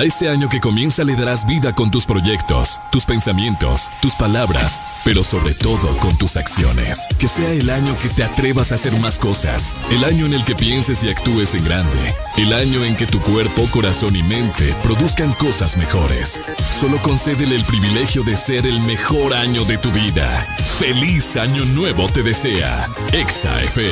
A este año que comienza le darás vida con tus proyectos, tus pensamientos, tus palabras, pero sobre todo con tus acciones. Que sea el año que te atrevas a hacer más cosas, el año en el que pienses y actúes en grande, el año en que tu cuerpo, corazón y mente produzcan cosas mejores. Solo concédele el privilegio de ser el mejor año de tu vida. Feliz año nuevo te desea, Exafn.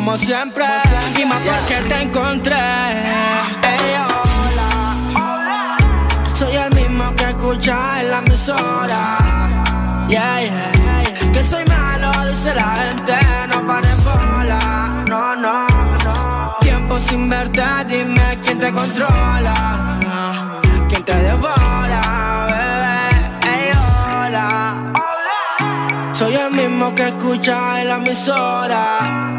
como siempre. Y más porque te encontré. Hey, hola. hola, Soy el mismo que escuchas en la emisora. Yeah, yeah. Que soy malo, dice la gente. No pares bola. No, no, no. Tiempo sin verte, dime quién te controla. Quién te devora, bebé. Hola. Soy el mismo que escuchas en la emisora.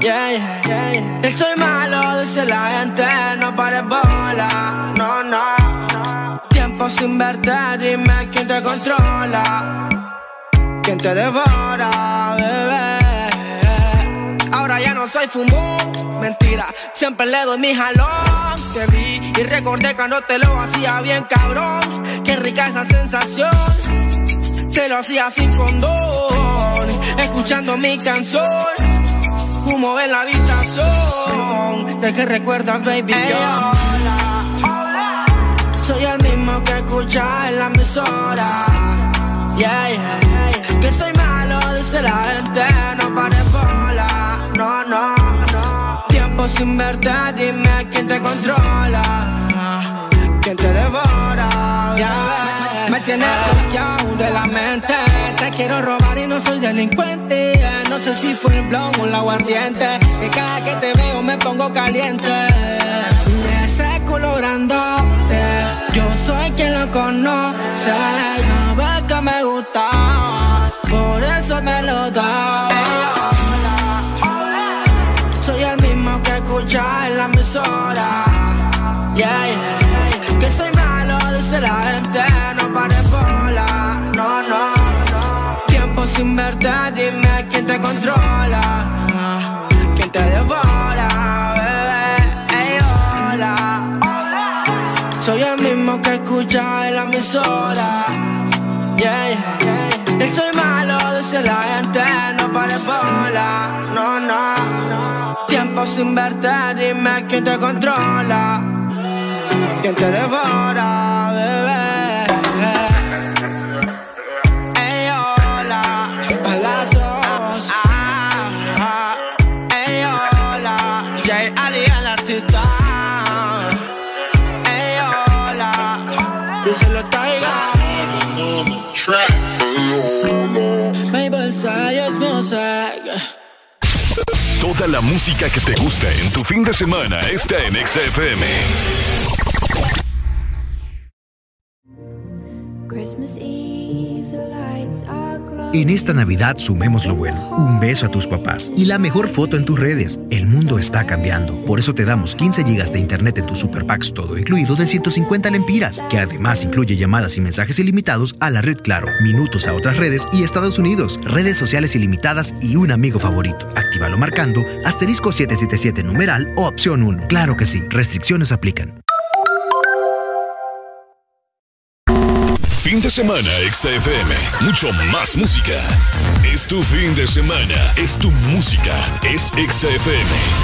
Yeah, yeah. soy malo, dice la gente, no pares bola, no, no. Tiempo sin verte, dime quién te controla, quién te devora, bebé. Ahora ya no soy fumón, mentira, siempre le doy mi jalón. Te vi y recordé cuando te lo hacía bien, cabrón. Qué rica esa sensación, te lo hacía sin condón, escuchando mi canción Humo en la habitación. De que recuerdas, baby. hola, hola. Soy el mismo que escucha en la emisora. Yeah, yeah. Que soy malo, dice la gente. No pares bola. No, no, no. Tiempo sin verte, dime quién te controla. Quién te devora. Yeah. Me tienes bloqueado de la mente. Te quiero robar y no soy delincuente. No sé si fue el blog o el aguardiente. Que cada que te veo me pongo caliente. Y ese colorándote. Yo soy quien lo conoce. Sabe que me gusta. Por eso me lo da. Soy el mismo que escucha en la emisora. Yeah, yeah. Que soy malo, dice la gente. No pares bola. No, no. Tiempo sin verte, dime te controla. Quién te devora, bebé. Ey, hola. Soy el mismo que escucha en la emisora. Yeah, yeah. Que soy malo, dice la gente. No pares bola. No, no. Tiempo sin verte, dime quién te controla. Quién te devora, Toda la música que te gusta en tu fin de semana está en XFM. En esta Navidad sumemos lo bueno. Un beso a tus papás y la mejor foto en tus redes. El está cambiando. Por eso te damos 15 gigas de internet en tus super packs, todo incluido de 150 lempiras, que además incluye llamadas y mensajes ilimitados a la red Claro, minutos a otras redes y Estados Unidos, redes sociales ilimitadas y un amigo favorito. Actívalo marcando asterisco 777 numeral o opción 1. Claro que sí, restricciones aplican. Fin de semana XFM. Mucho más música. Es tu fin de semana. Es tu música. Es XFM.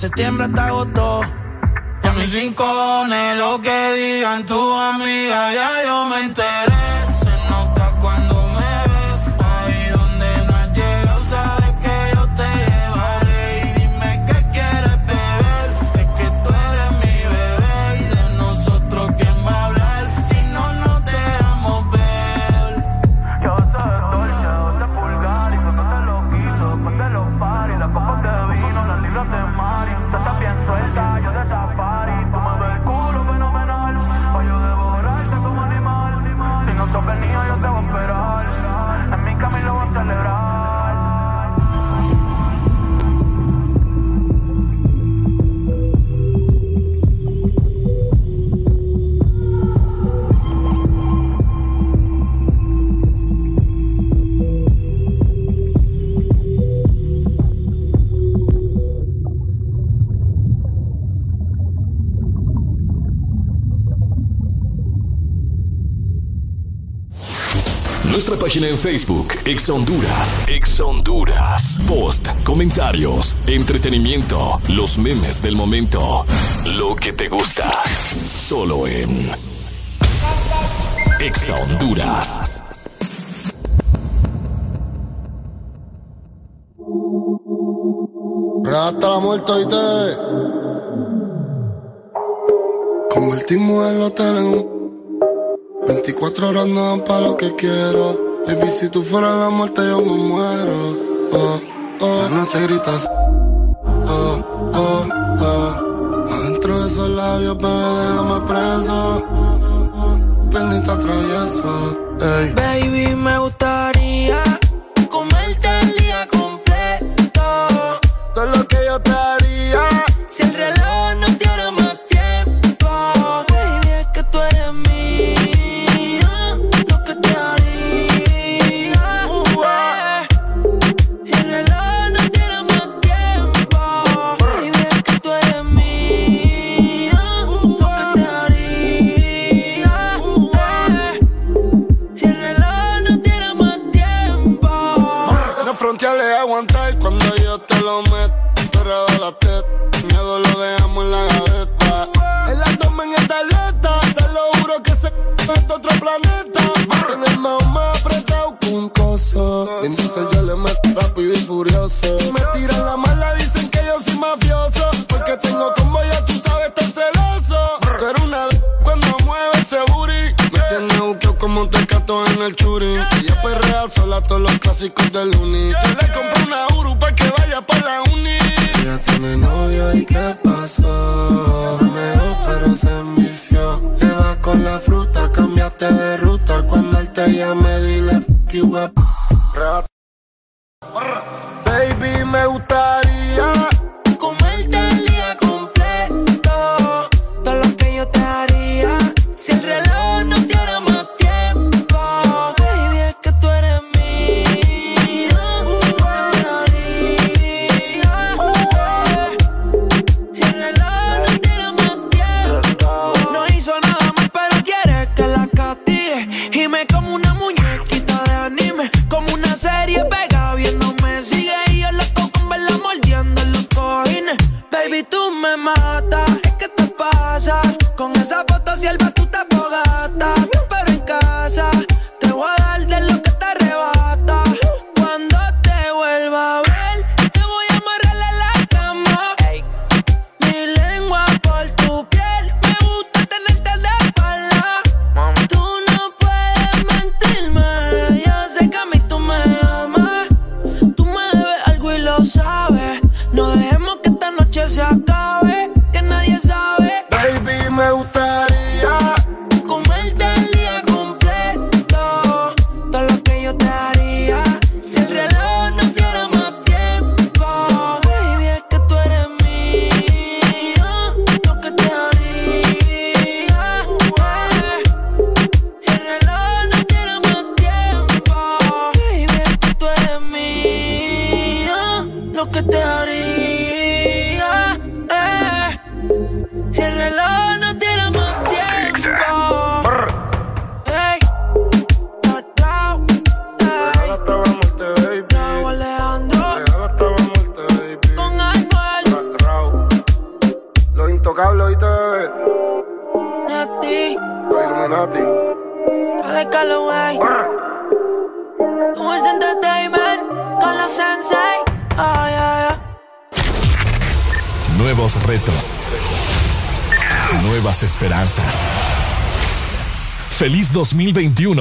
septiembre hasta agosto. Y a mis rincones, lo que digan tu amiga ya página en Facebook, Ex Honduras. Ex Honduras. Post, comentarios, entretenimiento, los memes del momento. Lo que te gusta. Solo en Ex Honduras. Hasta la muerte y te convertimos el hotel en 24 horas no para lo que quiero. Baby, si tú fueras la muerte, yo me muero. Oh, oh. La noche gritas.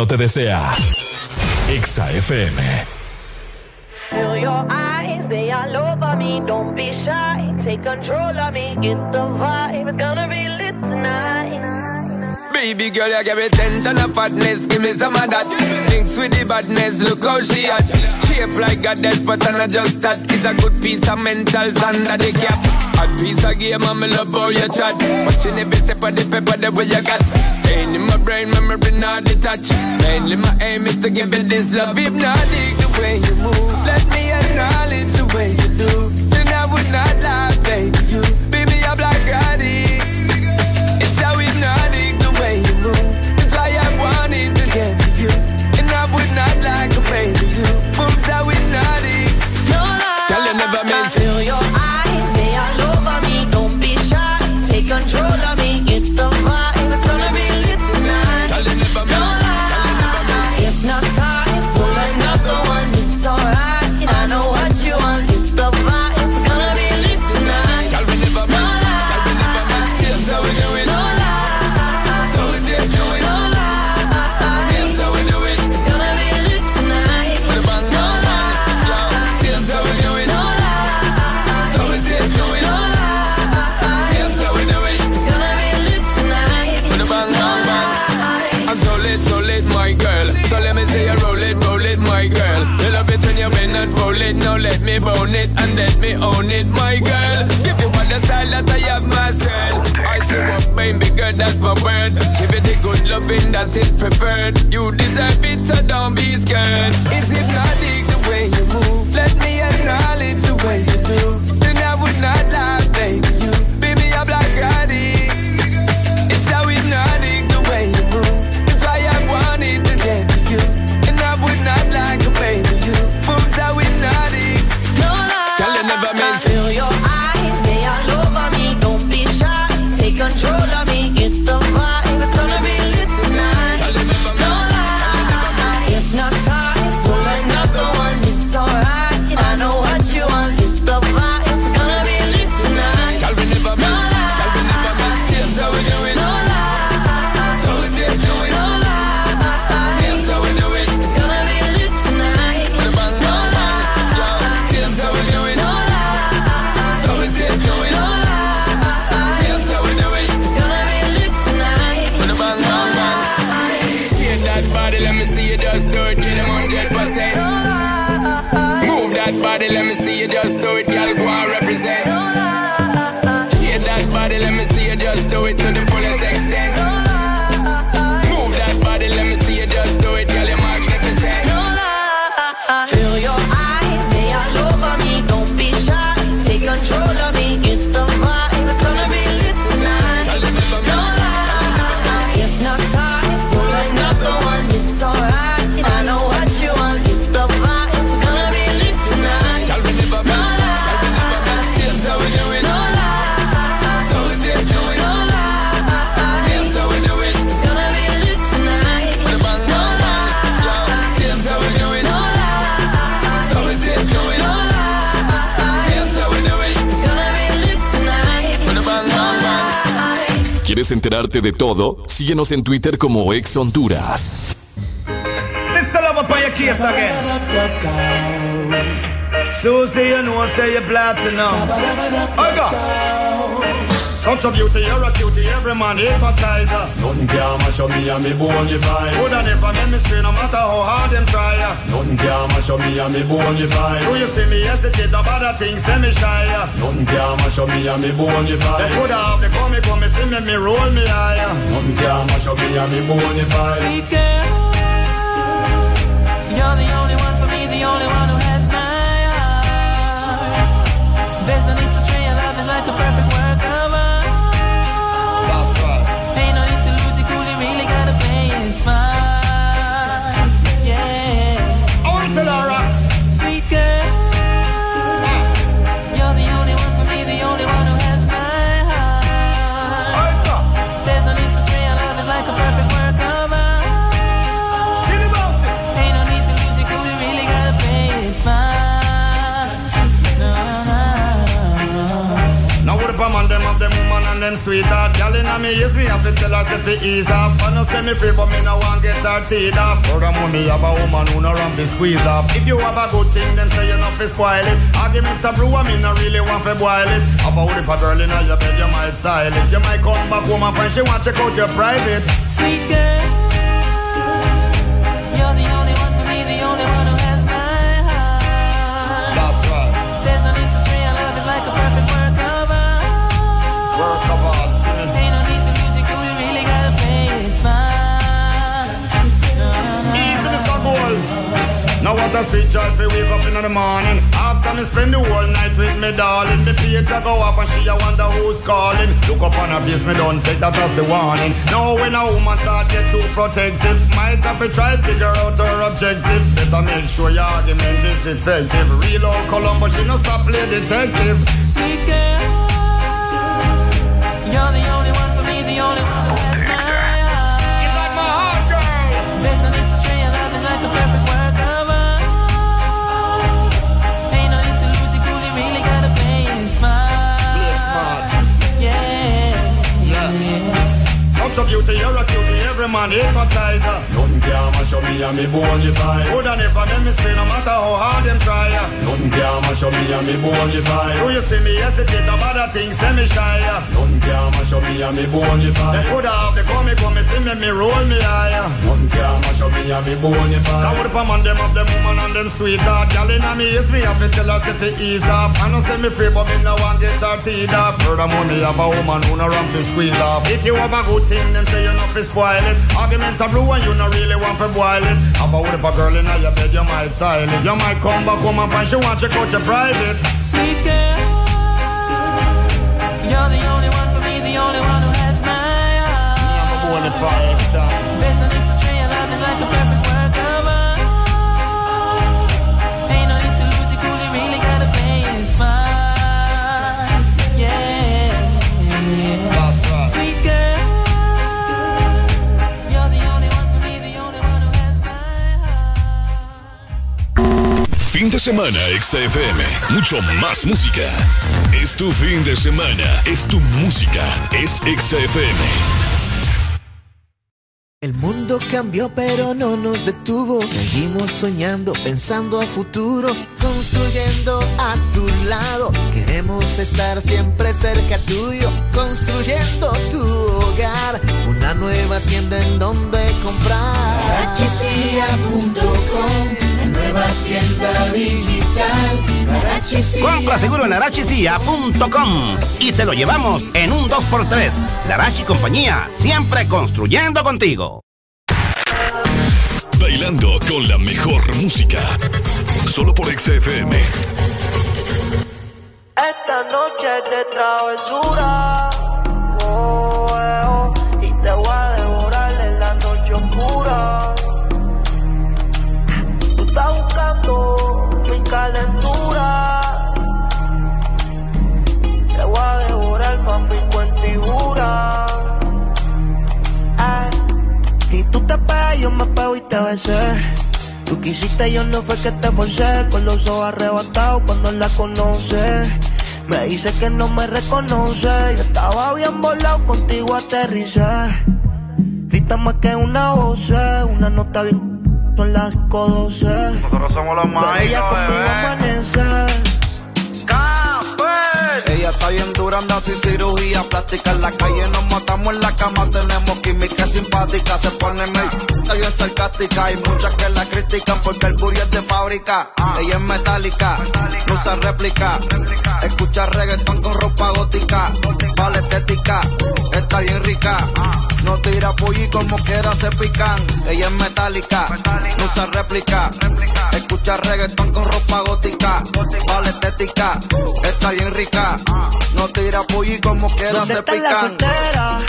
te desea. Exa FM. Baby girl, you give me ten ton fatness, give me some of that. Thinks with the badness, look how she at. Shape like a but I'm not just that. It's a good piece of mental that cap. A piece of love how chat. Watching every step of the paper, the way. brain memory not detached. Mainly my aim is to give you this love hypnotic. The way you move, let me acknowledge the way you do. Then I would not lie, baby own it, my girl. Give you all the style that I have myself. I see what, baby girl, that's my word. Give you the good loving that is preferred. You deserve it, so don't be scared. Is it not the way you move? Let me acknowledge the way you do. Then I would not todo, síguenos en Twitter como Ex Honduras. Such a beauty, you're a cutie, every man hypnotizer. Nothing can mash up me and me bony vibe. Would I never make me strain, no matter how hard them try. Nothing can mash up me and me bony vibe. Do you see me hesitate, the bad things say me shy. Nothing can mash up me and me bony vibe. They could have, they come, me, come, me, me, me, roll me higher. Nothing can mash up me and me bony vibe. Sweet girl. Them sweetheart. Girl inna me ears, me have to tell her say fi ease off. I no say me free, but me no want get her teeth off. Furthermore, me have a woman who no run fi squeeze off. If you have a good thing, then say you not fi spoil it. Argument a brew, I me no really want fi boil it. About if a girl inna your bed, you might style it. You might come back home and she want check out your private. Sweet girl, what a sweet joy fi wake up in the morning. After me spend the whole night with me darling. The page a go up and she a wonder who's calling. Look up on her face, me don't take that as the warning. Now when a woman start get too protective Might have to try to figure out her objective. Better make sure your argument is effective. Real old Columbo, she no stop play detective. Sweet girl, you're the only Such a beauty, you're a cutie, every man hypnotize her. Nothing can mash up me and me fire. Coulda never make me stay no matter how hard them try. Nothing can mash up me and me fire. So you see me hesitate about that thing, say me shy. Nothing can mash up me and me fire. They coulda have the come, come, me, me roll me higher. Nothing can mash up me and me fire. Cause what man them have them woman and them sweetheart. Girl inna me ears, me have to tell her if fi ease up. I know say me free, but me no want get her teeth up. Furthermore, me have a woman who no run fi squeeze up. If you have a good thing, them say you not fi spoil it. Argument a brew and you no really want fi boil it. About if a girl inna your bed, you might style it. You might come back home and find she want check out your private. Sweet girl, you're the only one for me, the only one who has my heart. I'm a bona fire every time. Fin de semana, XFM. Mucho más música. Es tu fin de semana. Es tu música. Es XFM. El mundo cambió pero no nos detuvo. Seguimos soñando, pensando a futuro, construyendo a tu lado. Queremos estar siempre cerca tuyo, construyendo tu hogar. Una nueva tienda en donde comprar. Nueva tienda digital. Arachicia. Compra seguro en arachicia.com y te lo llevamos en un 2x3. Larachi Compañía, siempre construyendo contigo. Bailando con la mejor música. Solo por XFM. Esta noche es de travesura. Te pegas, yo me pego y te besé. Tú quisiste, yo no fue que te forcé. Con los ojos arrebatados cuando la conoce. Me dice que no me reconoce. Yo estaba bien volado, contigo aterricé. Grita más que una voz, una nota bien. Son las 5.12. Nosotros somos los Pero ella conmigo bebé. amanece. Está bien dura, anda sin cirugía plástica. En la calle nos matamos en la cama, tenemos química simpática. Se pone medio está bien sarcástica. Hay muchas que la critican porque el booty es de fábrica. Ella es metálica, no usa réplica. Escucha reggaetón con ropa gótica. Vale estética, está bien rica. No tira pollo y como quiera se pican. Ella es metálica, no usa réplica. Escucha reggaetón con ropa gótica. Vale estética, está bien rica. No tira pollo y como quiera ¿Dónde se está la pican. soltera?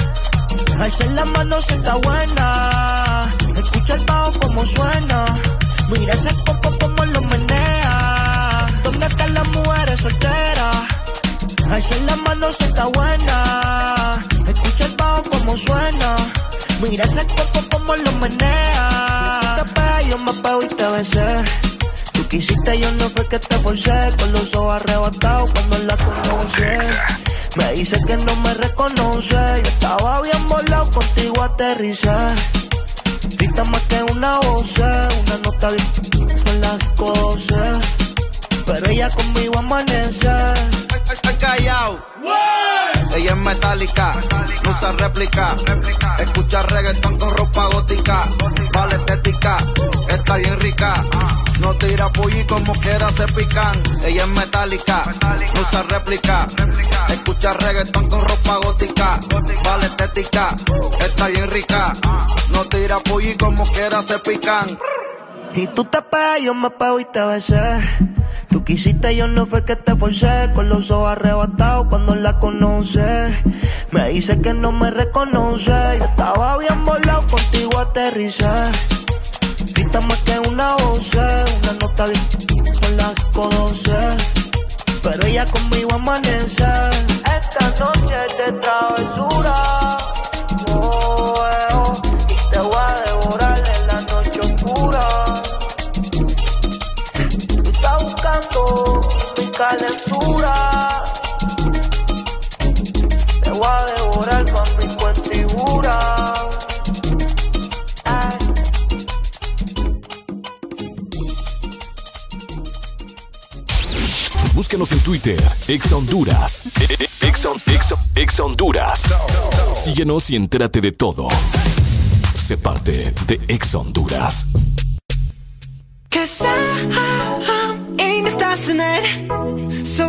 Alza la mano si está buena. Escucha el bajo como suena. Mira ese poco como lo menea. ¿Dónde están las mujeres solteras? Alza la mano si está buena. Escucha el bajo como suena. Mira ese poco como lo menea. Yo me pego y te besé. Quisiste, yo no fue que te forcé. Con los ojos arrebatados cuando la conocí. Me dice que no me reconoce. Yo estaba bien volado, contigo aterricé. Grita más que una voz, una nota bien con las cosas. Pero ella conmigo amanece. callao. Ella es metálica, no usa réplica. Escucha reggaetón con ropa gótica. Vale estética, está bien rica. No tira pollo como quiera se pican. Ella es metálica, no usa réplica. Escucha reggaetón con ropa gótica. Vale estética, está bien rica. No tira pollo como quiera se pican. Y tú te pegas, yo me pego y te besé. Tú quisiste, yo no fue que te forcé. Con los ojos arrebatados cuando la conoce. Me dice que no me reconoce. Yo estaba bien volado, contigo aterricé. Grita más que una voz, una nota bien con las cosas. Pero ella conmigo amanece. Esta noche de travesura. Oh, calentura. Te voy a devorar con mi cuentibura. Búscanos en Twitter, Ex Honduras. Ex, Ex- Ex Honduras. Síguenos y entérate de todo. Sé parte de Ex Honduras. Cause I'm in the stars tonight.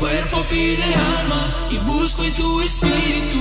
cuerpo pide alma y busco en tu espíritu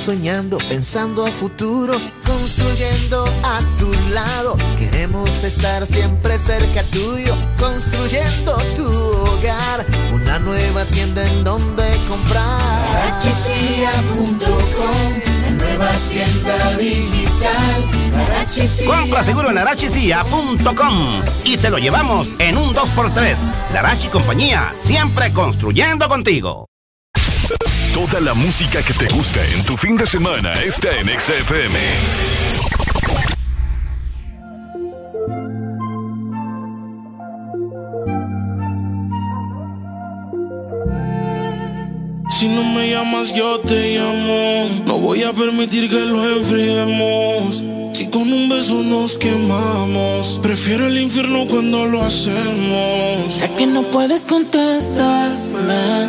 soñando, pensando a futuro, construyendo a tu lado. Queremos estar siempre cerca tuyo, construyendo tu hogar. Una nueva tienda en donde comprar. La nueva tienda digital. Compra seguro en arachicia.com y te lo llevamos en un 2x3. Larachi Compañía, siempre construyendo contigo. Toda la música que te gusta en tu fin de semana está en XFM. Si no me llamas, yo te llamo. No voy a permitir que lo enfriemos. Si con un beso nos quemamos, prefiero el infierno cuando lo hacemos. Sé que no puedes contestarme,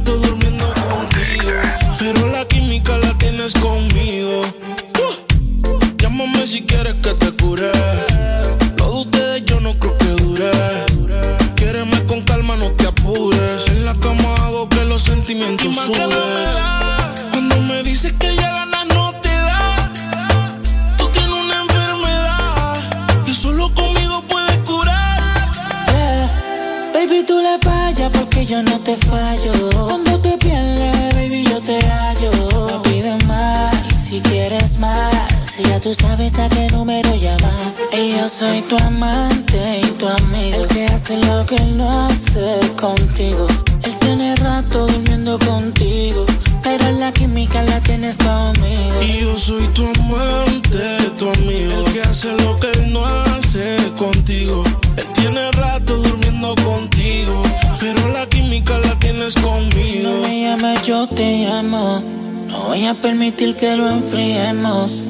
tienes conmigo. Uh, Llámame si quieres que te cure. Lo de ustedes yo no creo que dure. Quiéreme con calma, no te apures. En la cama hago que los sentimientos suben. Cuando me dices que ya ganas no te da. Tú tienes una enfermedad que solo conmigo puedes curar. Yeah. Baby, tú le fallas porque yo no te fallo. Tú sabes a qué número llamar. Y yo soy tu amante y tu amigo. El que hace lo que él no hace contigo. Él tiene rato durmiendo contigo. Pero la química la tienes conmigo. Y yo soy tu amante, tu amigo. El que hace lo que él no hace contigo. Él tiene rato durmiendo contigo. Pero la química la tienes conmigo. No me llames, yo te llamo. No voy a permitir que lo enfriemos.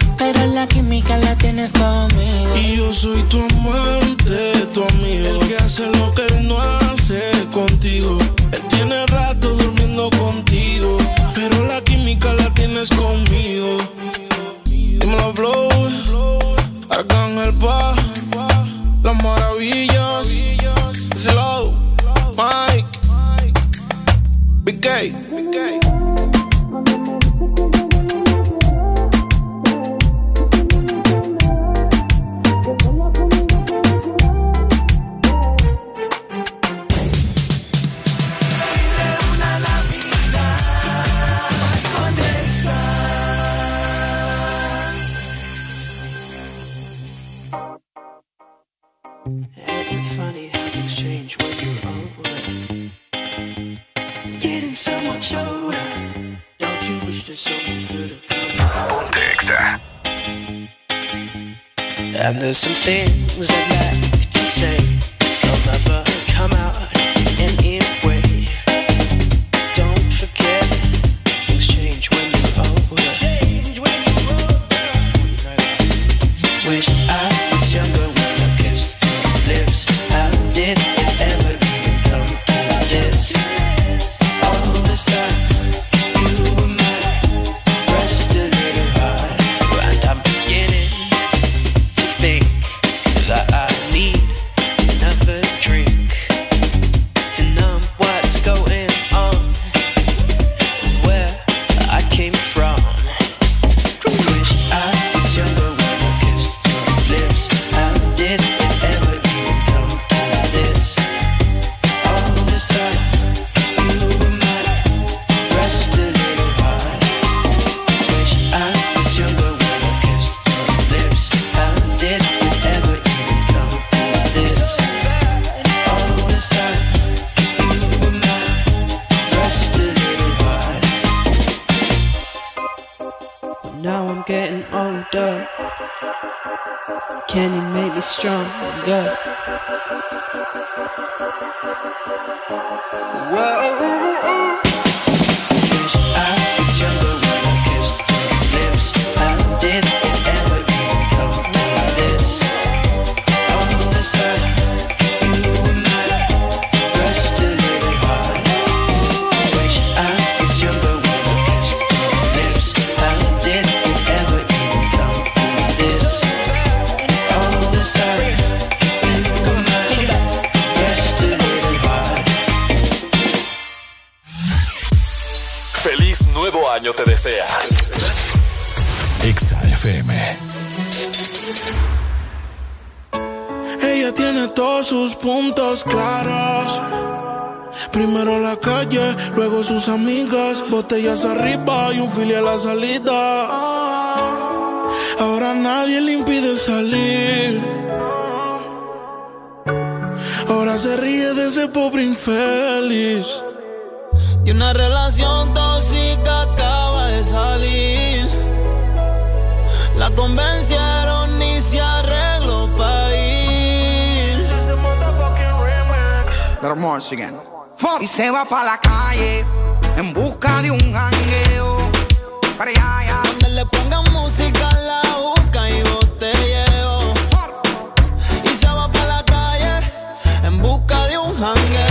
pero la química la tienes conmigo. Y yo soy tu amante, tu amigo. El que hace lo que él no hace contigo. Él tiene rato durmiendo contigo. Pero la química la tienes conmigo. Dímelo, blow. Arcángel Pa. Las maravillas. Slow. Mike. Big Gay. And there's some things I'd like to say. stronger. Whoa. sea. Exa FM. Ella tiene todos sus puntos claros. Primero la calle, luego sus amigas, botellas arriba y un filial a la salida. Ahora nadie le impide salir. Ahora se ríe de ese pobre infeliz. Y una relación tan La convencieron y se arregló para ir. Y se va para la calle en busca de un jangueo. Para allá, allá. Donde le pongan música la busca y botelleo. Y se va para la calle en busca de un jangueo.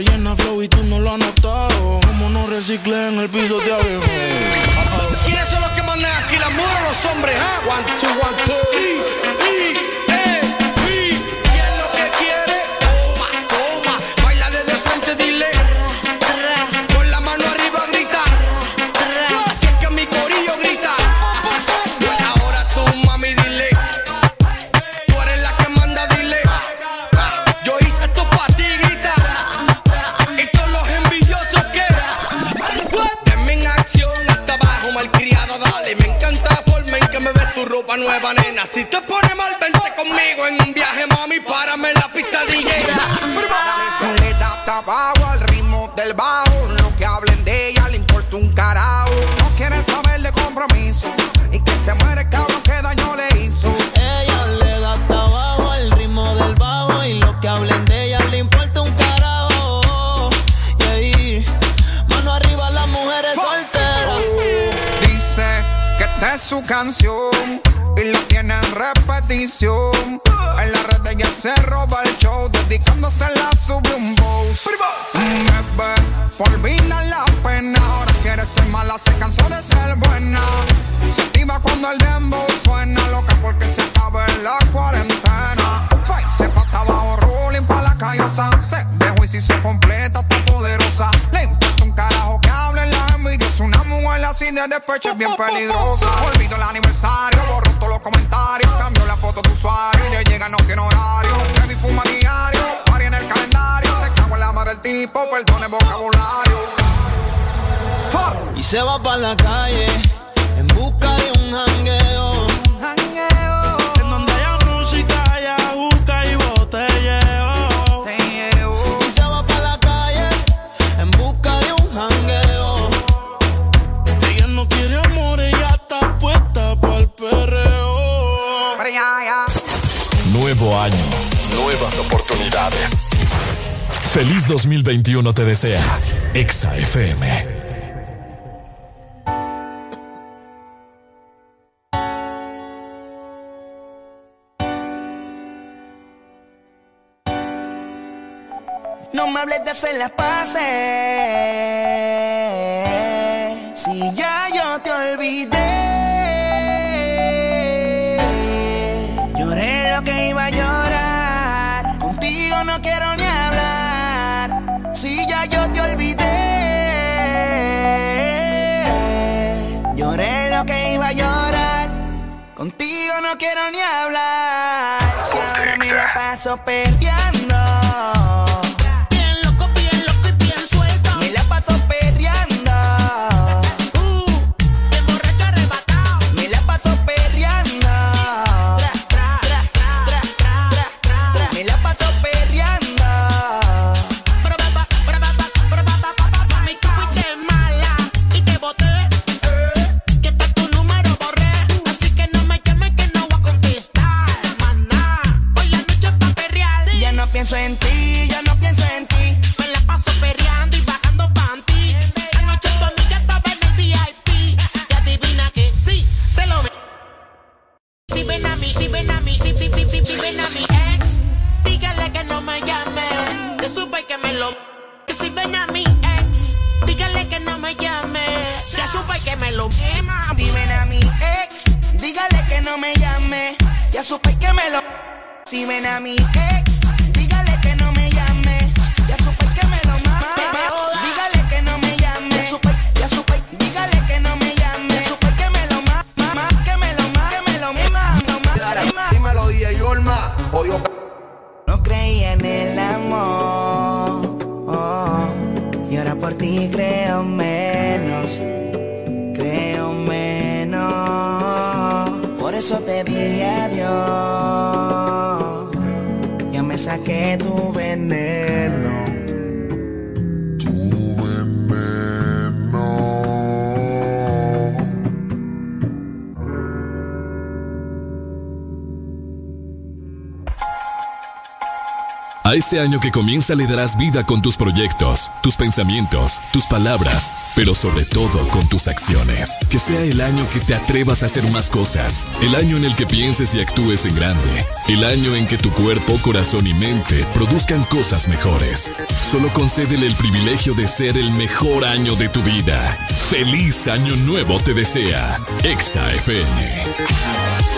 llena flow y tú no lo has notado. Como no reciclé en el piso de abajo. desea. Exa FM. comienza le darás vida con tus proyectos, tus pensamientos, tus palabras, pero sobre todo con tus acciones. Que sea el año que te atrevas a hacer más cosas, el año en el que pienses y actúes en grande, el año en que tu cuerpo, corazón y mente produzcan cosas mejores. Solo concédele el privilegio de ser el mejor año de tu vida. Feliz año nuevo te desea, Exa FM.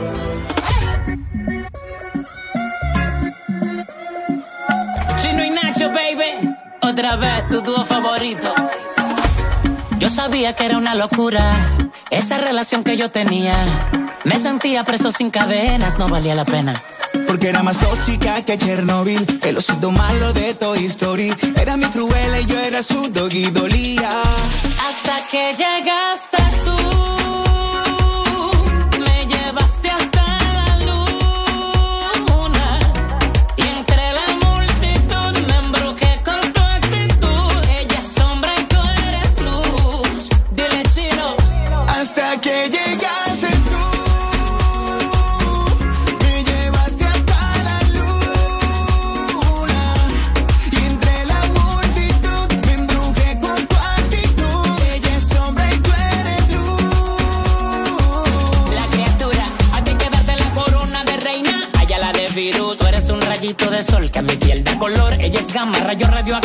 otra vez tu dúo favorito. Yo sabía que era una locura esa relación que yo tenía. Me sentía preso sin cadenas, no valía la pena. Porque era más tóxica que Chernobyl, el osito malo de Toy Story. Era mi cruel y yo era su doggy dolía. Hasta que llegaste tú. gamma, rayo radio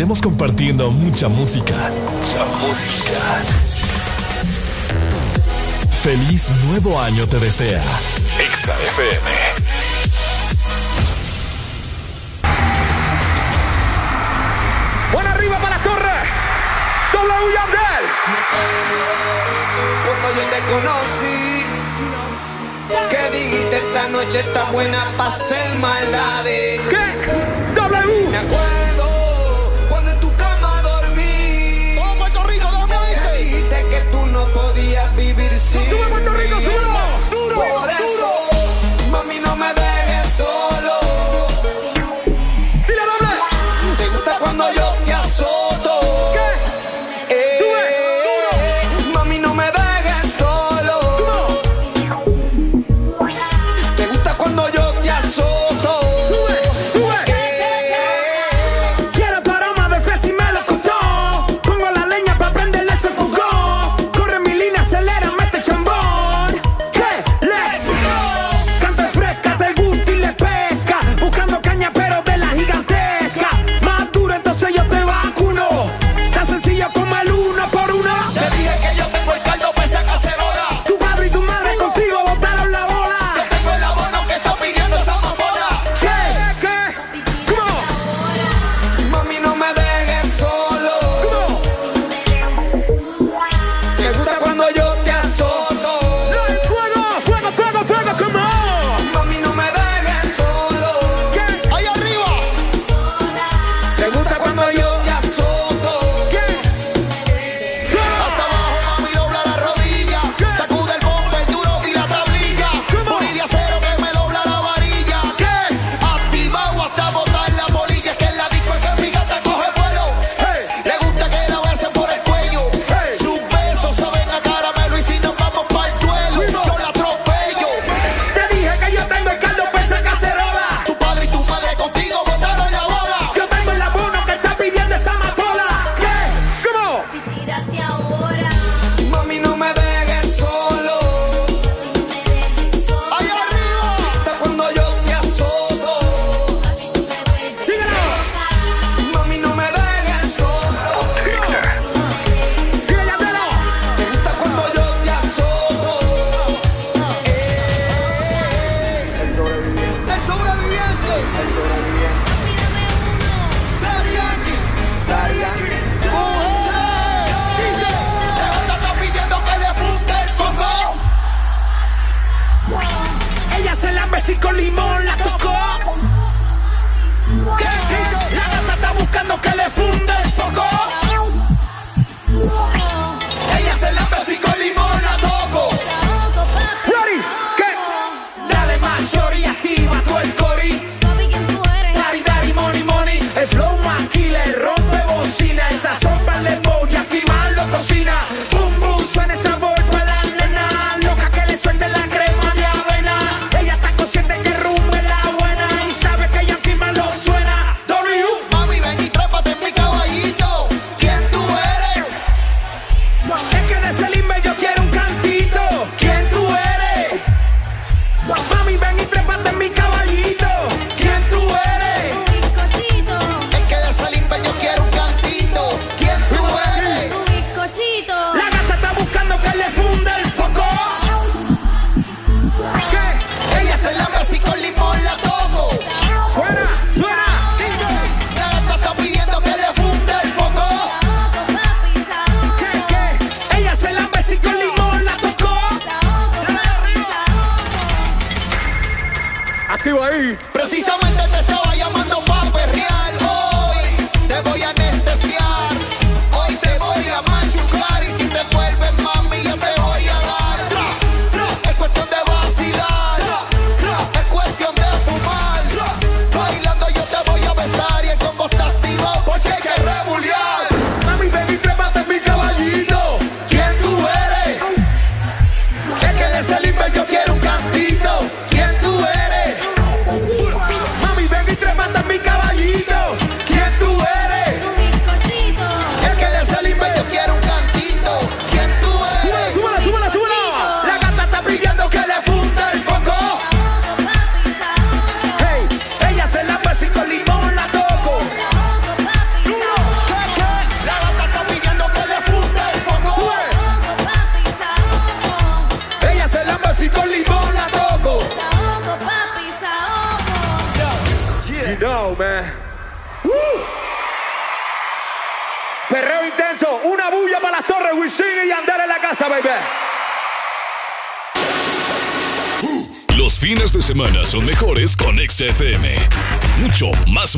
seguiremos compartiendo mucha música. Mucha música. Feliz nuevo año te desea. Exa FM. Buena arriba para la torre. W Yandel. Cuando yo te conocí, que dijiste esta noche está buena para hacer maldades. ¿Qué?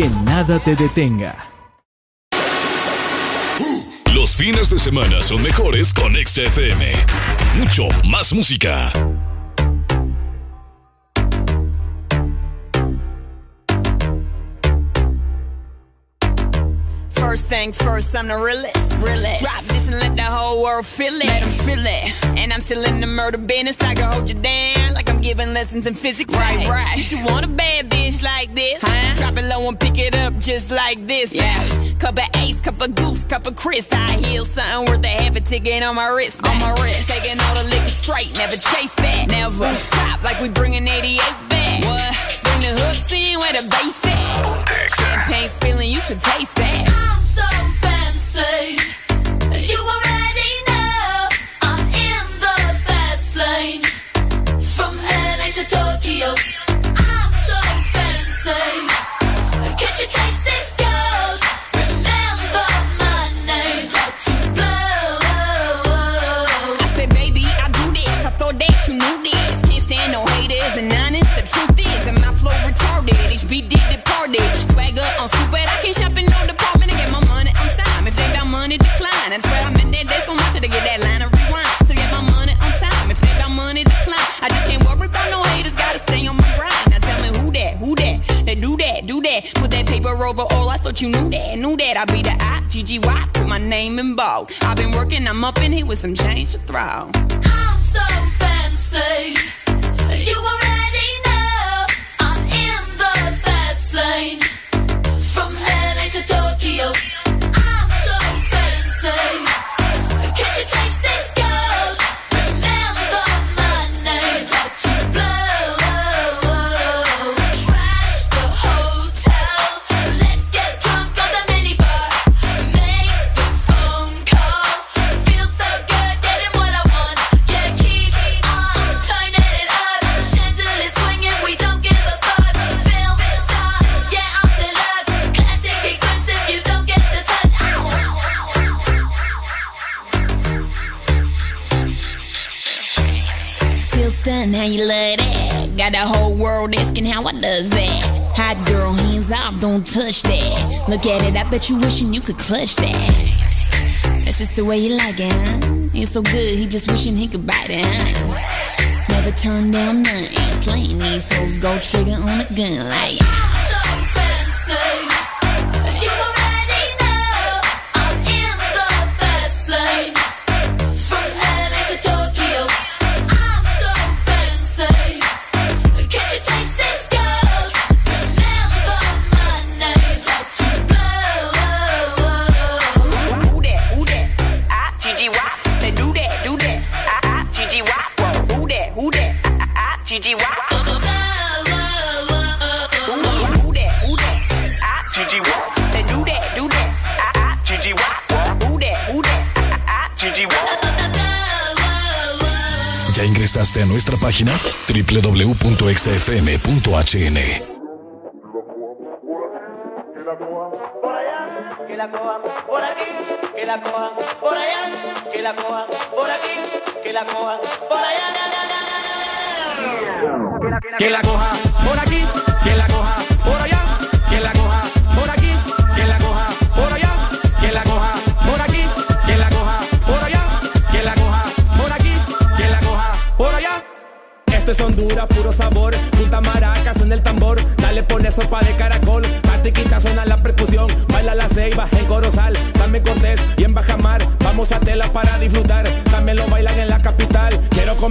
que nada te detenga. Los fines de semana son mejores con XFM. Mucho más música. First things first, I'm the realest. realest. Drop this and let the whole world feel it. Let 'em feel it. And I'm still in the murder business. I can hold you down like I'm giving lessons in physics. Right, right. You should want a bad bitch like this. Huh? Drop it low and just like this. Yeah. Cup of ace, cup of goose, cup of Chris. I heal something worth a half a ticket on my wrist. On my wrist. Taking all the liquor straight, never chase that. Never. Mm. Top like we bringing 88 back. Mm. What? Bring the hooks in where the bass at. Champagne spilling, you should taste that. Working, I'm up in here with some change to throw. Touch that. Look at it, I bet you wishing you could clutch that. That's just the way you like it, huh? It's so good, he just wishing he could bite it, huh? Never turn down nothing. Slaying these hoes, go trigger on a gun like. A nuestra página? www.xfm.hn que la cojan por aquí, que la cojan por allá, que la cojan por aquí, que la cojan por allá. Que la coja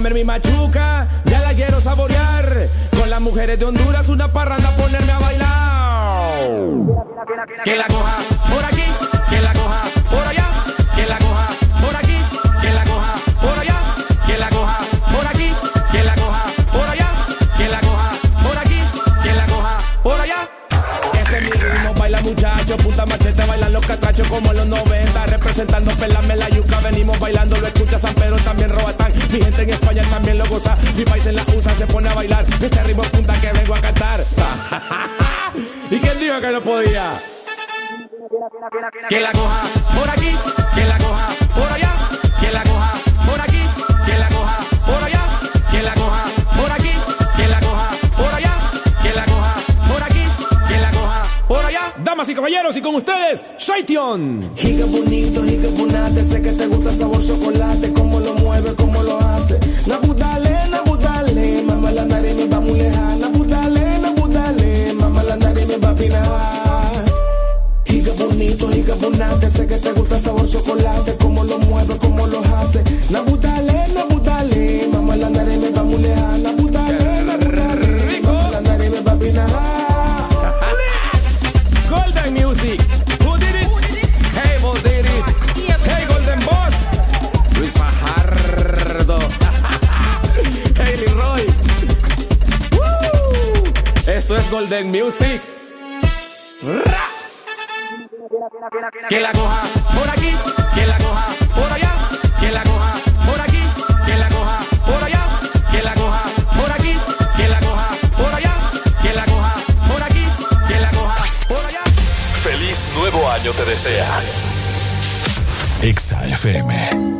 comer mi machuca, ya la quiero saborear. Con las mujeres de Honduras, una parranda, que la coja por aquí, que la coja por allá, que la coja por aquí, que la coja por allá, que la coja por aquí, que la coja por allá, que la coja por aquí, que la coja por allá. Damas y caballeros, y con ustedes, Shaition. Beyoncé. Na butale, na butale, mama la nare me va muleja. Na butale, na butale, mama la nare me va pinaja. Golden Music. Who did it? Hey, Bo did it. Hey, Golden Boss. Luis Fajardo. hey, Roy. Woo. Esto es Golden Music. Que la coja por aquí. año te desea. Exa FM.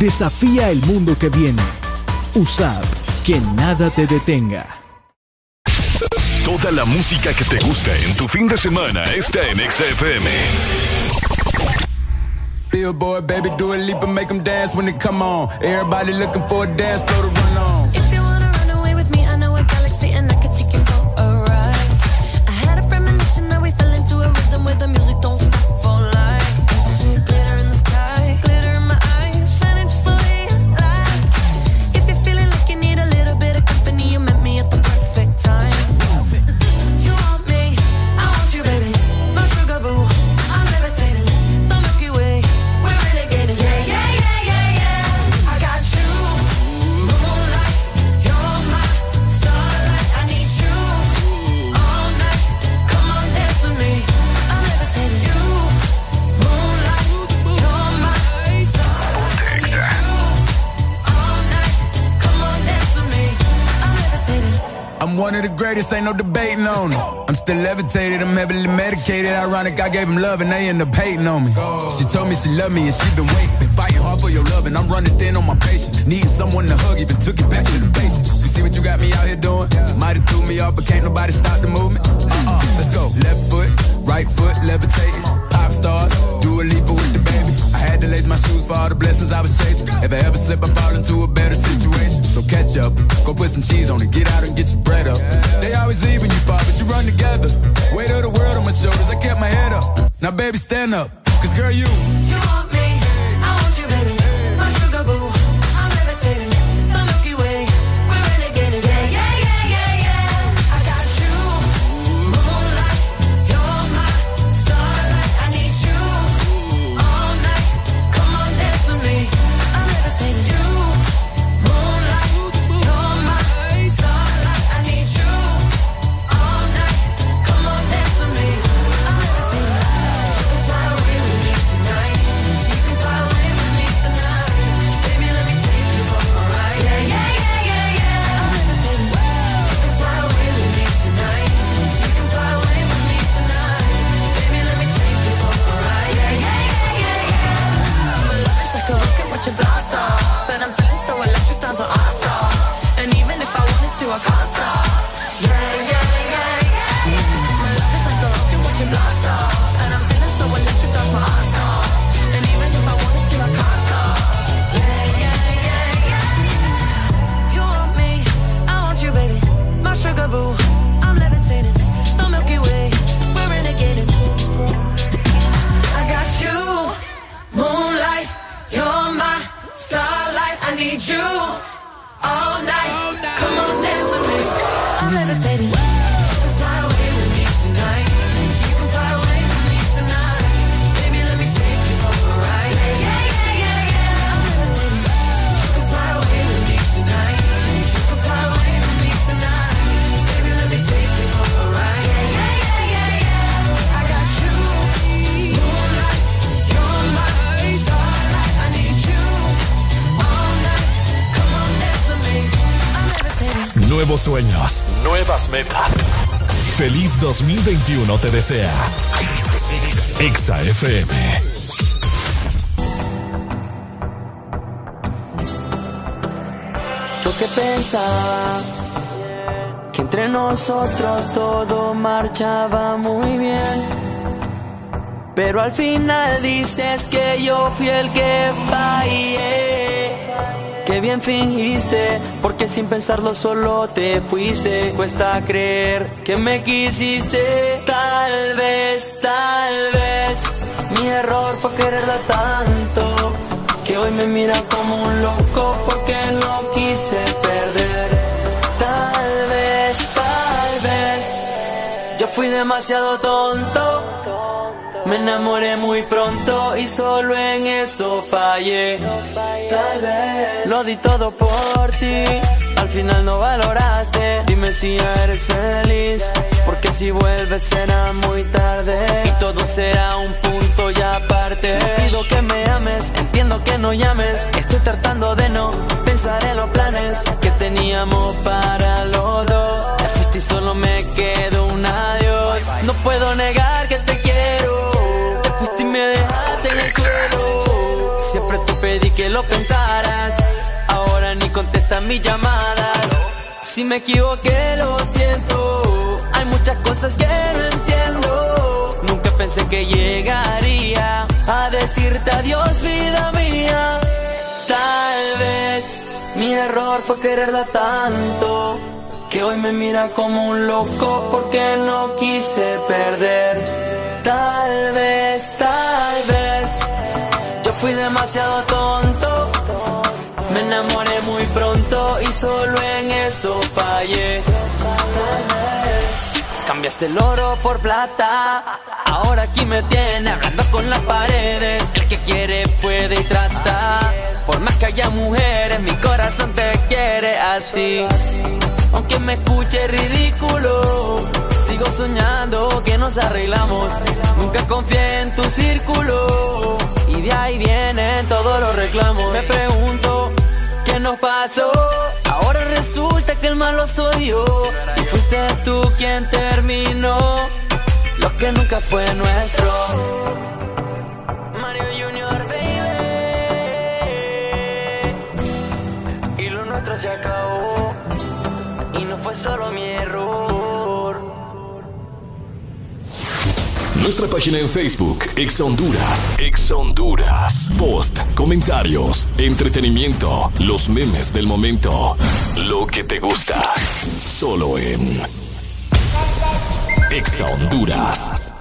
Desafía el mundo que viene. USAB, que nada te detenga. Toda la música que te gusta en tu fin de semana está en XFM. Billboard, baby, do a leap and make them dance when they come on. Everybody looking for a dance, throw greatest, ain't no debating on it. I'm still levitated, I'm heavily medicated. Ironic, I gave him love and they end up hating on me. She told me she loved me and she been waiting. Been fighting hard for your love and I'm running thin on my patience. Needing someone to hug, even took it back to the basics. You see what you got me out here doing? Might have threw me off, but can't nobody stop the movement. Uh-uh, let's go. Left foot, right foot, levitating. Pop stars, do a leap with the baby. I had to lace my shoes for all the blessings I was chasing. If I ever slip, I fall into a better situation. So catch up, go put some cheese on it, get out and get your bread up. They always leave when you fall, but you run together. Weight of the world on my shoulders, I kept my head up. Now, baby, stand up, cause girl, you. 2021 te desea. Exa FM. Yo que pensaba que entre nosotros todo marchaba muy bien. Pero al final dices que yo fui el que fallé. Que bien fingiste, porque sin pensarlo solo te fuiste. Cuesta creer que me quisiste. Tal vez, tal vez, mi error fue quererla tanto. Que hoy me mira como un loco porque no quise perder. Tal vez, tal vez, yo fui demasiado tonto. Me enamoré muy pronto y solo en eso fallé. Tal vez lo di todo por ti. Al final no valoraste. Dime si eres feliz. Porque si vuelves será muy tarde. Y todo será un punto y aparte. Pido que me ames. Entiendo que no llames. Estoy tratando de no pensar en los planes que teníamos para los dos. Te fuiste y solo me quedó un adiós. No puedo negar que Siempre te pedí que lo pensaras. Ahora ni contestas mis llamadas. Si me equivoqué, lo siento. Hay muchas cosas que no entiendo. Nunca pensé que llegaría a decirte adiós, vida mía. Tal vez mi error fue quererla tanto. Que hoy me mira como un loco porque no quise perder. Tal vez, tal vez, fui demasiado tonto. Me enamoré muy pronto y solo en eso fallé. Cambiaste el oro por plata. Ahora aquí me tiene hablando con las paredes. El que quiere puede y trata. Por más que haya mujeres, mi corazón te quiere a ti. Aunque me escuche ridículo, sigo soñando que nos arreglamos. Nunca confié en tu círculo. Y de ahí vienen todos los reclamos. Me pregunto, ¿qué nos pasó? Ahora resulta que el malo soy yo. Y fuiste tú quien terminó lo que nunca fue nuestro. Mario Junior, baby. Y lo nuestro se acabó. Y no fue solo mi error. Nuestra página en Facebook, Ex Honduras. Ex Honduras. Post, comentarios, entretenimiento, los memes del momento. Lo que te gusta. Solo en Ex Honduras.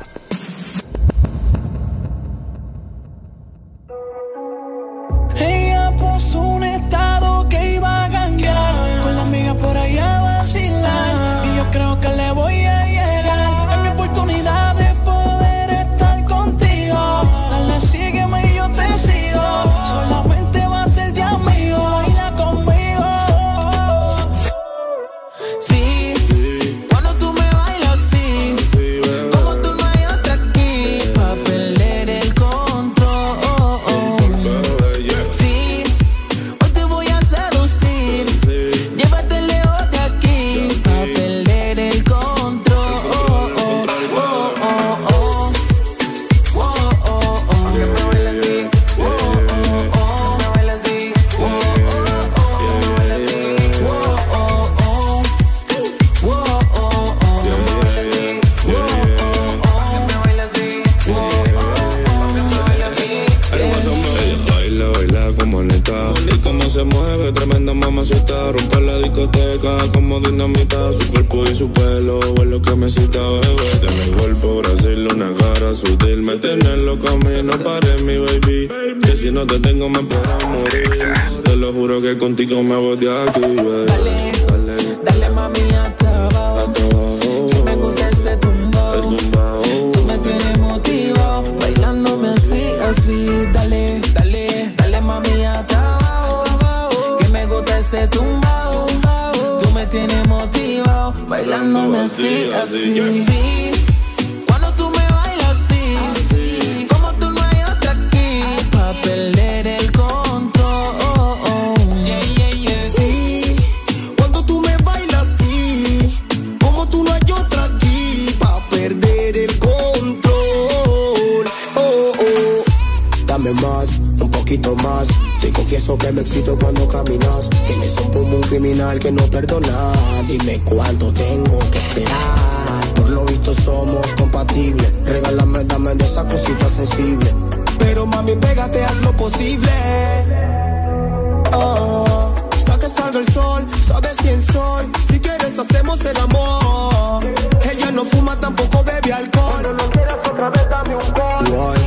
Discoteca como dinamita Su cuerpo y su pelo es lo que me cita, bebé Tiene cuerpo Brasil, una cara sutil Me tiene loco a mí, no pares mi baby Que si no te tengo me puedo morir Te lo juro que contigo me voy de aquí, baby Dale mami hasta abajo. Que me gusta ese tumbao. Tú me tienes motivado. Bailándome así, así. Dale, dale, dale mami hasta abajo. Que me gusta ese tumbao. Tienes motivado. Bailándome así, así. Sí, Cuando tú me bailas así. Como tú no hay otra aquí. Pa' perder el control. Yeah, yeah, yeah. Sí, cuando tú me bailas así, como tú no hay otra aquí pa' perder el control. Oh, oh. Dame más, un poquito más. Te confieso que me excito cuando caminas. Tienes un pum un criminal que no perdona. Dime cuánto tengo que esperar. Por lo visto somos compatibles. Regálame, dame de esa cosita sensible. Pero mami, pégate, haz lo posible. Oh, hasta que salga el sol, sabes quién soy. Si quieres, hacemos el amor. Ella no fuma, tampoco bebe alcohol. Cuando no quieras otra vez, dame un gol.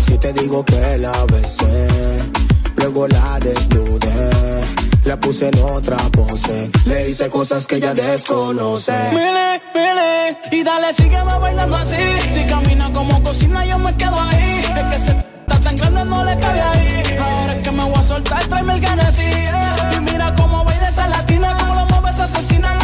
Si te digo que la besé, luego la desnudé. La puse en otra pose. Le hice cosas que ella desconoce. Mire, mire, y dale, sígueme bailando así. Si camina como cocina, yo me quedo ahí. Es que se está tan grande, no le cabe ahí. Ahora es que me voy a soltar, tráeme el Genesis. yeah. Y mira cómo baila esa latina, cómo lo mueve esa asesina.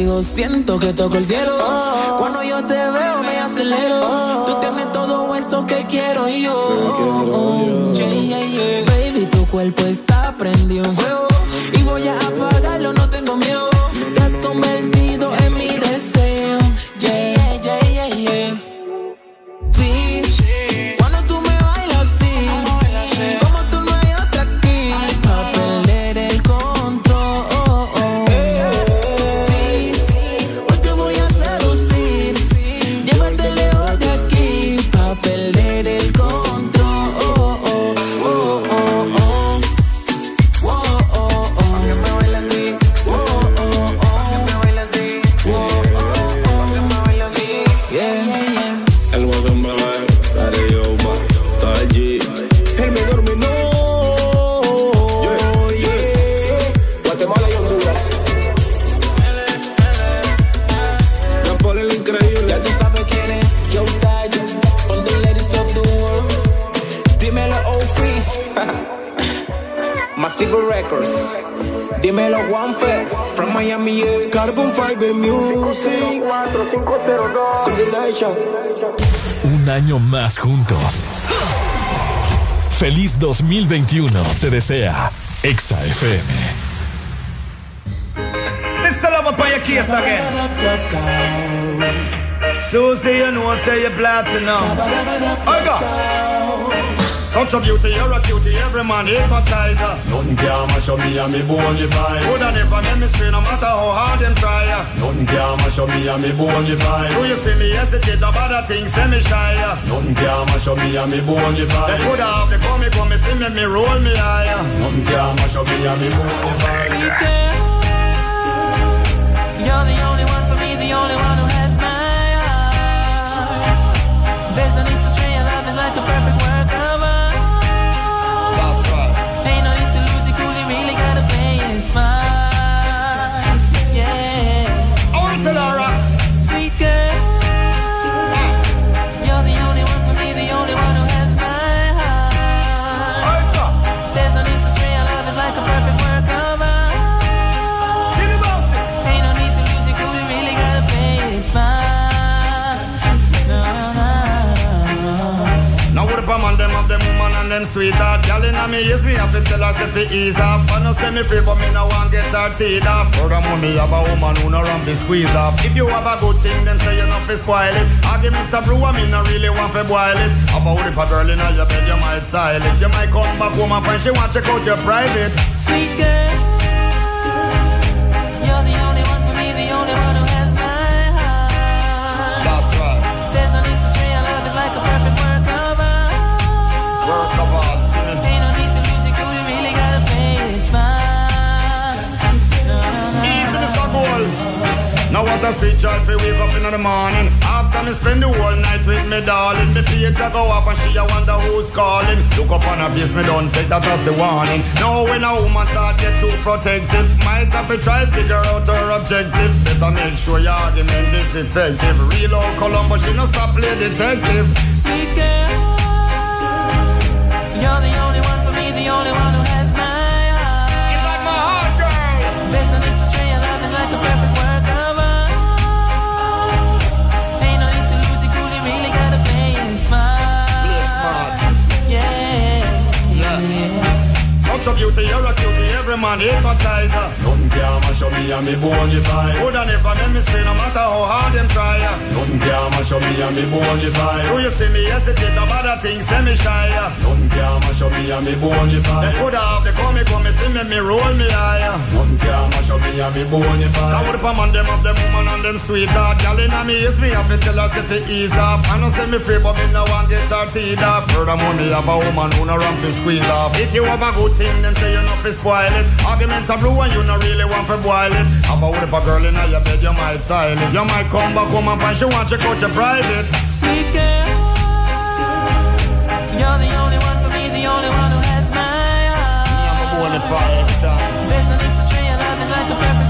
Contigo siento que toco el cielo. Cuando yo te veo, me acelero. Tú tienes todo eso que quiero yo. Yeah, yeah, yeah. Baby, tu cuerpo está prendido en fuego. Y voy a apagarlo, no tengo miedo. Te has convertido Juanfe, from Miami. Yeah. Carbon Fiber Music. Un año más juntos. Feliz 2021 te desea Exa FM. Mr. Love up on your case again. Susie, you know, say you're. I. Such a beauty, you're a cutie, every man hypnotize her. Nothing can mash up me and me bony vibe. Coulda never make me stray, no matter how hard them try. ya. Nothing can mash up me and me bony vibe. Do you see me hesitate about a thing, say me shy. Nothing can mash up me and me bony They vibe. coulda have the come, come, feel me, me roll me higher. Nothing can mash up me and me bony vibe. You're the only one for me, the only one who has my heart. There's no need them sweetheart Girl in me yes me have to tell her say fi ease off. I no say me free but me no want get her teeth off. Furthermore me have a woman who no run fi squeeze off. If you have a good thing then say you not fi spoil it. Argument a brew and me no really want fi boil it. About if a girl in your bed you might style it? You might come back home and find she want check out your private. Sweet girl. You're the What a sweet joy fi wake up in the morning. After me spend the whole night with me darling. Page a go up and she a wonder who's calling. Look up on her face me don't take that as the warning. Now when a woman start get too protective Might have to try to figure out her objective. Better make sure your argument is effective. Real old Columbo she no stop play detective. Sweet girl. You're the only one for me, the only one who has Such a beauty, you're a cutie, every man hypnotize her Nothing can mash up me and me bony vibe. Coulda never make me stray no matter how hard them try. Nothing can mash up me and me bony Do you see me hesitate about a thing, say me shy. Nothing can mash up me and me bony They vibe. coulda have the come, come, feel me, me roll me higher Nothing can mash up me and me bony I vibe. would put on them of them woman and them sweetheart Girl in me yes me have to tell her say fi ease up I know say me free but me no want get her teeth up Furthermore me have a woman who no run fi squeeze up If you have a good thing then say you not fi spoil it Argument a brew and you no really want fi boil it Have a with a girl in your bed you might style it You might come back home and find she want check out your private Sweet girl. You're the only one for me, the only one who has my heart. I'm a for every time There's no need to stray, your love is like a perfect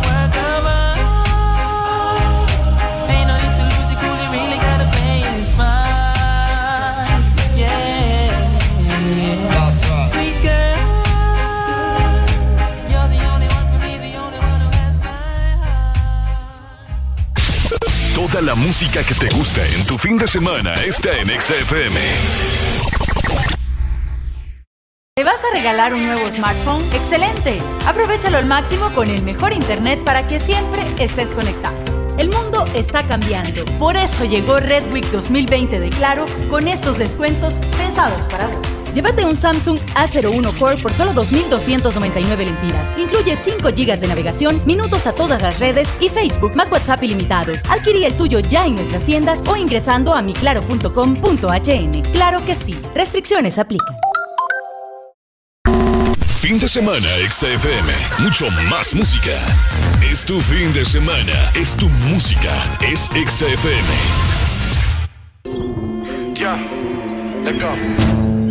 La música que te gusta en tu fin de semana está en Exa FM. ¿Te vas a regalar un nuevo smartphone? ¡Excelente! Aprovechalo al máximo con el mejor internet para que siempre estés conectado. El mundo está cambiando, por eso llegó Red Week 2020 de Claro con estos descuentos pensados para vos. Llévate un Samsung A01 Core por solo 2.299 lempiras. Incluye 5 GB de navegación, minutos a todas las redes y Facebook más WhatsApp ilimitados. Adquirí el tuyo ya en nuestras tiendas o ingresando a miclaro.com.hn. Claro que sí. Restricciones aplican. Fin de semana Exa FM. Mucho más música. Es tu fin de semana. Es tu música. Es Exa FM. Ya, let's go.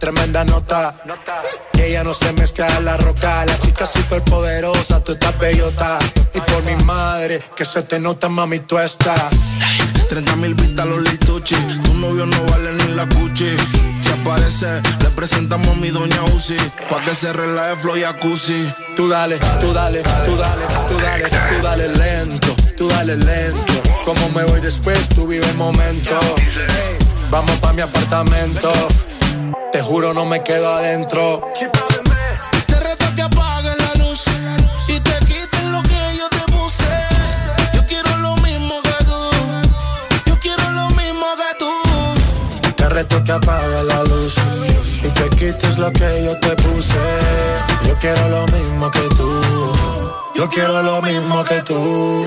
tremenda nota. Que ella no se mezcla en la roca. La chica súper poderosa, tú estás bellota. Y por mi madre, que se te nota, mami, tú estás. 30 mil vistas los lituchi. Tu novio no vale ni la cuchi. Si aparece, le presentamos a mi doña Uzi. Pa' que se relaje flow y jacuzzi. Tú dale, tú dale, tú dale, tú dale, tú dale lento, tú dale lento. Como me voy después, tú vive el momento. Vamos pa' mi apartamento. Te juro, no me quedo adentro. Te reto que apagues la luz y te quites lo que yo te puse. Yo quiero lo mismo que tú. Yo quiero lo mismo que tú. Te reto que apague la luz y te quites lo que yo te puse. Yo quiero lo mismo que tú. Yo quiero lo mismo que tú.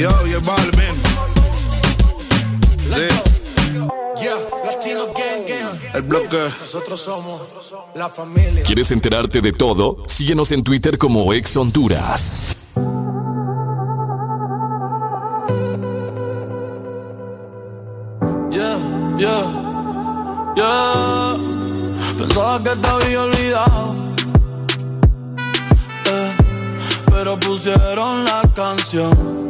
Yo, yo, Balvin. El bloque. Nosotros somos la familia. ¿Quieres enterarte de todo? Síguenos en Twitter como Ex Honduras. Yeah, yeah, yeah. Pensaba que te había olvidado. Eh, pero pusieron la canción.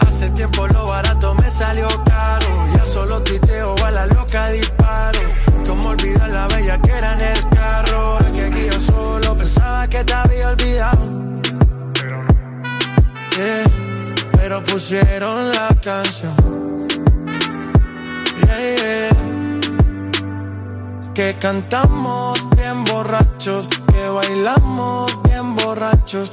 Hace tiempo lo barato me salió caro. Ya solo tuiteo a la loca disparo. Como olvidar la bella que era en el carro. Ahora que aquí yo solo pensaba que te había olvidado. Yeah, pero pusieron la canción. Yeah. Que cantamos bien borrachos, que bailamos bien borrachos,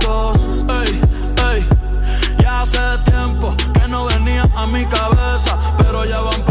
a mi cabeza, pero ya van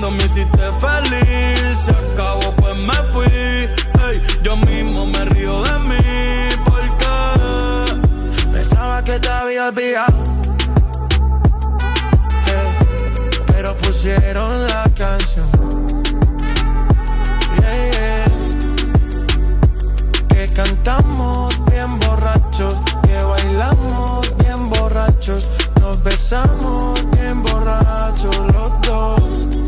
cuando me hiciste feliz. Se acabó, pues me fui. Ey, yo mismo me río de mí. Porque Pensaba que te había olvidado. Eh, pero pusieron la canción. Yeah, yeah. Que cantamos bien borrachos. Que bailamos bien borrachos. Nos besamos bien borrachos los dos.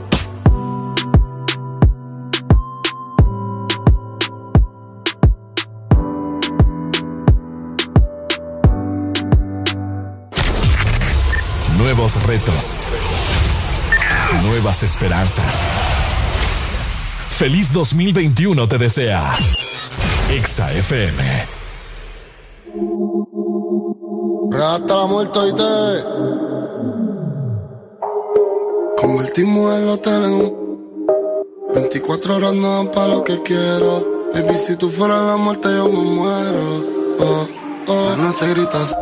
Nuevos retos. Nuevas esperanzas. Feliz 2021 te desea. Exa FM. Hasta la muerte y te Convertimos el hotel en un 24 horas no dan pa' lo que quiero Baby, si tú fueras la muerte yo me muero Oh, oh La noche gritas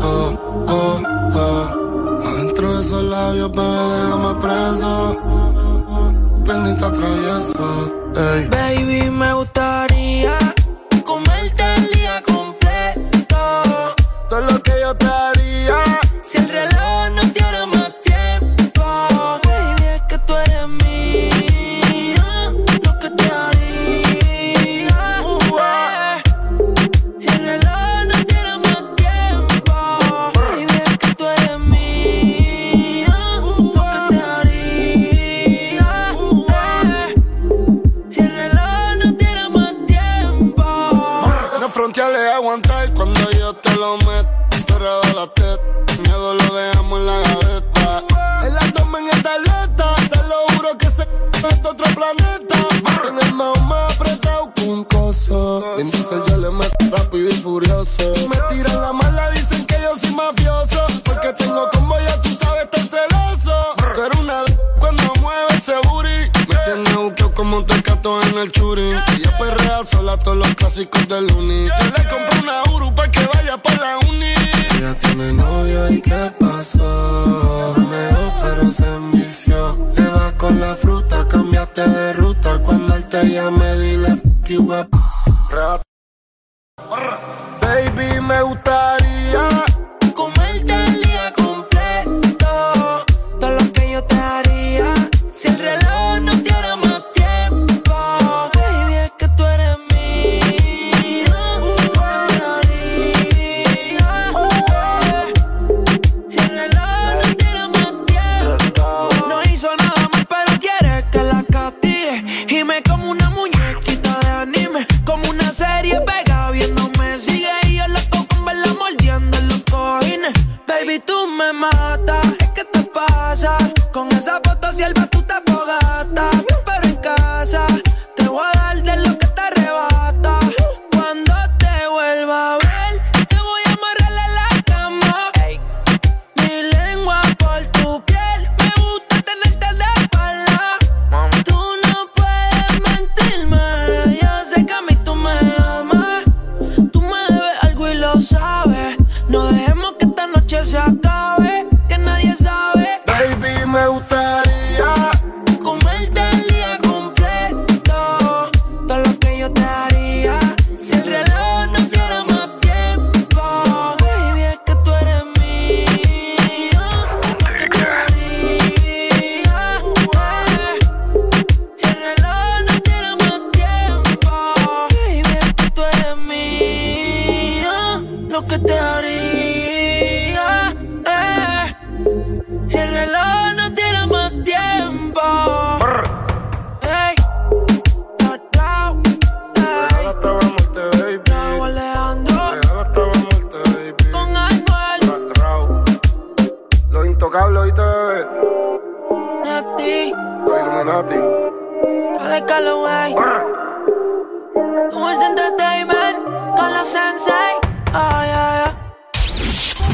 Oh, oh, oh esos labios, bebé, déjame preso Pendiente travieso Ey Baby, me gustaría comerte el día completo. Todo lo que yo te haría furioso. Me tiran la mala, dicen que yo soy mafioso. Porque tengo como ya tú sabes, estar celoso. Tú eres una d- cuando mueve ese booty. Me tiene buqueo como un tecato en el churi. Ella perrea sola todos los clásicos del uni. Yo le compré una Uru me gustaría Foto sierva tú te fogatas. Pero en casa te voy a dar de lo que te arrebata. Cuando te vuelva a ver, te voy a amarrar en la cama. Mi lengua por tu piel, me gusta tenerte de espalda. Tú no puedes mentirme, yo sé que a mí tú me amas. Tú me debes algo y lo sabes. No dejemos que esta noche se acabe, que nadie sabe. Baby, me gustaría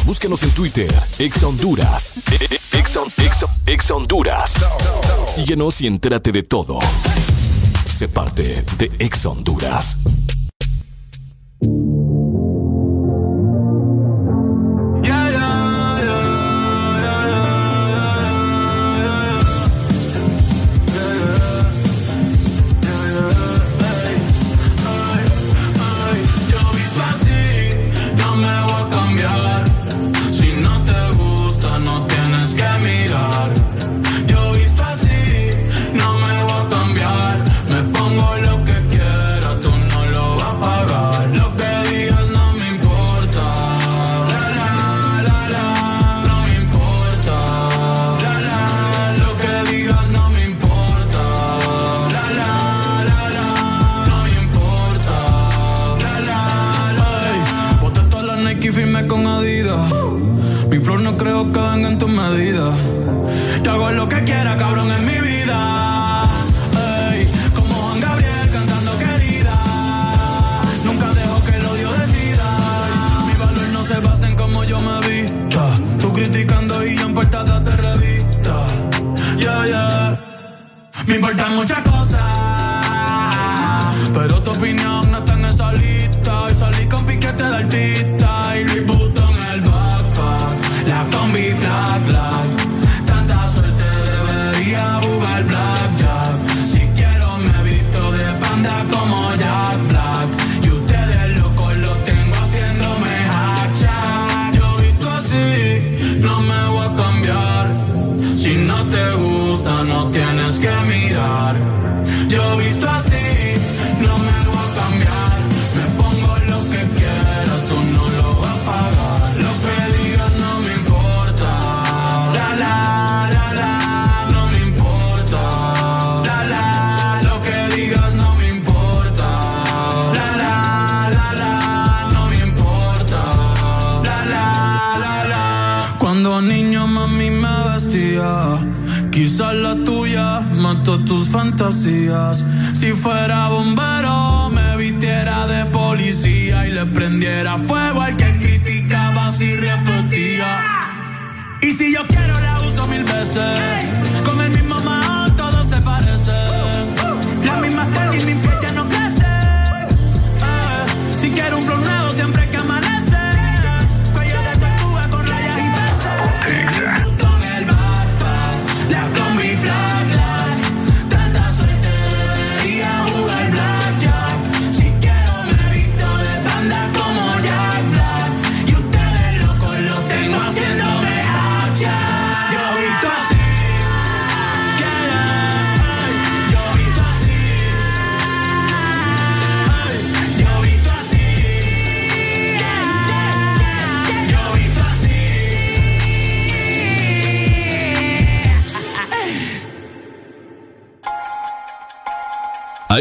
de en Twitter, Ex Honduras. Síguenos y entérate de todo. Se parte de Ex Honduras.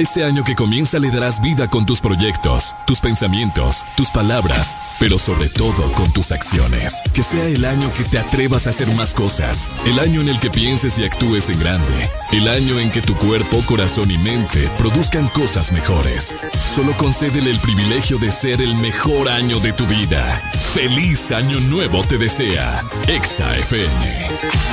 este año que comienza le darás vida con tus proyectos, tus pensamientos, tus palabras, pero sobre todo con tus acciones. Que sea el año que te atrevas a hacer más cosas, el año en el que pienses y actúes en grande, el año en que tu cuerpo, corazón y mente produzcan cosas mejores. Solo concédele el privilegio de ser el mejor año de tu vida. Feliz año nuevo te desea, Exa FM.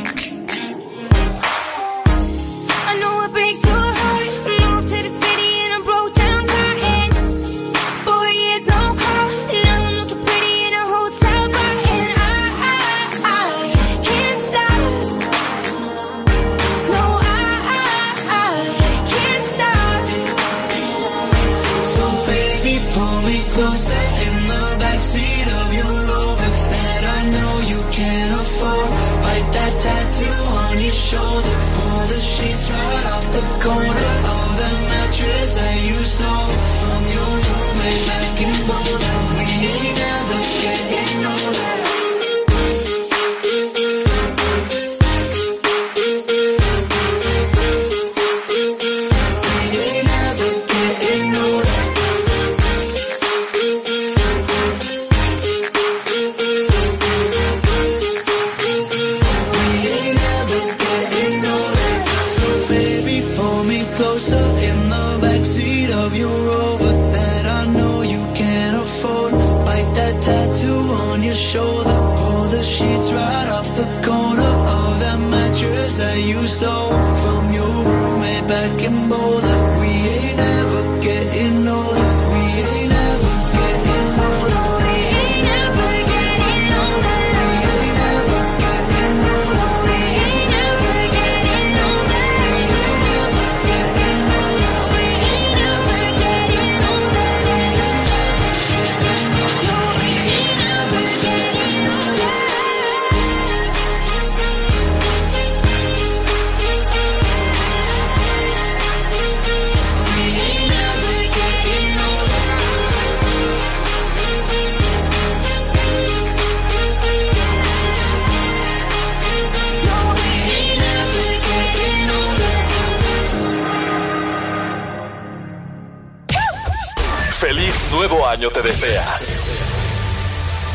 Te desea.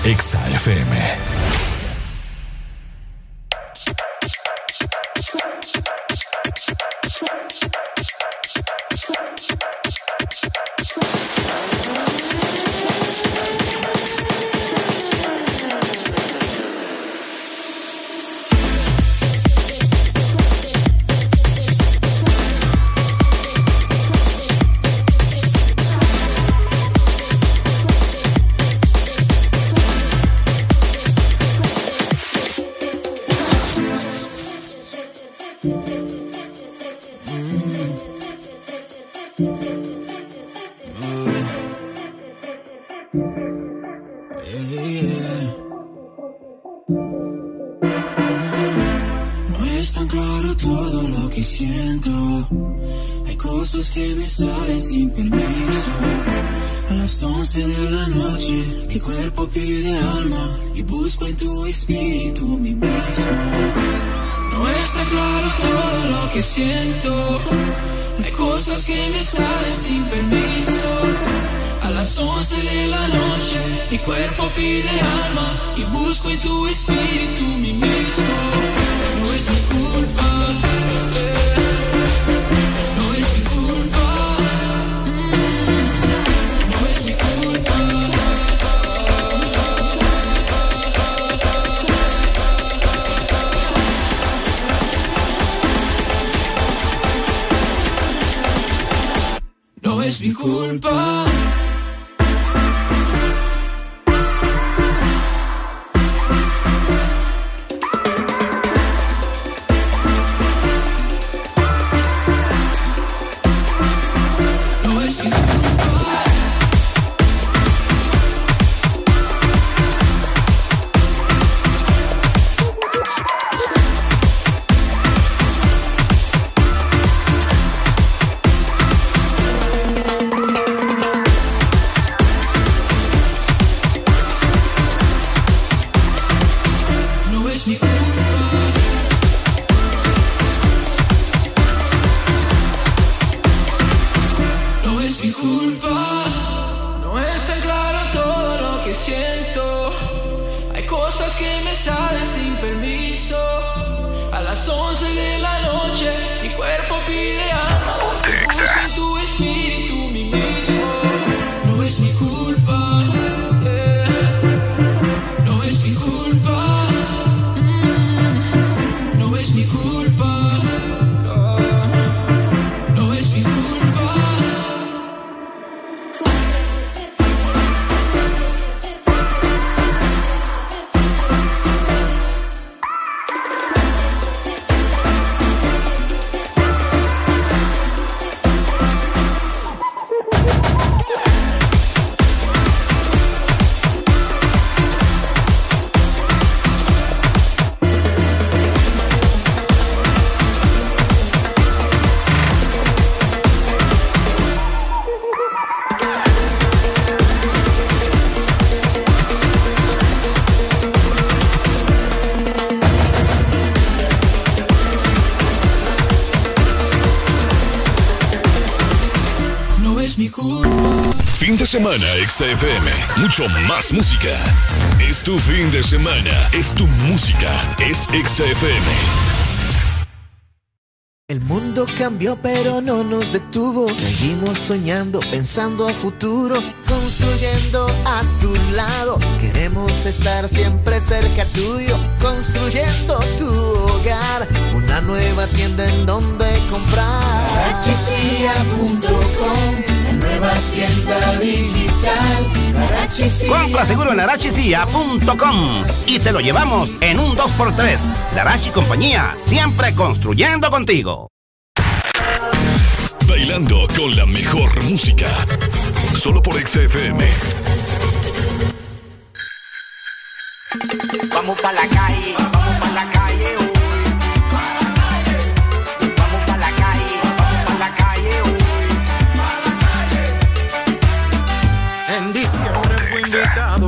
Exa FM. Espíritu mi mismo. No está claro todo lo que siento. Hay cosas que me salen sin permiso. A las 11 de la noche, mi cuerpo pide alma y busco en tu espíritu mi mismo. No es mi culpa. Es mi culpa. XFM. Mucho más música. Es tu fin de semana. Es tu música. Es XFM. El mundo cambió pero no nos detuvo. Seguimos soñando, pensando a futuro, construyendo a tu lado. Queremos estar siempre cerca tuyo, construyendo tu hogar. Una nueva tienda en donde comprar. Nueva tienda digital. Compra seguro en arachicia.com y te lo llevamos en un 2x3. Larachi Compañía, siempre construyendo contigo. Bailando con la mejor música. Solo por XFM. Vamos pa' la calle, A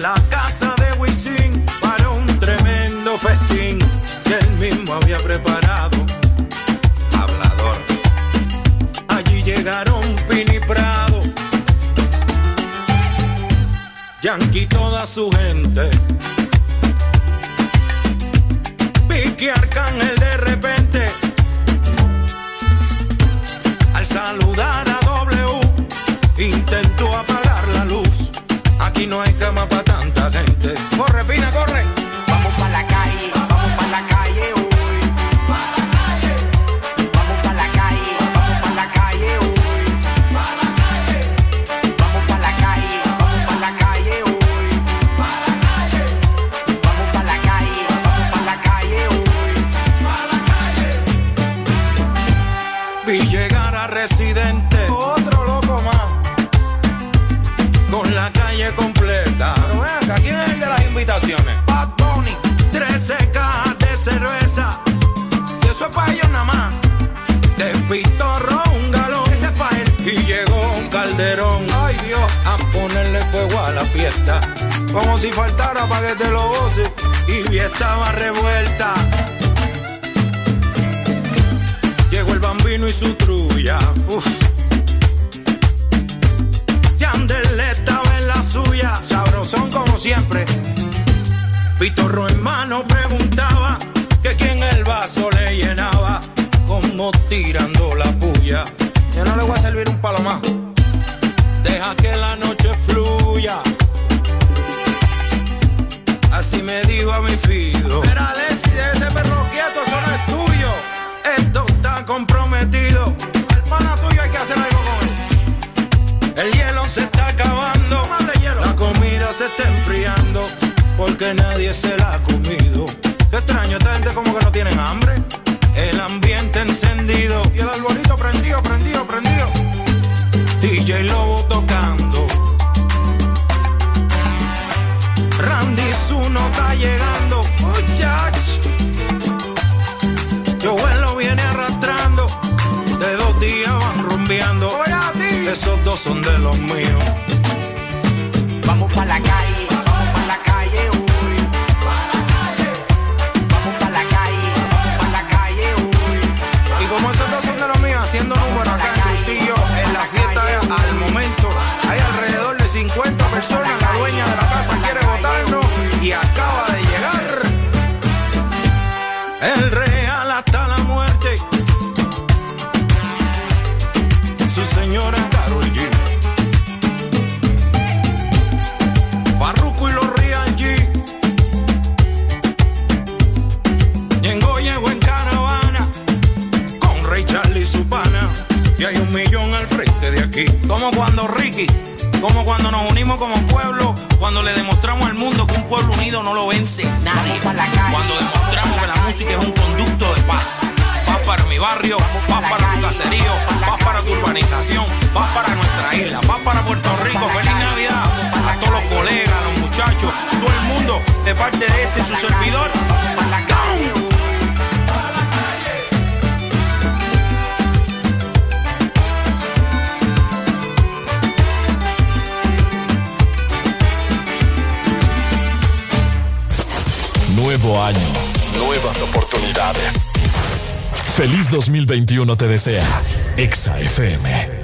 la casa de Wisin para un tremendo festín que él mismo había preparado. Hablador. Allí llegaron Pini Prado. Yankee toda su gente tuya. Yo no le voy a servir un palo más. Deja que la noche fluya. Así me dijo a mi fido. Pero Alexi, de ese perro quieto, eso no es tuyo. Esto está comprometido. Al pana tuyo hay que hacer algo con él. El hielo se está acabando. Hielo. La comida se está enfriando. Porque nadie se la ha comido. Qué extraño, esta gente como que no tienen hambre el ambiente encendido y el arbolito prendido, prendido, prendido. DJ Lobo tocando. Randy Zuno está llegando, muchachos. Yo lo viene arrastrando, de dos días van rumbeando. Esos dos son de los míos. Vamos para la calle unimos como pueblo, cuando le demostramos al mundo que un pueblo unido no lo vence nadie. Cuando demostramos que la música es un conducto de paz. Vas para mi barrio, vas para tu caserío, vas para tu urbanización, vas para nuestra isla, vas para Puerto Rico. ¡Feliz Navidad! A todos los colegas, a los muchachos, todo el mundo, de parte de este y su servidor. Nuevo año, nuevas oportunidades. Feliz 2021 te desea. Exa FM.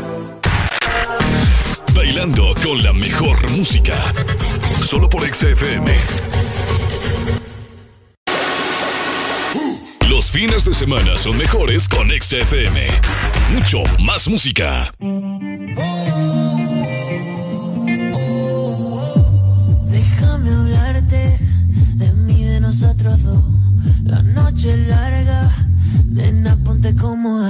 Bailando con la mejor música. Solo por XFM. Los fines de semana son mejores con XFM. Mucho más música. Déjame hablarte de mí, de nosotros. La noche es larga, nena, ponte cómoda.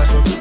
paso.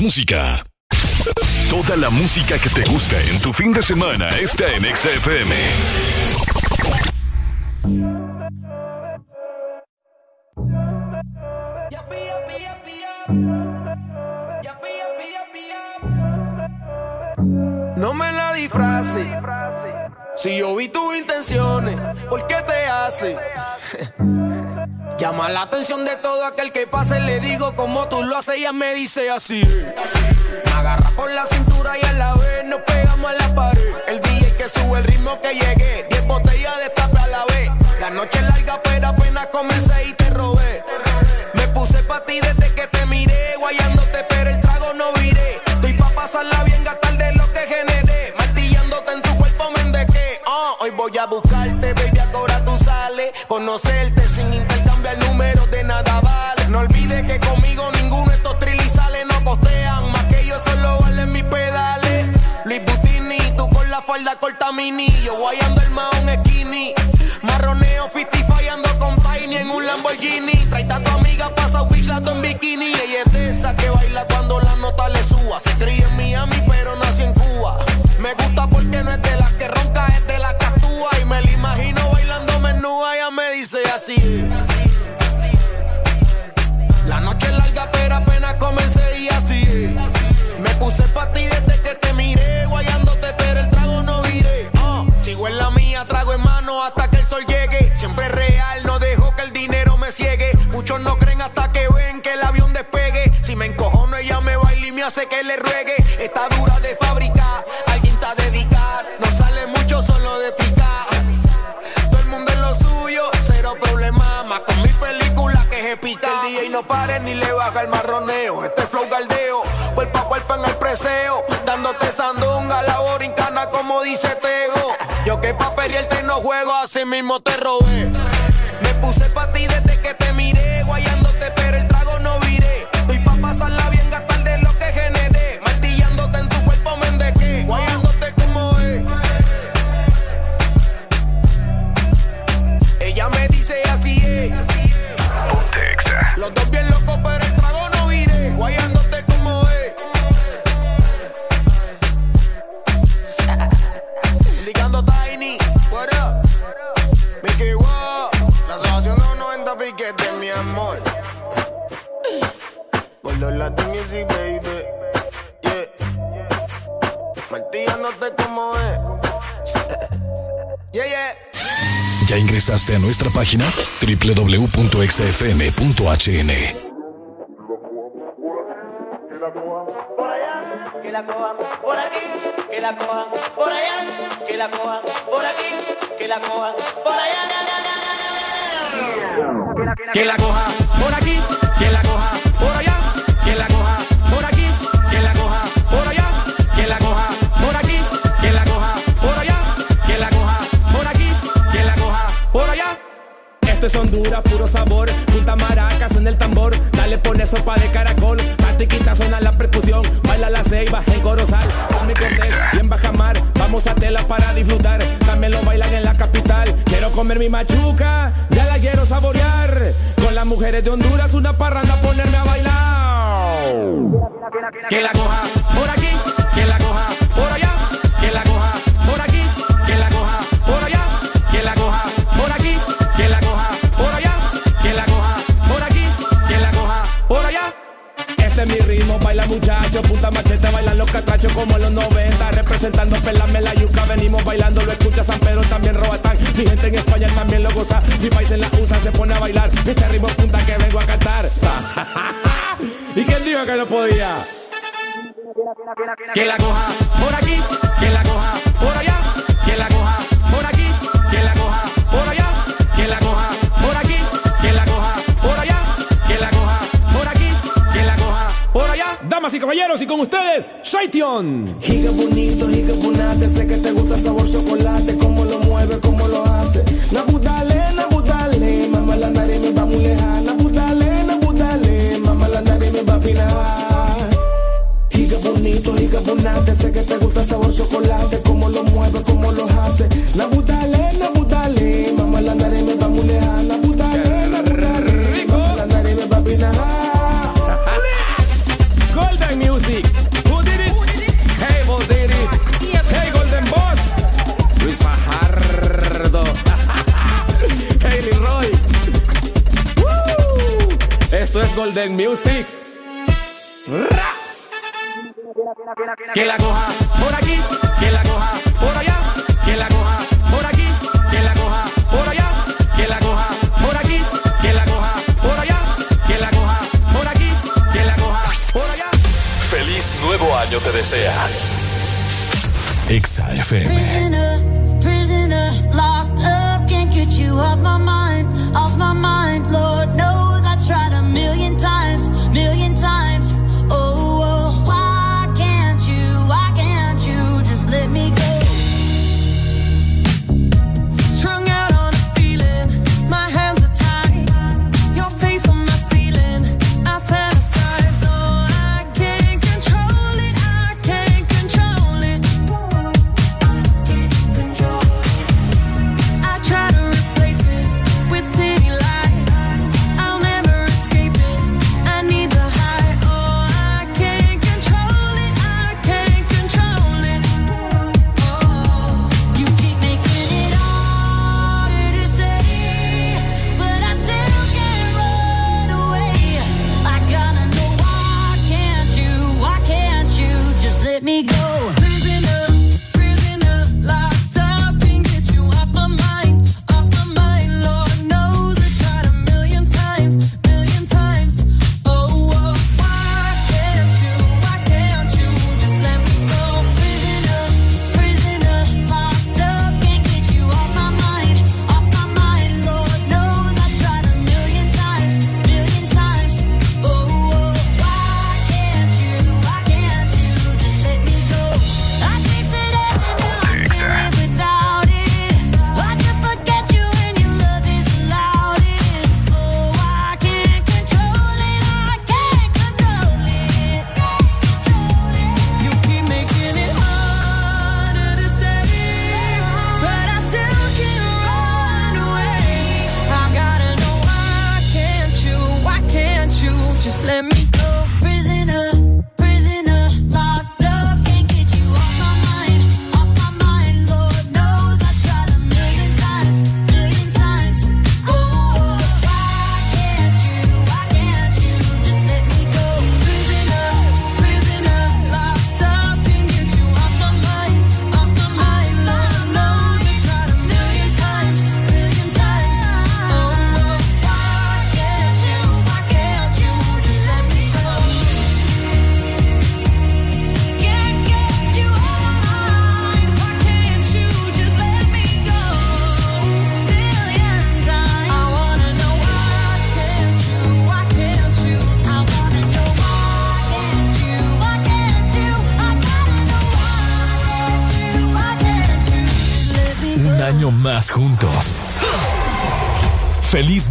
música. Toda la música que te gusta en tu fin de semana está en XFM. No me la disfraces. Si yo vi tus intenciones, ¿por qué te hace? Llama la atención de me dice así. Me agarra por la cintura y a la ingresaste a nuestra página www.exafm.hn. Que la por aquí, que la por allá, que la coja por aquí. Es Honduras, puro sabor. Punta maracas en el tambor. Dale, pone sopa de caracol. Patiquita suena la percusión. Baila la ceiba en Corozal. mi Cortés y en Bajamar. Vamos a tela para disfrutar. También lo bailan en la capital. Quiero comer mi machuca. Ya la quiero saborear. Con las mujeres de Honduras, una parranda ponerme a bailar. Que la coja por aquí muchachos, puta machete, bailan los catrachos como los 90, representando pelarme la yuca, venimos bailando, lo escucha San Pedro, también Robatán, mi gente en España también lo goza, mi país en la USA se pone a bailar, este ritmo punta que vengo a cantar. ¿Y quién dijo que no podía? Que la coja por aquí y caballeros, y con ustedes, Shaition. Giga bonito, giga bonate, sé que te gusta sabor chocolate, cómo lo mueve, cómo lo hace. Nabudale, nabudale, mamá la nariz me va muy lejana. Nabudale, nabudale, mamá la nariz me va a Giga bonito, giga bonate, sé que te gusta sabor chocolate, cómo lo mueve, cómo lo hace. Nabudale. Golden Music. Que la coja por aquí, que la coja por allá, que la coja por aquí, que la coja por allá, que la coja por aquí, que la coja por allá, que la coja por aquí, que la coja por allá. Feliz nuevo año te desea. Exa Prisoner, prisoner, locked up, can't get you off my mind, off my million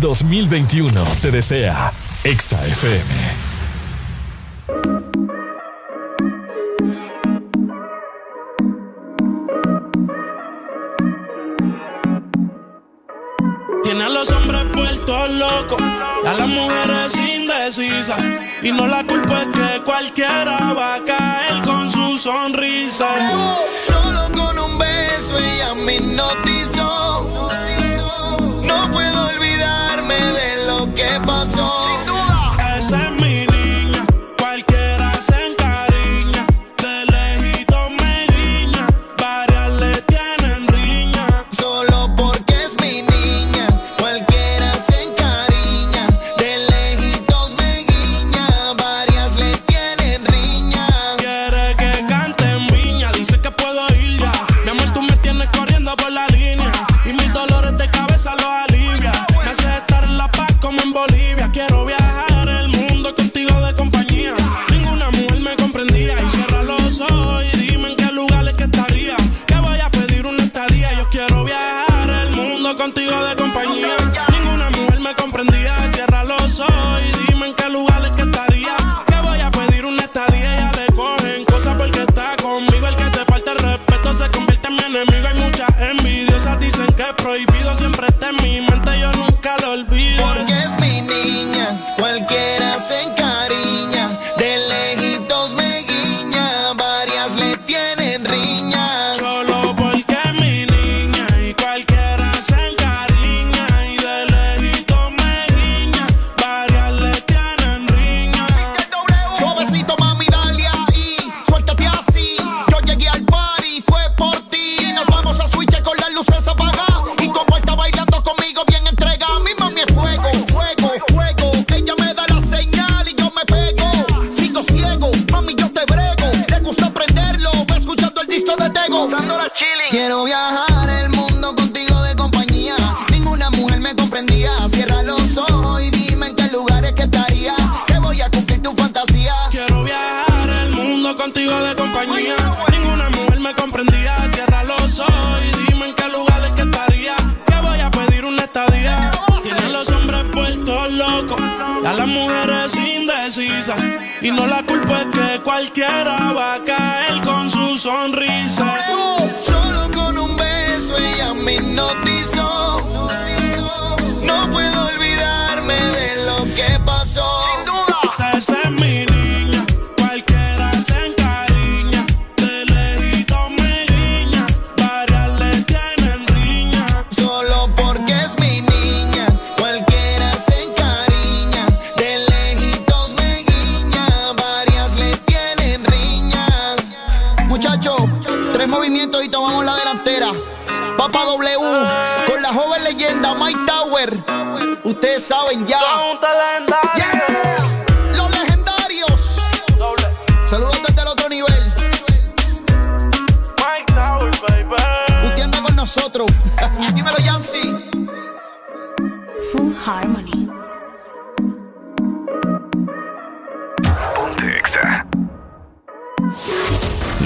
2021 te desea Exa FM. Tiene a los hombres puestos locos, a las mujeres indecisas. Y no la culpa es que cualquiera va a caer con su sonrisa. Solo con un beso ella me hipnotizó.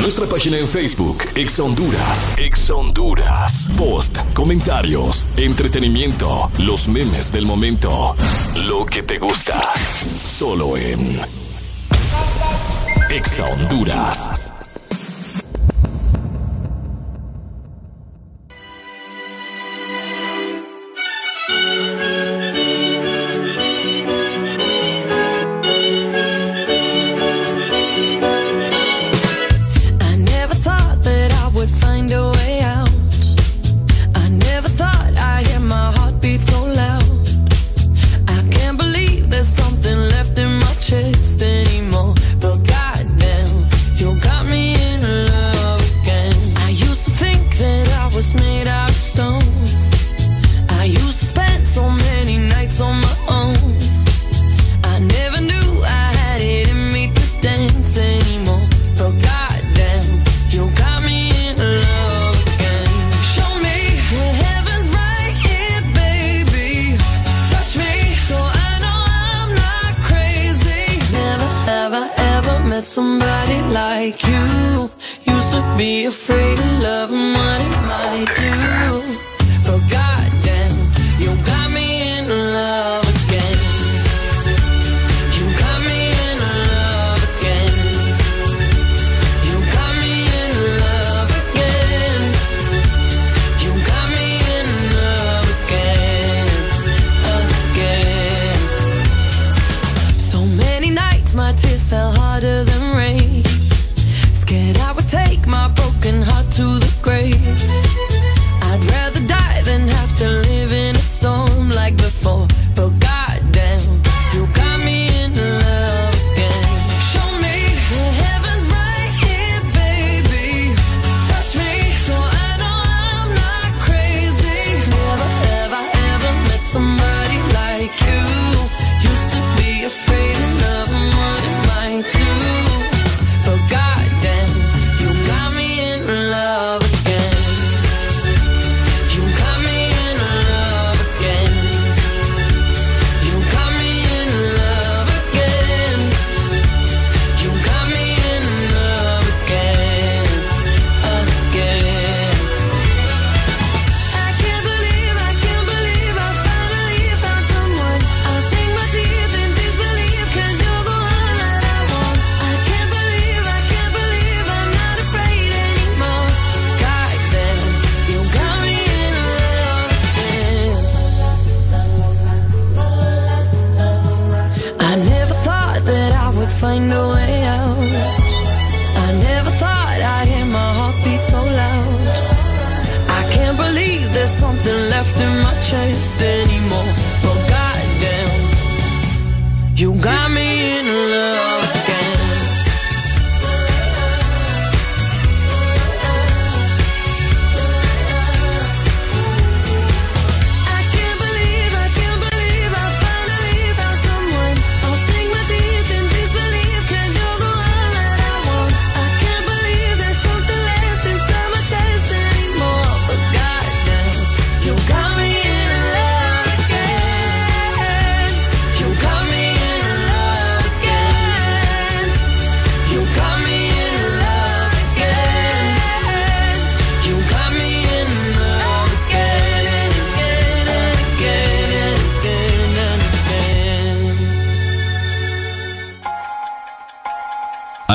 Nuestra página en Facebook, Ex Honduras. Ex Honduras. Post, comentarios, entretenimiento, los memes del momento. Lo que te gusta. Solo en Ex Honduras.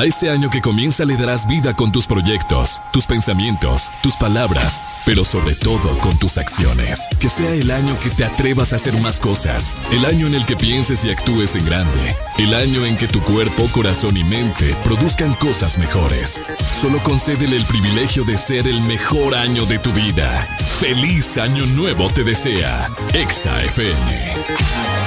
A este año que comienza le darás vida con tus proyectos, tus pensamientos, tus palabras, pero sobre todo con tus acciones. Que sea el año que te atrevas a hacer más cosas, el año en el que pienses y actúes en grande, el año en que tu cuerpo, corazón y mente produzcan cosas mejores. Solo concédele el privilegio de ser el mejor año de tu vida. Feliz año nuevo te desea, Exa FM.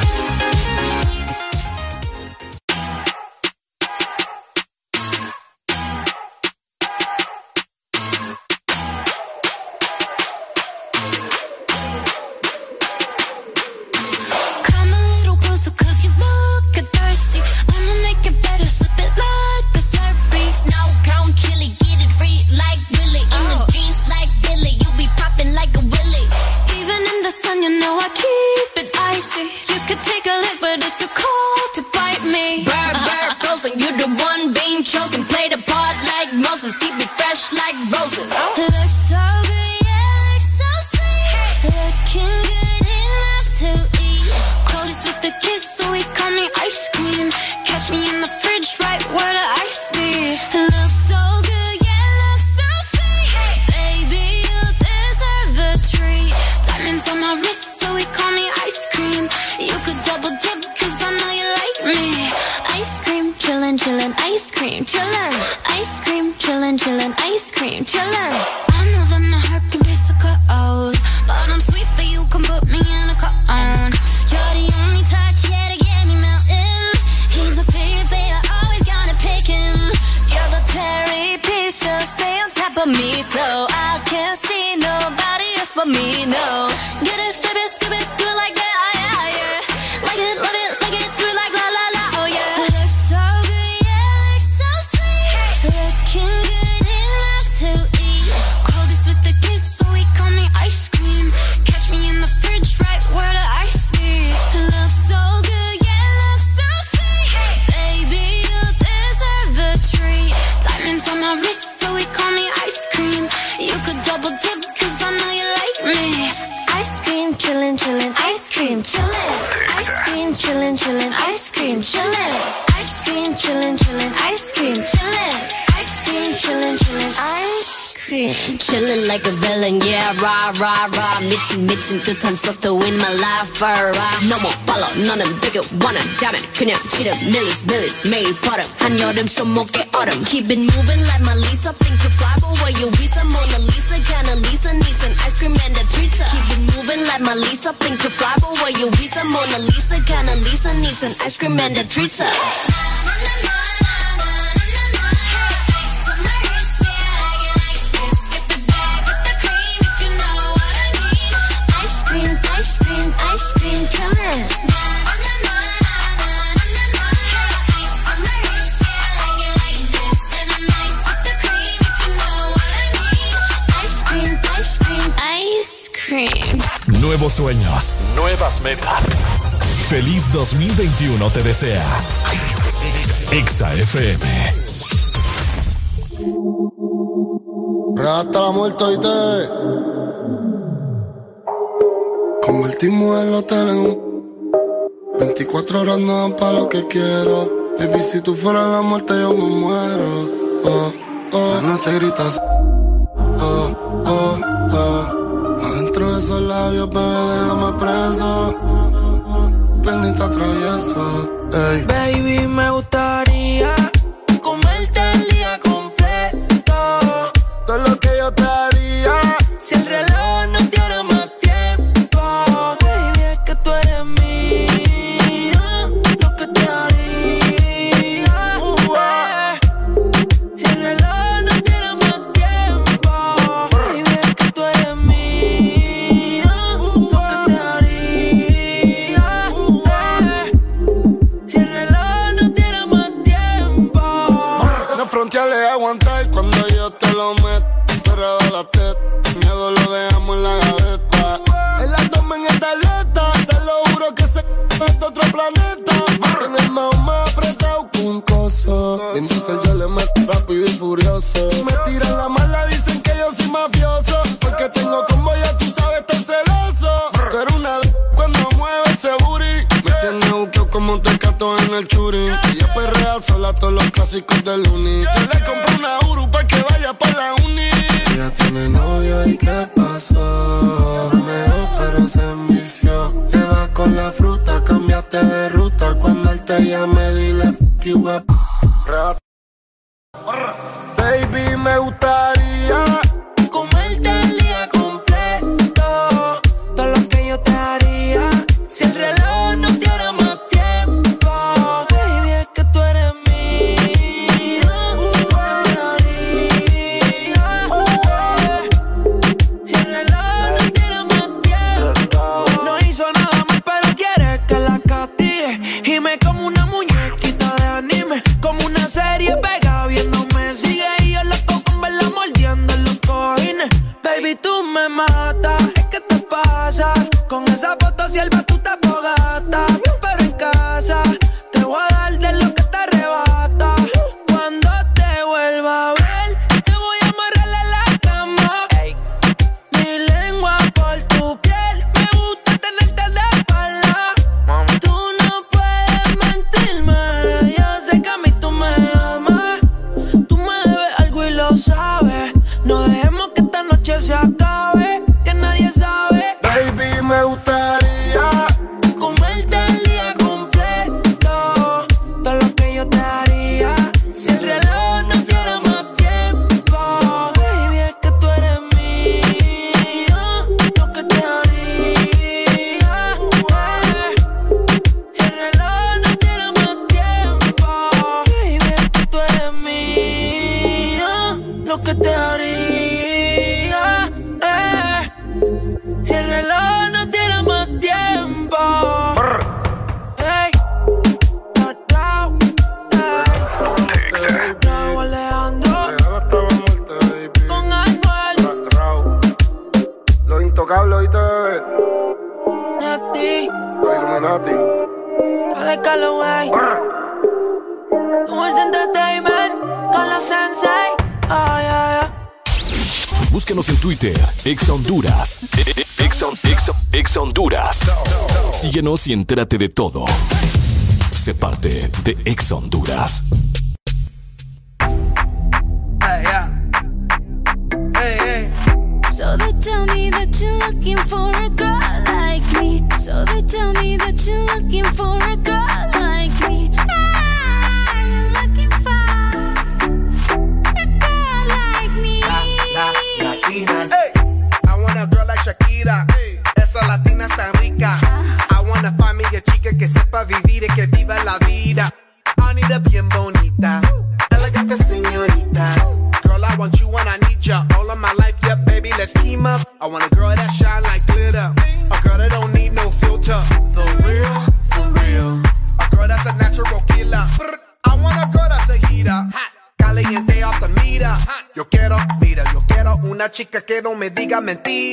more get autumn. Keep it moving like my Lisa. Think to fly, but where you visa? Mona Lisa, kinda Lisa, needs an ice cream and a treat. Keep it moving like my Lisa. Think to fly, but where you visa? Mona Lisa, kinda Lisa, needs an ice cream and a treat. Feliz 2021 te desea. Exa FM. Hasta la muerte y te convertimos el hotel en un 24 horas no dan para lo que quiero. Baby, si tú fueras la muerte, yo me muero. Oh, oh. No te gritas Y entérate de todo. Se parte de Ex Honduras. no me digas mentiras.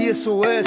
isso é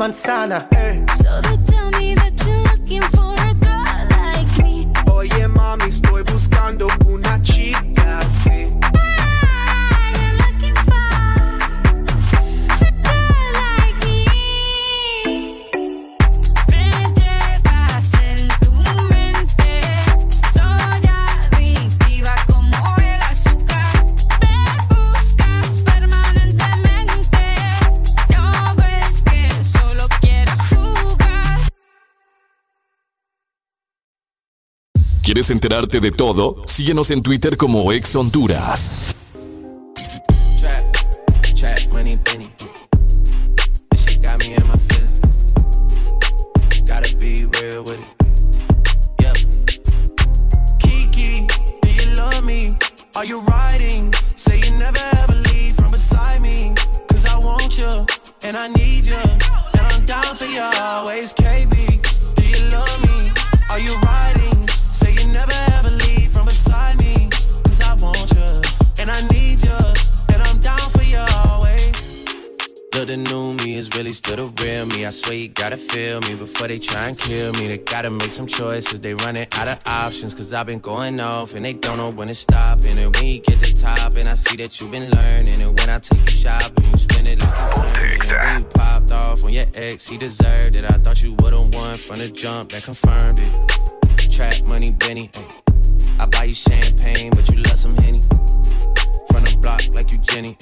manzana. Enterarte de todo? Síguenos en Twitter como Ex Honduras. Options. Cause I've been going off and they don't know when to stop. And when you get to top, and I see that you've been learning. And when I take you shopping, you spend it like you. When you popped off on your ex, he deserved it. I thought you would've won from the jump that confirmed it. Trap money, Benny. I buy you champagne, but you love some Henny. From the block like you Jenny.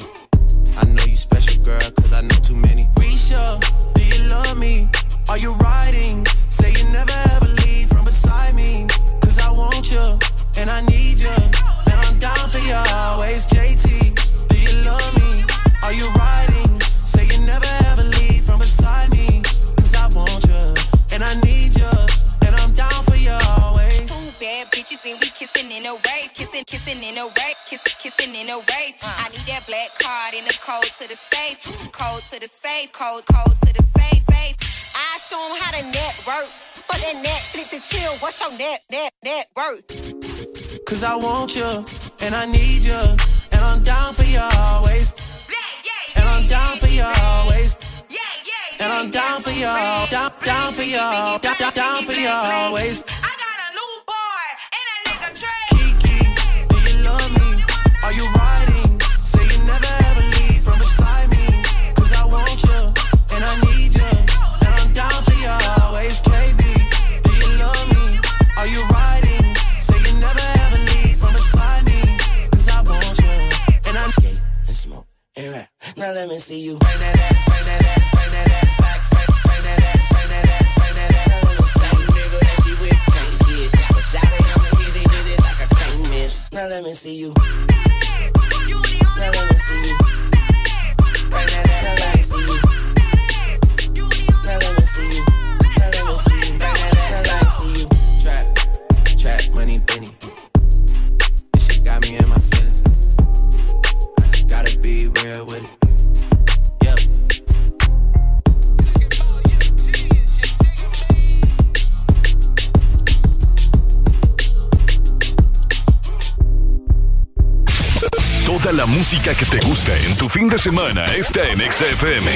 Always. Fin de semana está en XFM.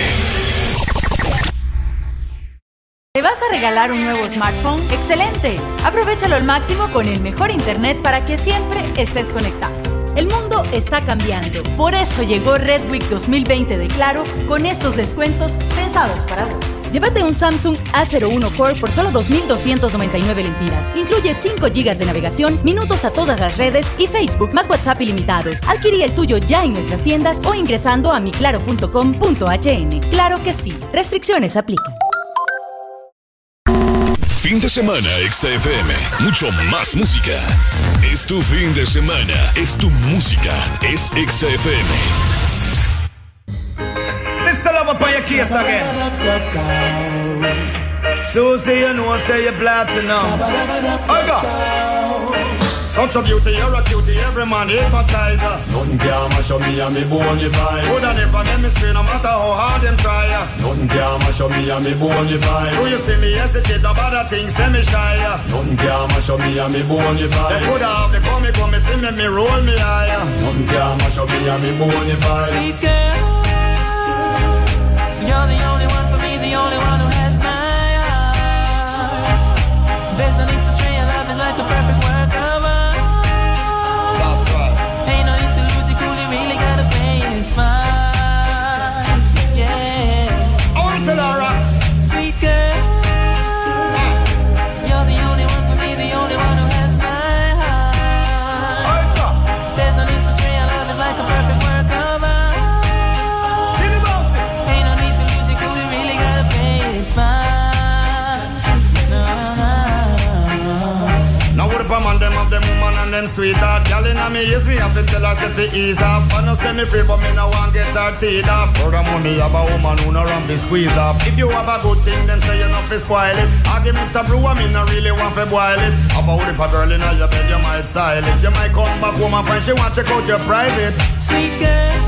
¿Te vas a regalar un nuevo smartphone? ¡Excelente! Aprovechalo al máximo con el mejor internet para que siempre estés conectado. El mundo está cambiando, por eso llegó Red Week 2020 de Claro con estos descuentos pensados para vos. Llévate un Samsung A01 Core por solo 2.299 lempiras. Incluye 5 GB de navegación, minutos a todas las redes y Facebook más WhatsApp ilimitados. Adquirí el tuyo ya en nuestras tiendas o ingresando a miclaro.com.hn. Claro que sí, restricciones aplican. Fin de semana XFM. Mucho más música. Es tu fin de semana. Es tu música. Es XFM. Case again. Susie, you know, say you're platinum. I go. Such a beauty, you're a cutie, every man hypnotize her. Nothing can mash up me and me bony vibe. Woulda never make me stray, no matter how hard them try. Nothing can can mash up me and me bonify. So you see me hesitate about a thing, say me shy. Nothing can mash up me and me bonify. They could have, have they come, me come, me feel me, me roll me higher. Nothing can mash up me and me bonify. Sweet girl, you're the only one for me, the only one who has my heart. There's no them sweetheart Girl in me ears me have to tell her say fi ease off. I no say me free but me no want get her teeth off Furthermore me have a woman who no run fi squeeze off If you have a good thing then say you no fi spoil it. Argument a brew and me no really want fi boil it. About if a girl in your bed you might style it. You might come back home and she want check out your private. Sweet girl,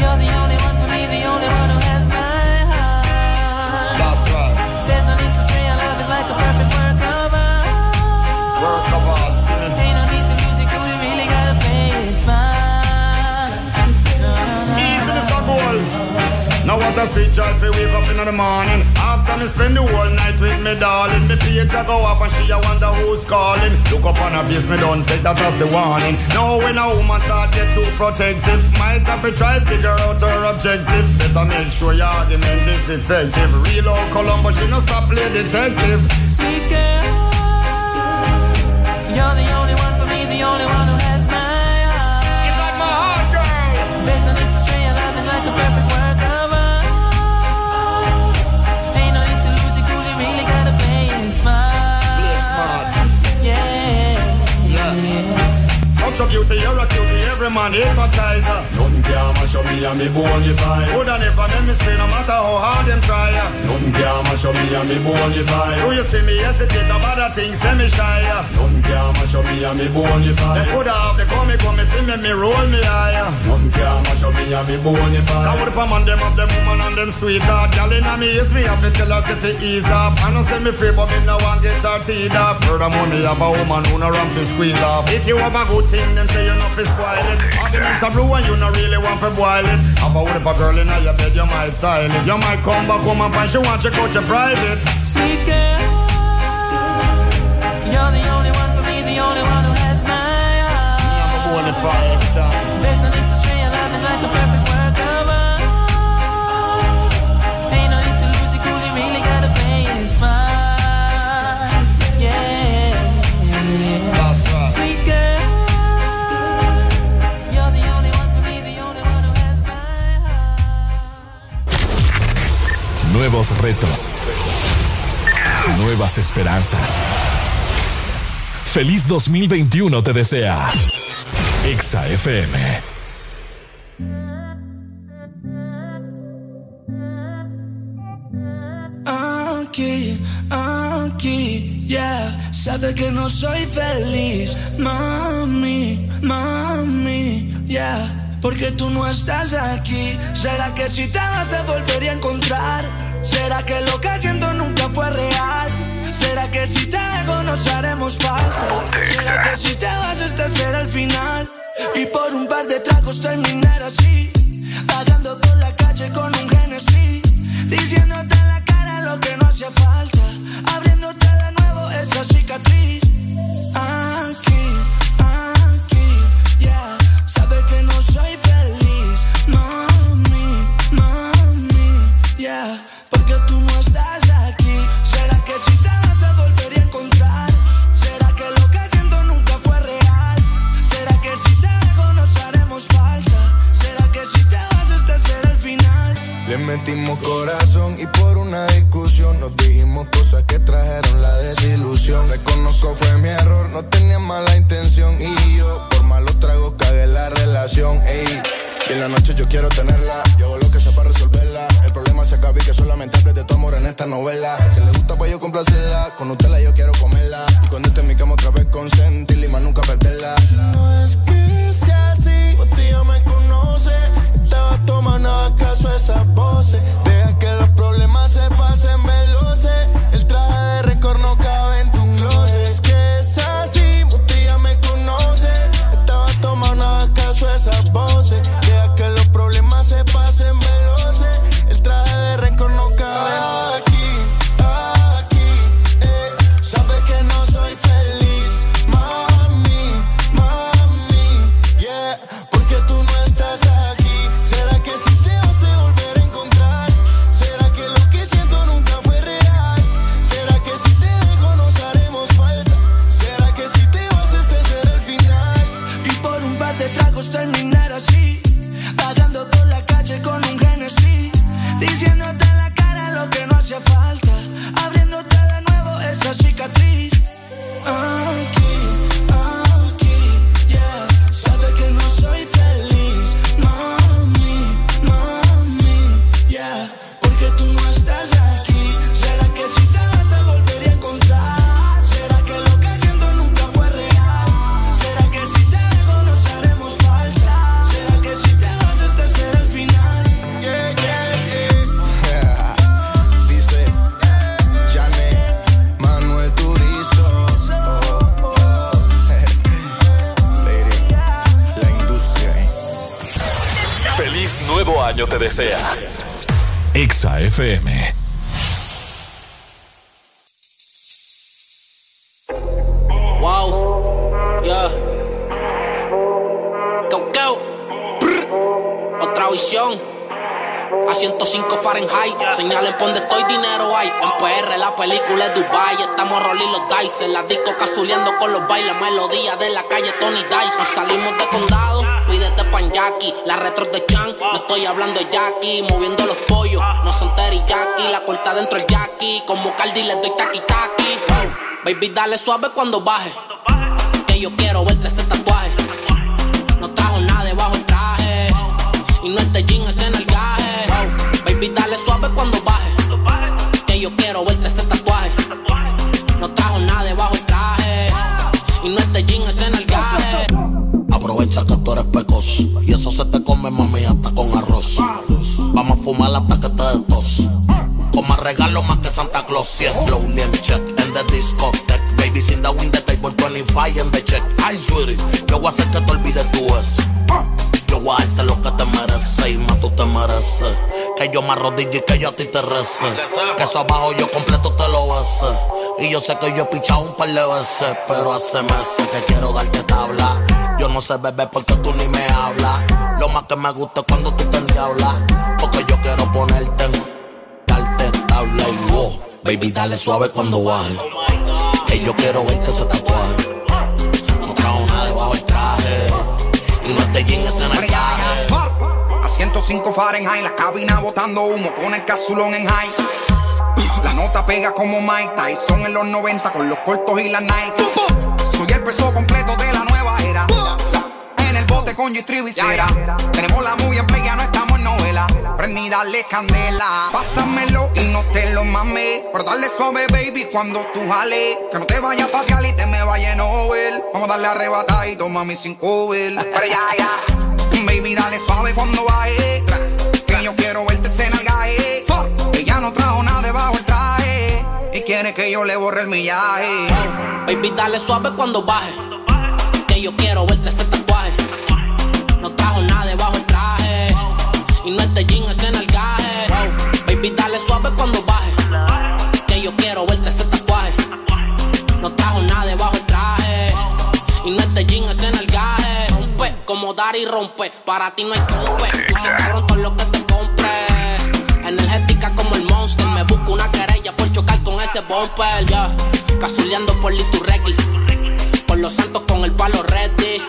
you're the what a sweet joy fi wake up in the morning. After me spend the whole night with me darling. Me page a go up and she a wonder who's calling. Look up on her face, me don't take that as the warning. Now when a woman start get too protective Might have to try figure out her objective. Better make sure your argument is effective. Real old Columbo, she no stop play detective. Sweet girl, you're the only one for me, the only one Such a cutie, you're a cutie, every man her. Nothing can mash up me and me bonify. Coulda never make me stay no matter how hard them try. Nothing can mash up me and me bonify. So you see me hesitate about a thing, say me shy. Nothing can mash up me and me bonify. They coulda have the come, me come, me feel me, me roll me higher. Nothing can mash up me and me bonify. What if a man them have them woman and them sweetheart? Girl inna me ears, me have to tell her say fi ease up. I know say me free, but me no want get her teeth off. Furthermore, me have a woman who no ramp me squeeze off. If you have a good thing, them say you not fi spoil it. Argument a brew and you no really want fi boil it. How about if a girl inna your bed, you might style it. You might come back home and find she want check out your private. Sweet girl, you're the only one for me, the only one who has my heart. I'm a bonify every time. There's no need to stray, your love is like a perfect work Nuevos retos. Nuevas esperanzas. Feliz 2021 te desea. Exa FM. Aquí, aquí, yeah. Sabe que no soy feliz, mami, mami, yeah. Porque tú no estás aquí. ¿Será que si te vas te volvería a encontrar? ¿Será que lo que siento nunca fue real? ¿Será que si te dejo nos haremos falta? ¿Será que si te vas este será el final? Y por un par de tragos terminar así Vagando por la calle con un Genesis Diciéndote en la cara lo que no hacía falta Abriéndote de nuevo esa cicatriz Aquí, aquí, yeah Sabe que no Le metimos corazón y por una discusión nos dijimos cosas que trajeron la desilusión. Reconozco fue mi error, no tenía mala intención y yo por malos tragos cagué la relación. Ey, y en la noche yo quiero tenerla, yo hago lo que sea para resolverla. Problema se acaba y que solamente hable de tu amor en esta novela. Que le gusta pues yo complacerla, con usted la yo quiero comerla. Y cuando esté en mi cama otra vez consentirla y más nunca perderla. No es que sea así, usted ya me conoce. Estaba toma, no hagas caso a esas voces. Deja que los problemas se pasen, me lo sé. El traje desea. Exa FM. Wow, yeah. Go, go. Brr. Otra visión. A 105 Fahrenheit. Señalen por donde estoy, dinero hay. En PR la película es Dubai. Estamos rolling los dice. En la disco casuleando con los bailes. Melodía de la calle Tony Dice. Nos salimos de condado. Pídete pan Jackie. La retro de Chan. No estoy hablando de Jackie. Moviendo los pollos. No son teriyaki. La corta dentro el Jackie. Como Cardi le doy taki taki. Baby, dale suave cuando baje. Que yo quiero verte ese tatuaje. No trajo nada debajo el traje. Y no este jean es en el gaje. Baby, dale suave cuando baje. Que yo quiero verte ese tatuaje. No trajo nada debajo el traje. Y no este jean es en el gaje. Aprovecha y eso se te come mami hasta con arroz. Vamos a fumar hasta que te des tos. Con más regalo más que Santa Claus. Yes, slowly and check in the discotheque. Babies in the window table 25 en the check. Ay, sweetie, yo voy a hacer que te olvides tú eso. Yo voy darte lo que te mereces y más tú te mereces. Que yo me arrodille y que yo a ti te rece. Que eso abajo yo completo te lo bese. Y yo sé que yo he pichado un par de veces, pero hace meses que quiero darte tabla. Yo no sé beber porque tú ni me hablas. Lo más que me gusta es cuando tú te endiablas. Porque yo quiero ponerte en darte tabla y wow. Baby, dale suave cuando baje. Que yo quiero verte ese tatuaje. 5 Fahrenheit. La cabina botando humo con el casulón en high. La nota pega como Mike Tyson en los 90 con los cortos y la Nike. Soy el peso completo de la nueva era. En el bote con G-Tree Tenemos la movie en play, ya no estamos en novela. Prendí, dale candela. Pásamelo y no te lo mames. Pero dale suave, baby, cuando tú jales. Que no te vayas pa' Cali te me vaya en over. Vamos a darle arrebatadito, mami, sin cover. Pero ya, ya. Baby, dale suave cuando baje. Que yo quiero verte en el gaje. Ella no trajo nada debajo el traje. Y quiere que yo le borre el millaje. Baby, dale suave cuando baje. Que yo quiero verte ese tatuaje. No trajo nada debajo el traje. Y no este jean es rompe. Para ti no hay compe. Tú me cobras todo lo que te compre. Energética como el monster. Me busco una querella por chocar con ese bumper. Ya. Cazuleando por Liturregui. Por los santos con el palo ready.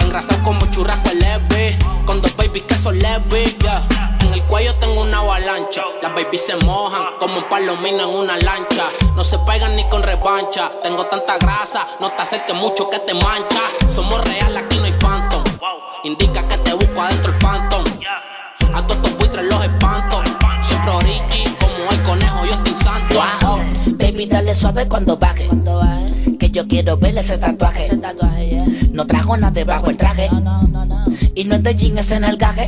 Engrasado como churrasco el leve. Con dos babies que son ya. En el cuello tengo una avalancha. Las babies se mojan como un palomino en una lancha. No se pegan ni con revancha. Tengo tanta grasa, no te acerques mucho que te mancha. Somos real, aquí no hay phantom. Indica que te busco adentro el phantom. Baby, dale suave cuando baje. Que yo quiero ver ese tatuaje. No trajo nada debajo el traje. Y no es de jean, es en el gaje.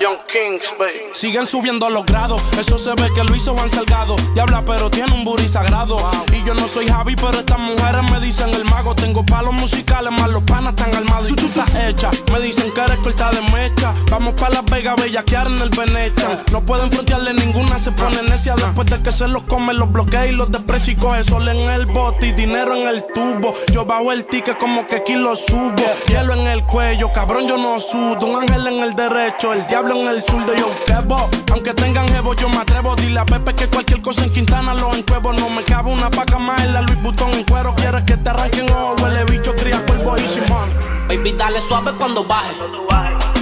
Young Kings, baby. Siguen subiendo los grados. Eso se ve que lo hizo Juan Salgado. Diabla, pero tiene un booty sagrado. Y yo no soy Javi, pero estas mujeres me dicen el mago. Tengo palos musicales, más los panas están armados. Y tú, tú estás hecha. Me dicen que eres corta de mecha. Vamos pa' Las Vegas, bellaquear en el Venetian. No pueden frontearle ninguna, se pone necia. Después de que se los come, los bloquea y los desprecia. Y coge sol en el bote y dinero en el tubo. Yo bajo el ticket como que aquí lo subo. Hielo en el cuello, cabrón, yo no sudo. Un ángel en el derecho, el diablo en el zurdo. Yo quebo. Aunque tengan jevo, yo me atrevo. Dile a Pepe que cualquier cosa en Quintana lo encuevo. No me cabe una paca más en la Louis Vuitton en cuero. Quieres que te arranquen o huele bicho, cría cuervo y Simón. Baby, dale suave cuando baje.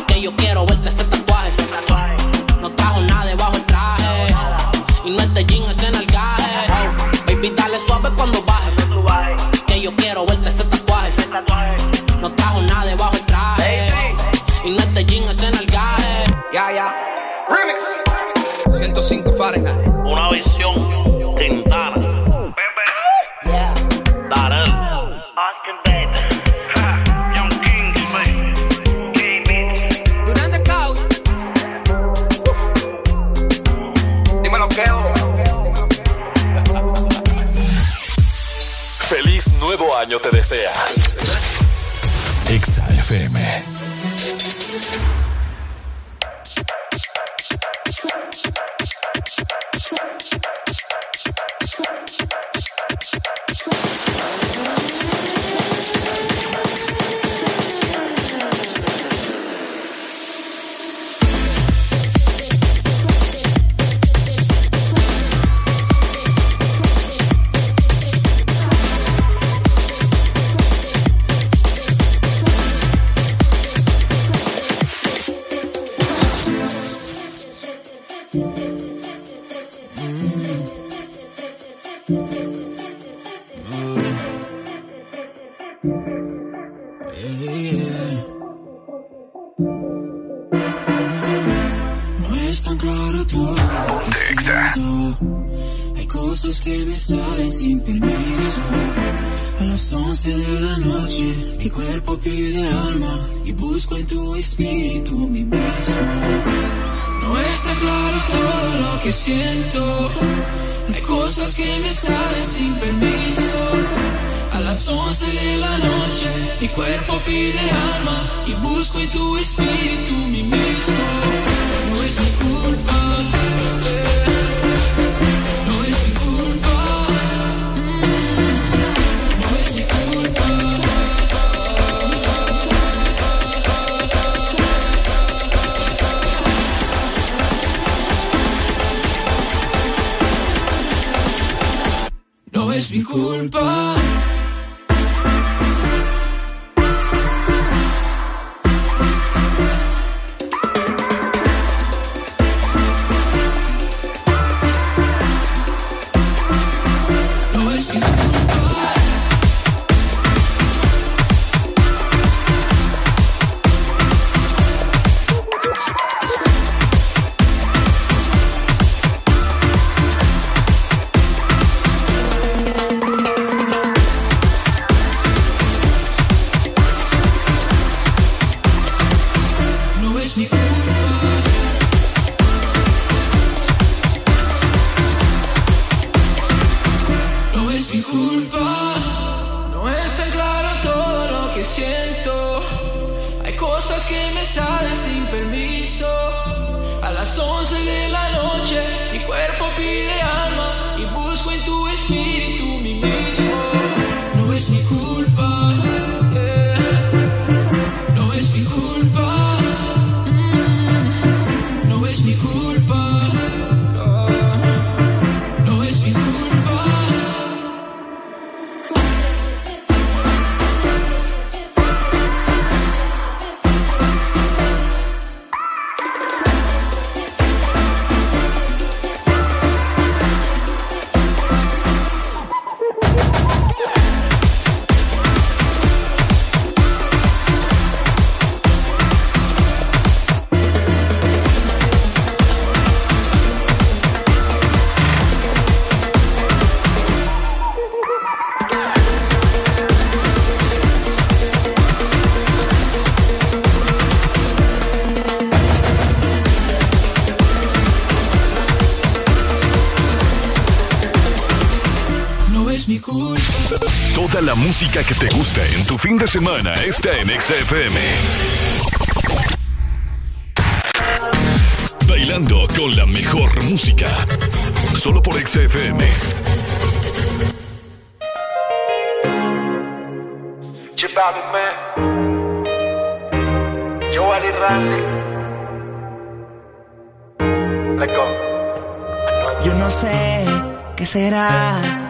Que yo quiero verte ese tatuaje. No trajo nada debajo el traje. Y no es de jean, quiero verte ese tatuaje. No trajo nada debajo el traje. Y no es de jean, es en el gaje. Ya, ya. Remix. 105 Fahrenheit. Año te desea. Exa Cosas que me salen sin permiso. A las 11 de la noche, mi cuerpo pide alma y busco en tu espíritu mi mismo. No está claro todo lo que siento. Hay cosas que me salen sin permiso. A las 11 de la noche, mi cuerpo pide alma y busco en tu espíritu mi mismo. No es mi culpa. Es mi culpa. Música que te gusta en tu fin de semana está en XFM. Bailando con la mejor música. Solo por XFM. Chipabi, man. Joel y Randy. Let's go. Yo no sé qué será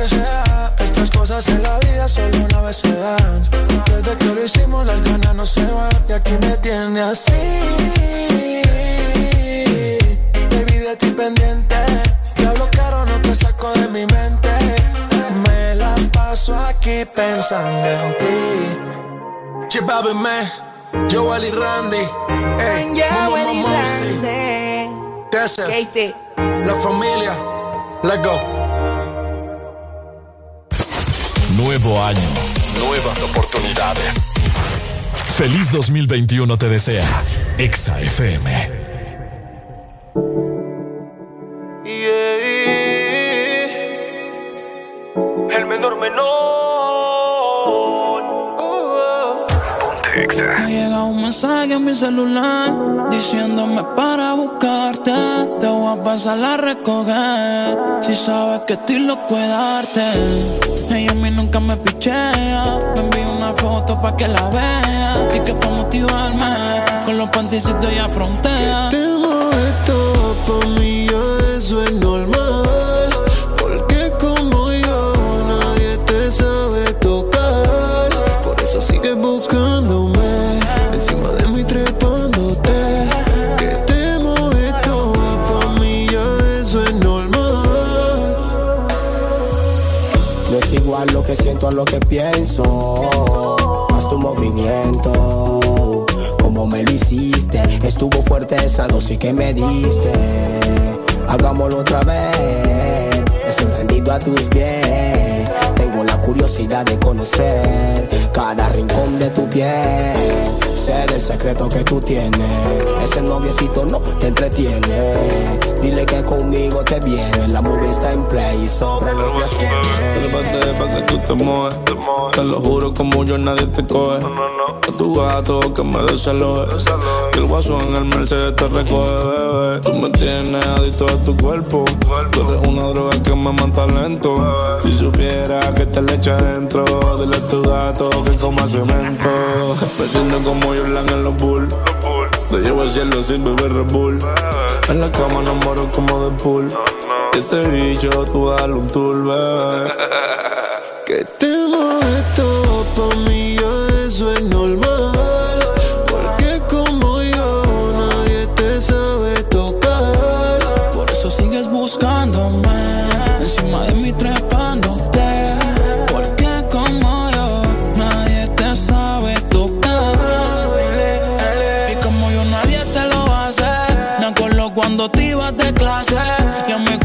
Que enloquecerá. Estas cosas en la vida solo una vez se dan. Desde que lo hicimos las ganas no se van y aquí me tiene así. Baby de ti pendiente, te hablo caro no te saco de mi mente. Me la paso aquí pensando en ti. Chipabi me, Joel y Randy, ey, Joel y. Randy. Tessa, la familia, let's go. Nuevo año, nuevas oportunidades. Feliz 2021 te desea Exa FM. El menor menor. Me llega un mensaje a mi celular diciéndome para buscarte. Te voy a pasar a recoger. Si sabes que estoy loco de darte. Ella a mí nunca me pichea. Me envía una foto pa' que la vea. Y que para motivarme, con los panticitos ya frontea. Te mueves todo que siento a lo que pienso. Haz tu movimiento, como me lo hiciste. Estuvo fuerte esa dosis que me diste. Hagámoslo otra vez. Estoy rendido a tus pies. Tengo la curiosidad de conocer cada rincón de tu piel. Sé del secreto que tú tienes. Ese noviecito no te entretiene. Dile que conmigo te viene. La movie está en play sobre lo que Llévate pa' que tú te mueves. Te lo juro, como yo nadie te coge. A tu gato que me desaloje. Que el guaso en el Mercedes te recoge, bebé. Tú me tienes adicto a tu cuerpo. Tú eres una droga que me mata lento. Si supiera que te le echa dentro, dile a tu gato que coma cemento. Me siento como Jordan en los bulls. Te llevo al cielo sin beber Red Bull. En la cama no moro como de pool. Y este bicho, tú dale un tour, bebé. Que te mueves todo pa' mí, ya eso es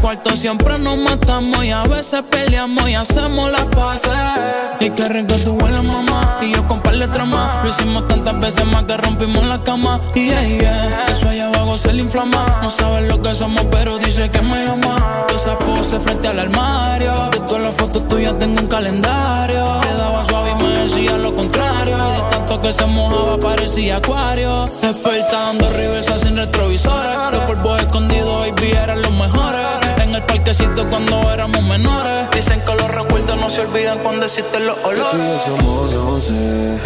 cuarto siempre nos matamos. Y a veces peleamos y hacemos las paces. Y qué rico tú hueles, mamá. Y yo con par de. Lo hicimos tantas veces más que rompimos la cama. Y yeah, yeah. Eso allá abajo se le inflama. No sabes lo que somos, pero dice que me ama. Yo esa pose frente al armario. De todas las fotos tuyas tengo un calendario. Le daba suave y me decía lo contrario. Y de tanto que se mojaba parecía acuario. Experta dando sin retrovisores. Los polvos escondidos, baby, eran los mejores. El parquecito cuando éramos menores. Dicen que los recuerdos no se olvidan cuando existen los Que olores. yo somos doce.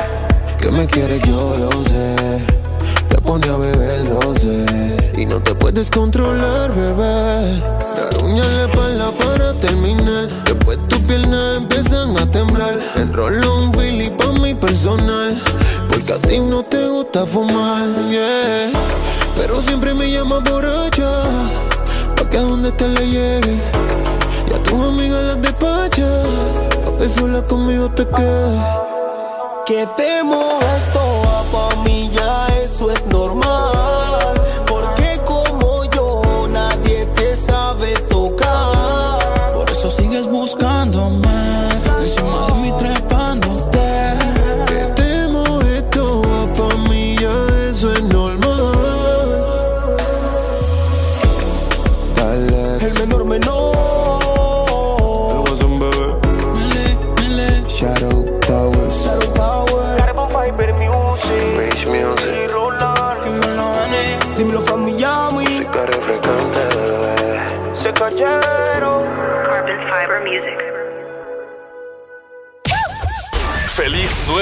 Que me quieres, yo lo sé. Te pone a beber rosé. Y no te puedes controlar, bebé. Dar uña en la espalda para terminar. Después tus piernas empiezan a temblar. Enrollo un Philly pa' mi personal. Porque a ti no te gusta fumar, yeah. Pero siempre me llamas borracha. Pa' que donde te le llegue. Y a tus amigas las despacha. Pa' que sola conmigo te quedes. Que te muevas toda pa' mí ya eso es normal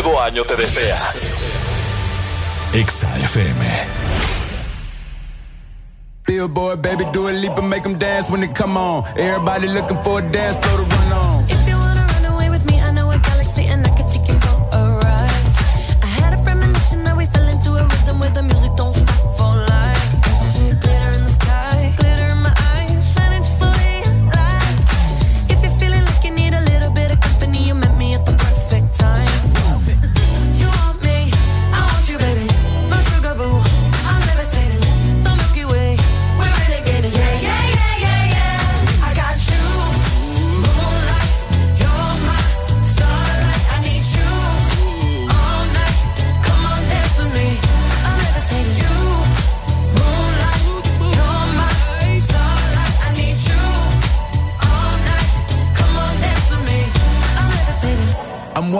nuevo año te desea. Exa FM. Billboard, baby, do a leap and make them dance when they come on. Everybody looking for a dance floor to run on.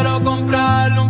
quiero comprarle un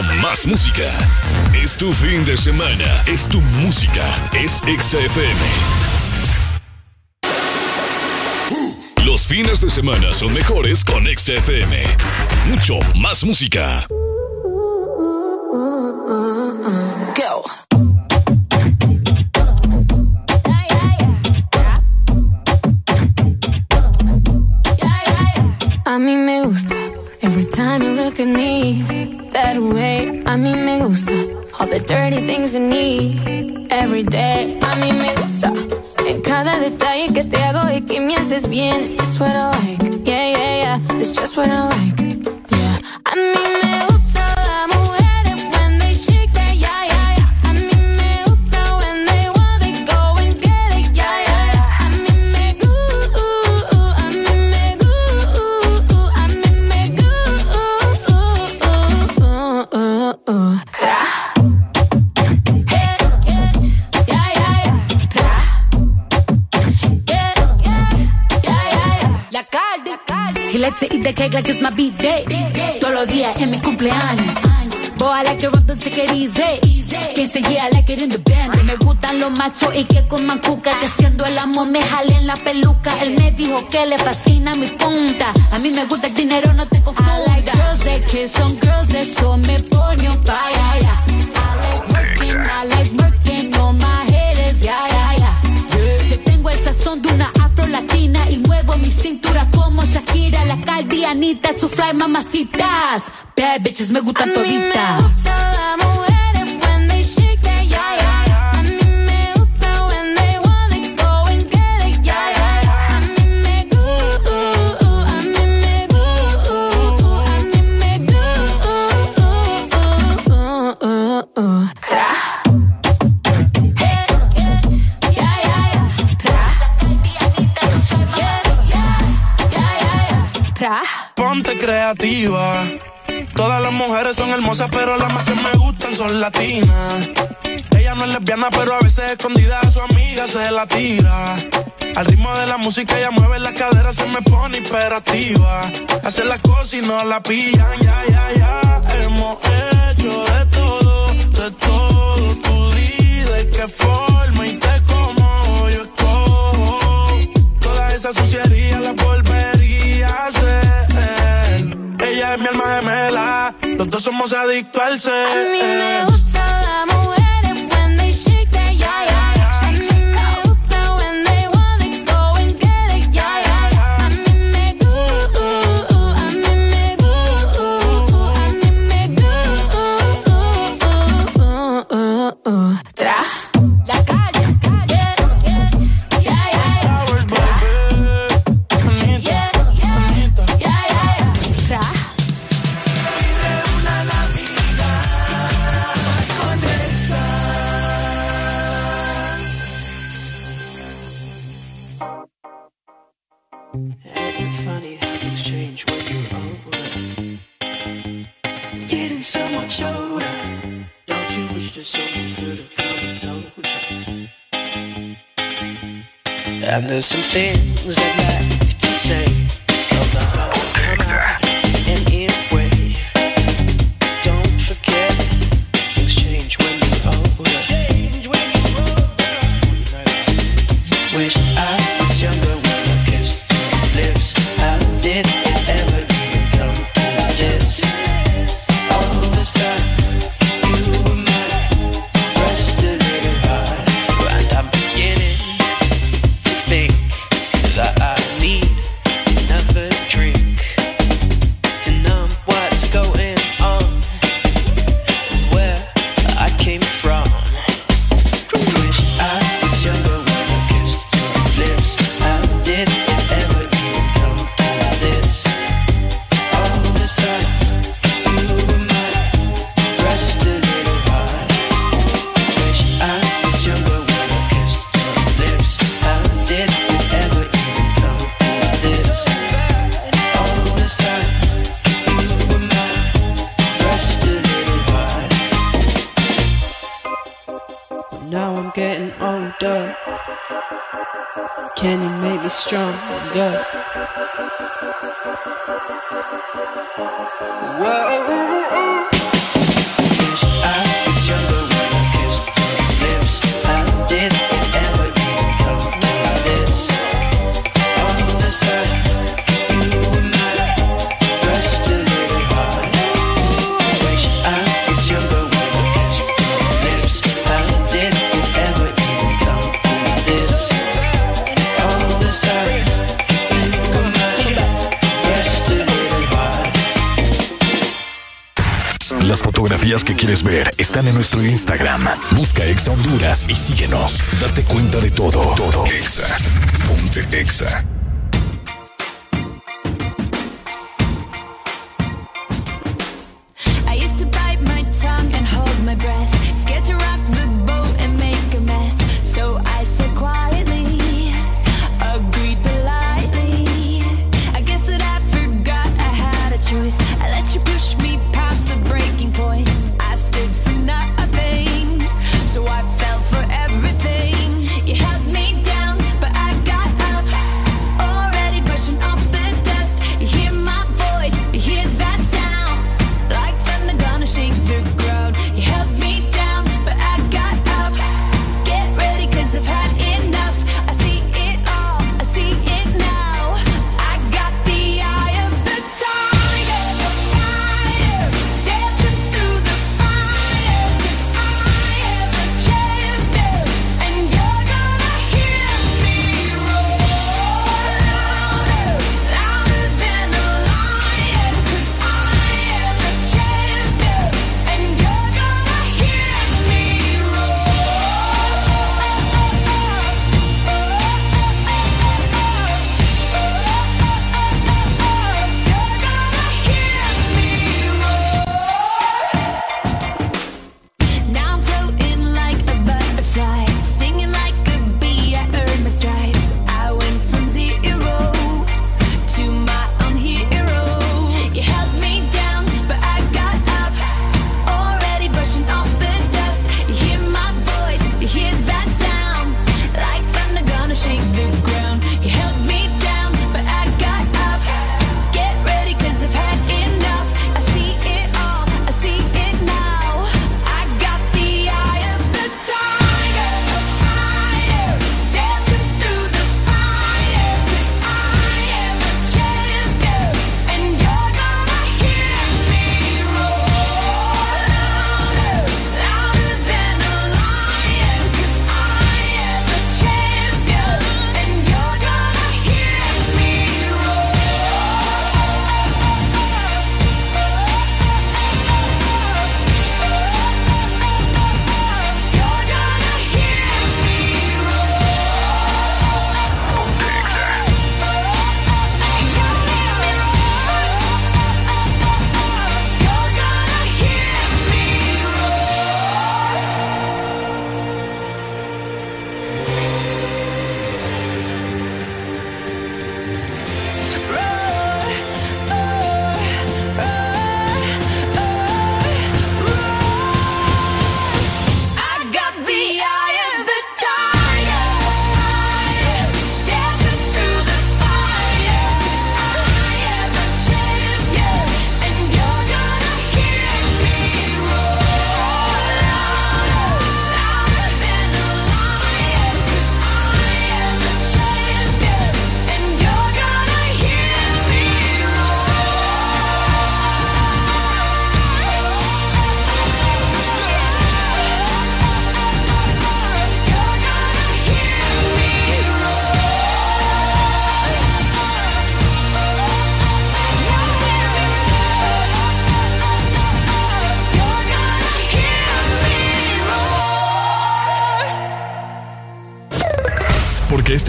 más música. Es tu fin de semana, es tu música, es XFM. Los fines de semana son mejores con XFM. Mucho más música. day. está todita. Al ritmo de la música ella mueve las caderas, se me pone imperativa. Hace las cosas y no la pillan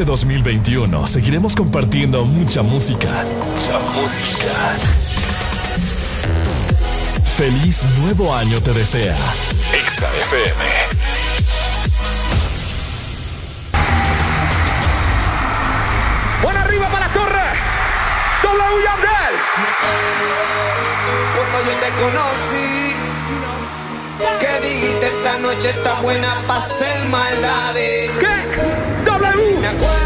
2021 seguiremos compartiendo mucha música. Mucha música. Feliz nuevo año te desea. Exa FM. Buena arriba para la torre. W Yandel. Cuando yo te conocí, que dijiste esta noche está buena para hacer maldades. ¿Qué? me acuerdo.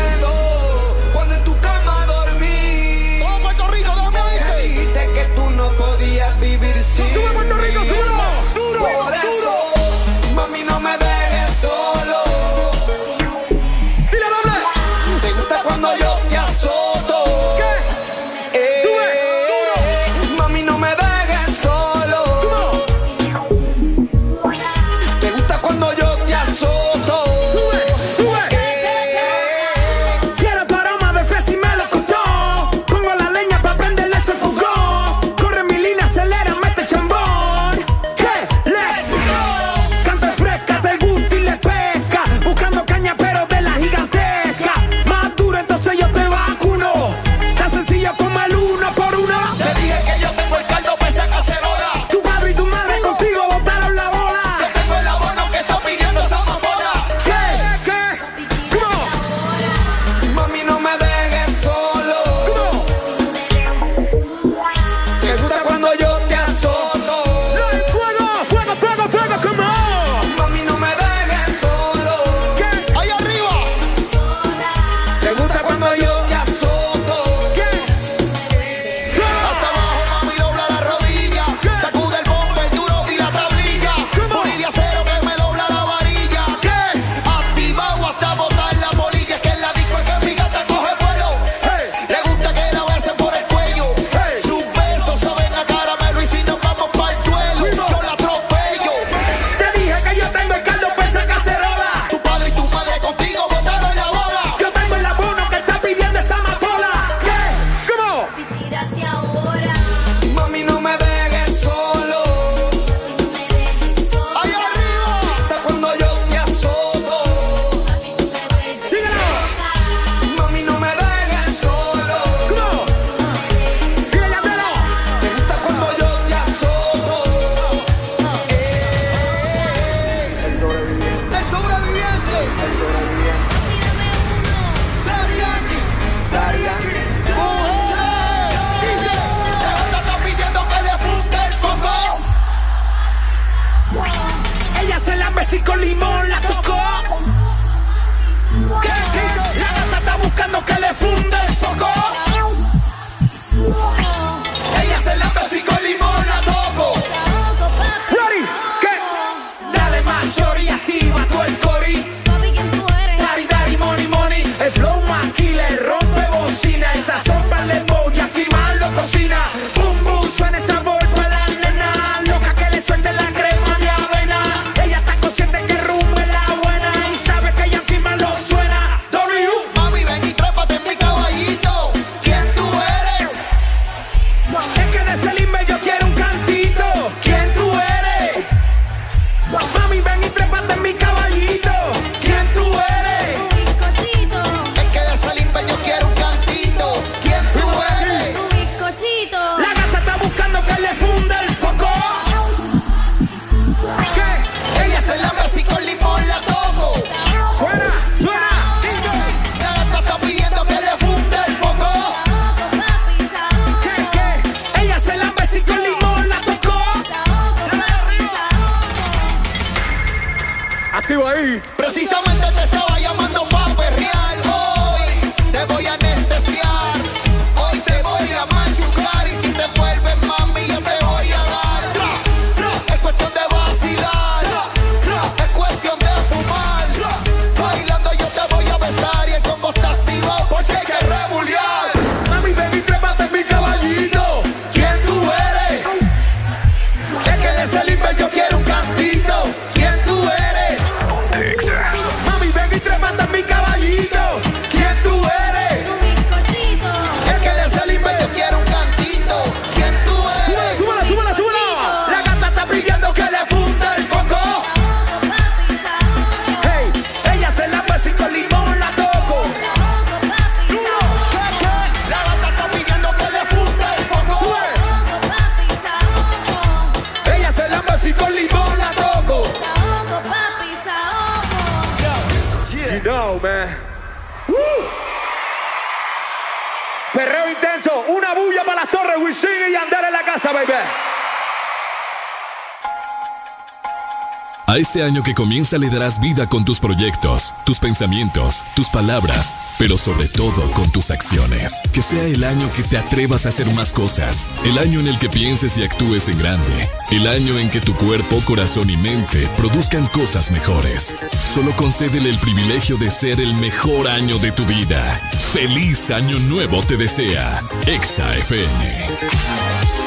Este año que comienza le darás vida con tus proyectos, tus pensamientos, tus palabras, pero sobre todo con tus acciones. Que sea el año que te atrevas a hacer más cosas. El año en el que pienses y actúes en grande. El año en que tu cuerpo, corazón y mente produzcan cosas mejores. Solo concédele el privilegio de ser el mejor año de tu vida. Feliz año nuevo te desea. Exa FM.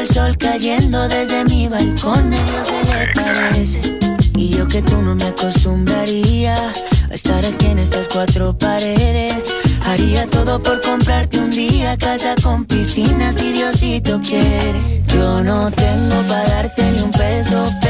El sol cayendo desde mi balcón Dios se le parece. Y yo que tú no me acostumbraría a estar aquí en estas cuatro paredes. Haría todo por comprarte un día casa con piscina si Diosito quiere. Yo no tengo para darte ni un peso, pero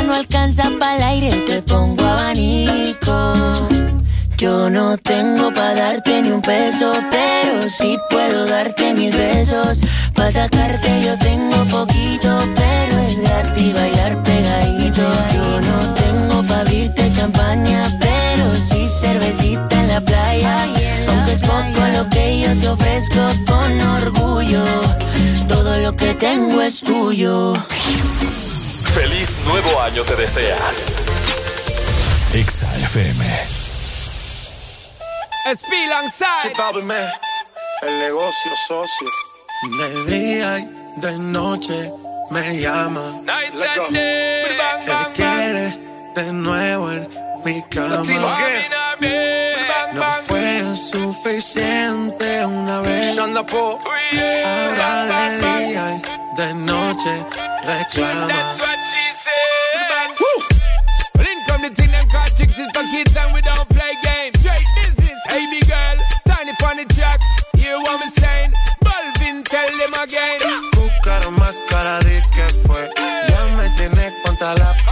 No alcanza para el aire, te pongo abanico. Yo no tengo para darte ni un peso, pero sí puedo darte mis besos. Para sacarte desea. Exa FM. El negocio socio. De día y de noche me llama. Let's go. Que de nuevo en mi cama. No fue suficiente una vez. Ahora de día y de noche reclama. For kids and we don't play games. Straight business, hey big girl, tiny the track. Hear what me saying? Balvin, tell them again. Más cara de que fue. Ya me tienes contra la oh,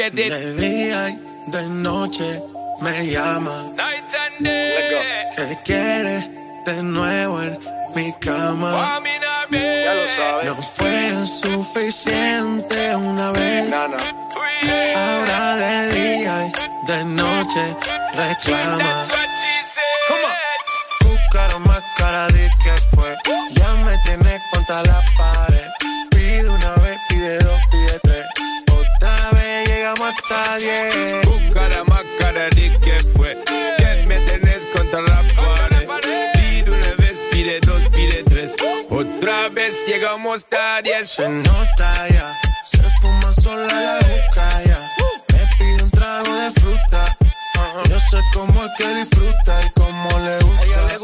It. De día y de noche me llama. Night and day. Que quiere de nuevo en mi cama. Ya lo sabes. No fue suficiente una vez. Ahora de día y de noche reclama. Buscar más cara de que fue. Ya me tienes contra la pared. Llegamos hasta diez. Buscara más cara de que fue. Que me tenés contra la pared. Pide una vez, pide dos, pide tres. Otra vez llegamos a diez. Se nota ya, se fuma sola la boca ya. Me pide un trago de fruta. Yo sé cómo es que disfruta y cómo le gusta.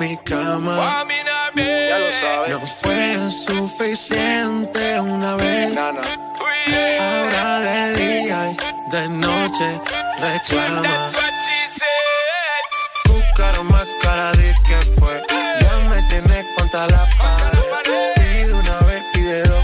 mi cama. Ya lo sabes. No fue suficiente una vez. Ahora de día y de noche reclama. Buscar más cara de que fue. Ya me tienes contra la pared. Pide una vez, pide dos,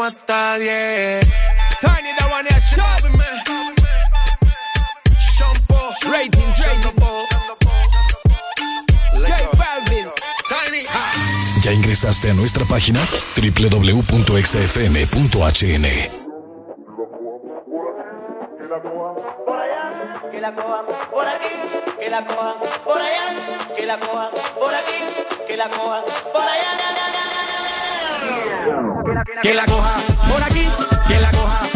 hasta. Tiny the one show. J Balvin. Tiny. ¿Ya ingresaste a nuestra página? www.xfm.hn que la cojan por aquí, que la cojan por allá, que la cojan por aquí, que la cojan por allá. Que la coja por aquí, que la coja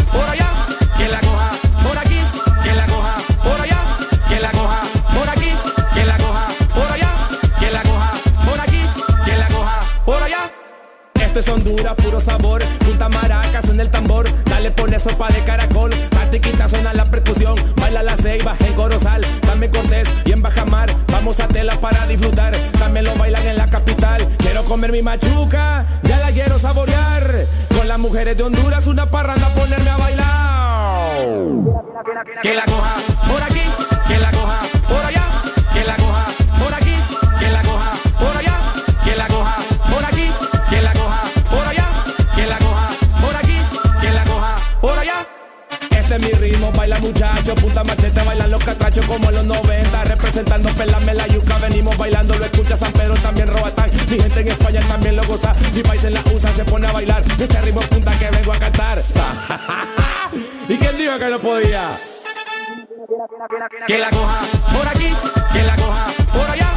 Esto es Honduras, puro sabor. Punta maraca, suena el tambor. Dale, pone sopa de caracol. Patiquita suena la percusión. Baila la ceiba en Corozal. Dame Cortés y en Bajamar. Vamos a tela para disfrutar. También lo bailan en la capital. Quiero comer mi machuca, ya la quiero saborear. Con las mujeres de Honduras, una parranda, ponerme a bailar. Que la coja por aquí, baila muchacho, punta machete, bailan los catrachos como los 90, representando pelame la yuca, venimos bailando, lo escucha San Pedro, también Robatán, mi gente en España también lo goza, mi país en la USA se pone a bailar, este ritmo punta que vengo a cantar. ¿Y quién dijo que no podía? Que la coja por aquí, que la coja por allá,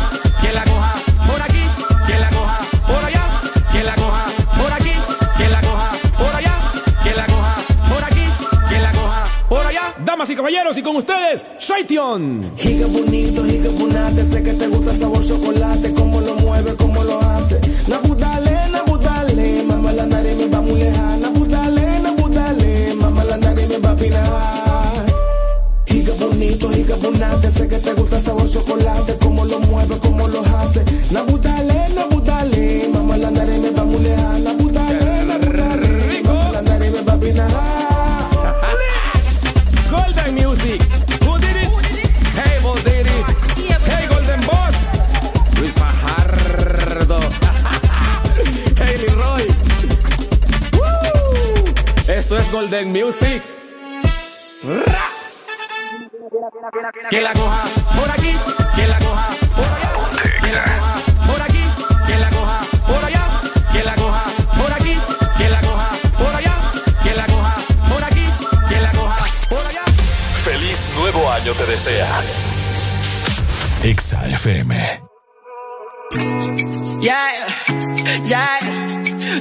Damas y caballeros, y con ustedes, Shaition. Giga bonito, giga bonate, sé que te gusta sabor chocolate, cómo lo mueve, cómo lo hace. Nabudale, nabudale, mamá la nariz me va muy lejana. Nabudale, nabudale, mamá la nariz me va a. Giga bonito, giga bonate, sé que te gusta sabor chocolate, cómo lo mueve, cómo lo hace. Nabudale, nabudale, mamá la nariz me va muy lejana. Esto es Golden Music. Ra. Que la coja por aquí, que la coja por allá. Que la coja por aquí, que la coja por allá. Que la coja por aquí, que la coja por allá. Que la coja por aquí, que la coja por allá. Feliz nuevo año te desea. Exa FM. Yeah, yeah,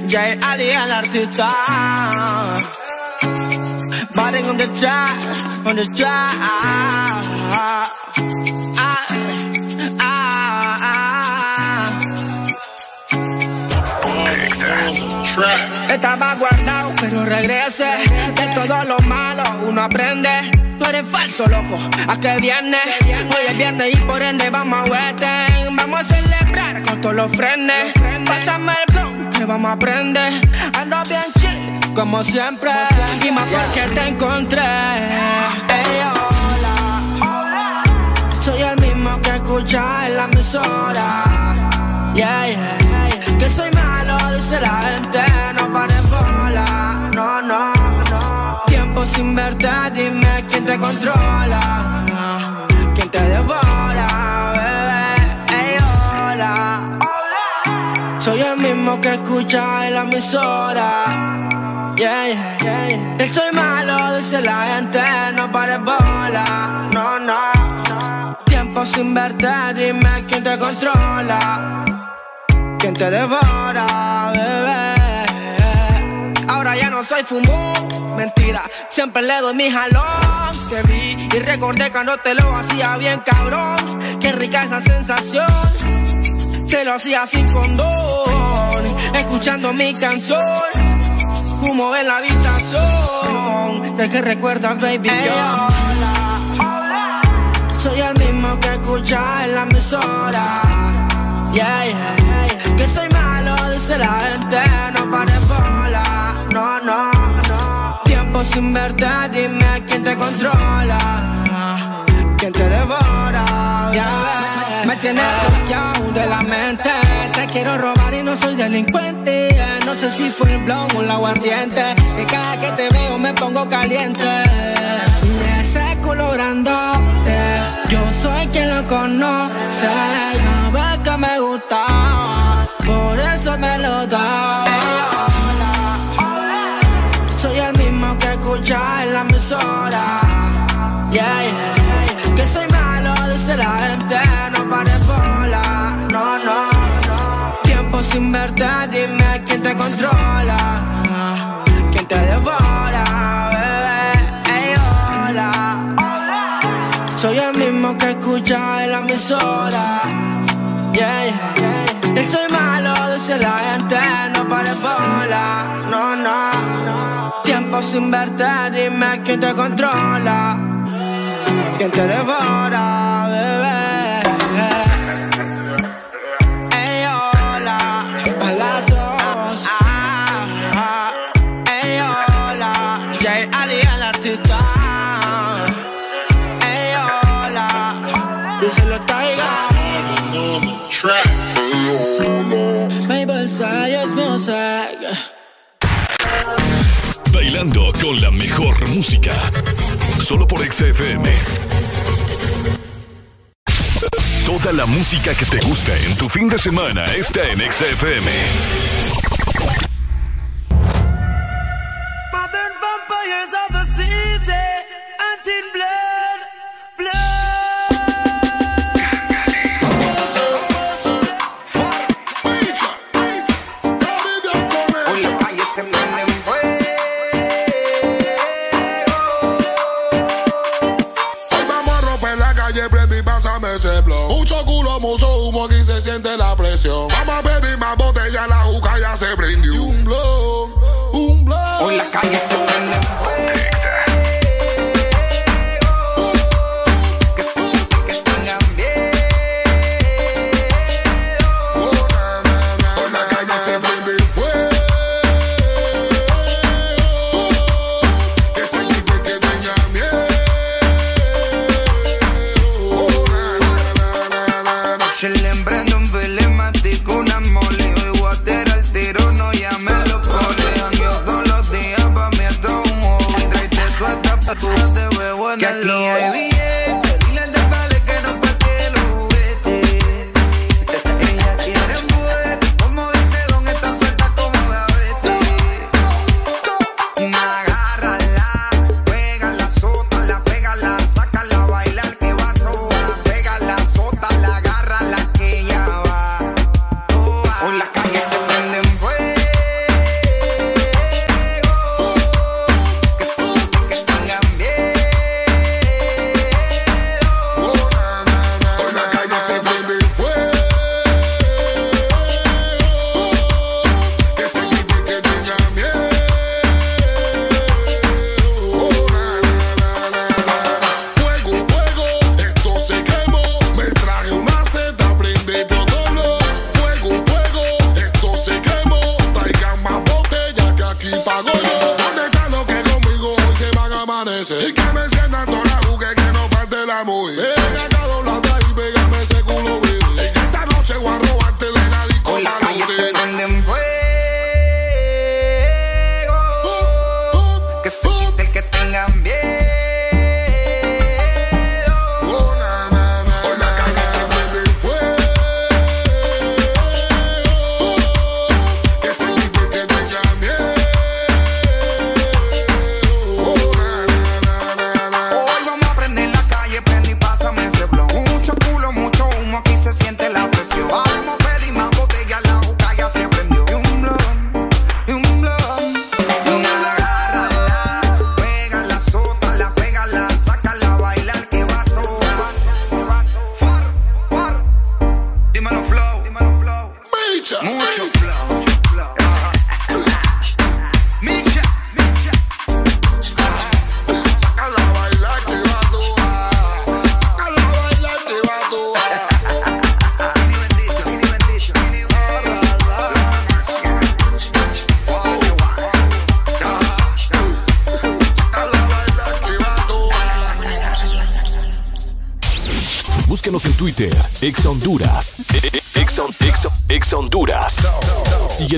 yeah, Ali el artista. Body on the track, on the track. Ah, ah, ah. Estaba guardado, pero regrese. De todo lo malo uno aprende. Tú eres falso, loco. ¿A qué viene? Hoy es viernes y por ende vamos a Western. Vamos a celebrar con todos los frenes. Pásame el blog que vamos a aprender. Ando bien chill, como siempre. Y más porque te encontré. Ey, hola. Soy el mismo que escucha en la emisora. Yeah, yeah. Que soy malo, dice la gente. No pares bola. No, no, no. Tiempo sin verte, dime quién te controla. Quién te devora, mismo que escucha en la emisora. Yeah, yeah. Que soy malo, dice la gente. No pares bola. No, no. Tiempo sin verte, dime quién te controla. Quién te devora, bebé. Ahora ya no soy fumón, mentira. Siempre le doy mi jalón. Te vi y recordé cuando te lo hacía bien, cabrón. Qué rica esa sensación. Te lo hacía sin condón. Escuchando mi canción. Humo en la habitación. ¿De qué recuerdas, baby? hola, hola. Soy el mismo que escucha en la emisora. Yeah, yeah. Que soy malo, dice la gente. No pares bola. No, no, no. Tiempo sin verte, dime quién te controla. Quién te devora. Yeah. Tienes bloqueado de la mente. Te quiero robar y no soy delincuente. No sé si fue el blog o el aguardiente. Que cada que te veo me pongo caliente. Y ese colorándote, yo soy quien lo conoce. Sabes que me gusta, por eso me lo da. Soy el mismo que escucha en la emisora. Que soy malo, dice la sin verte, dime quién te controla. Quién te devora, bebé. Ey, hola. Soy el mismo que escucha en la emisora. Yeah, yeah. Que soy malo, dice la gente. No pares bola, no, no. Tiempo sin verte, dime quién te controla. Quién te devora, bebé. Con la mejor música. Solo por XFM. Toda la música que te gusta en tu fin de semana está en XFM. como show, humo aquí se siente la presión. Vamos a pedir más botella, la juca ya se prendió. Un blog, un blog. Hoy la calle se prende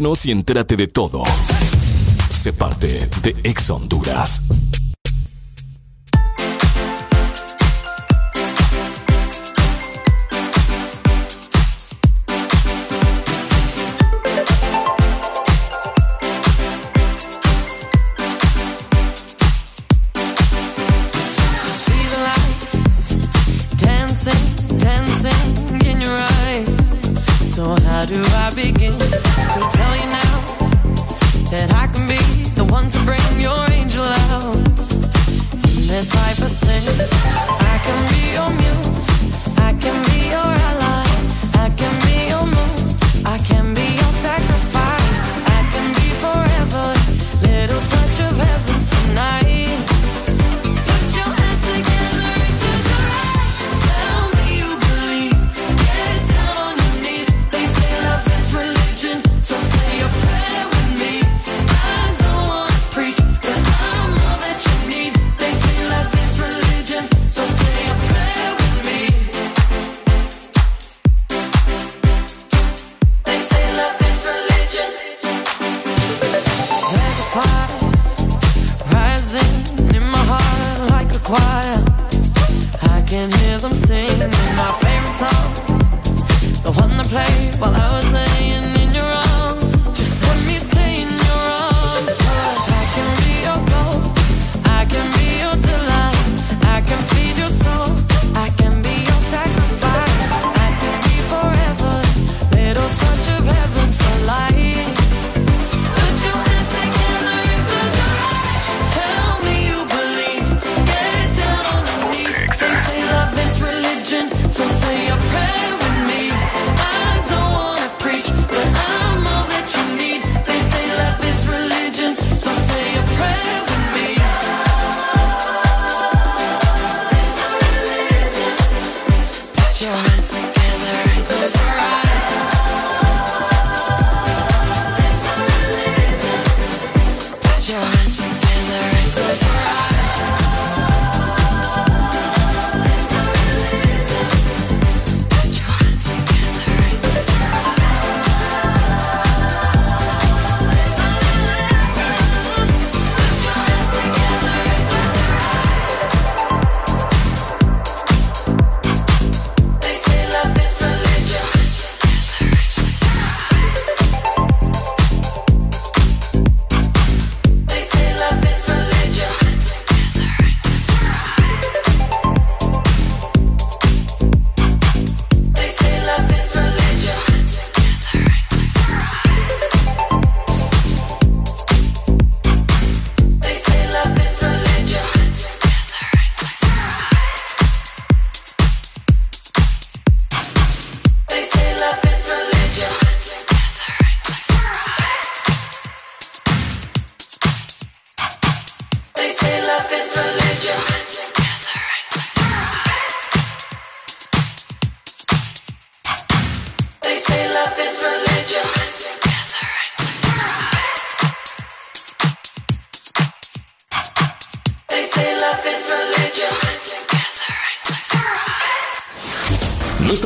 Y entérate de todo. Se parte de Ex Honduras.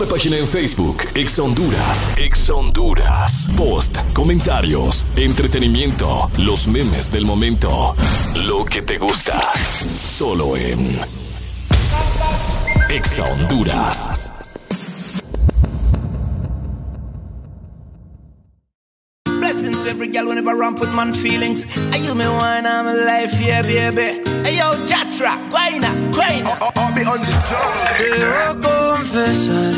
Página en Facebook, Ex Honduras. Ex Honduras. Post, comentarios, entretenimiento, los memes del momento. Lo que te gusta. Solo en Ex Honduras. I put man feelings. Are you me one I'm alive, yeah, baby. Hey yo, Jatra, Guayna, Guayna. I'll be on the Debo confesar,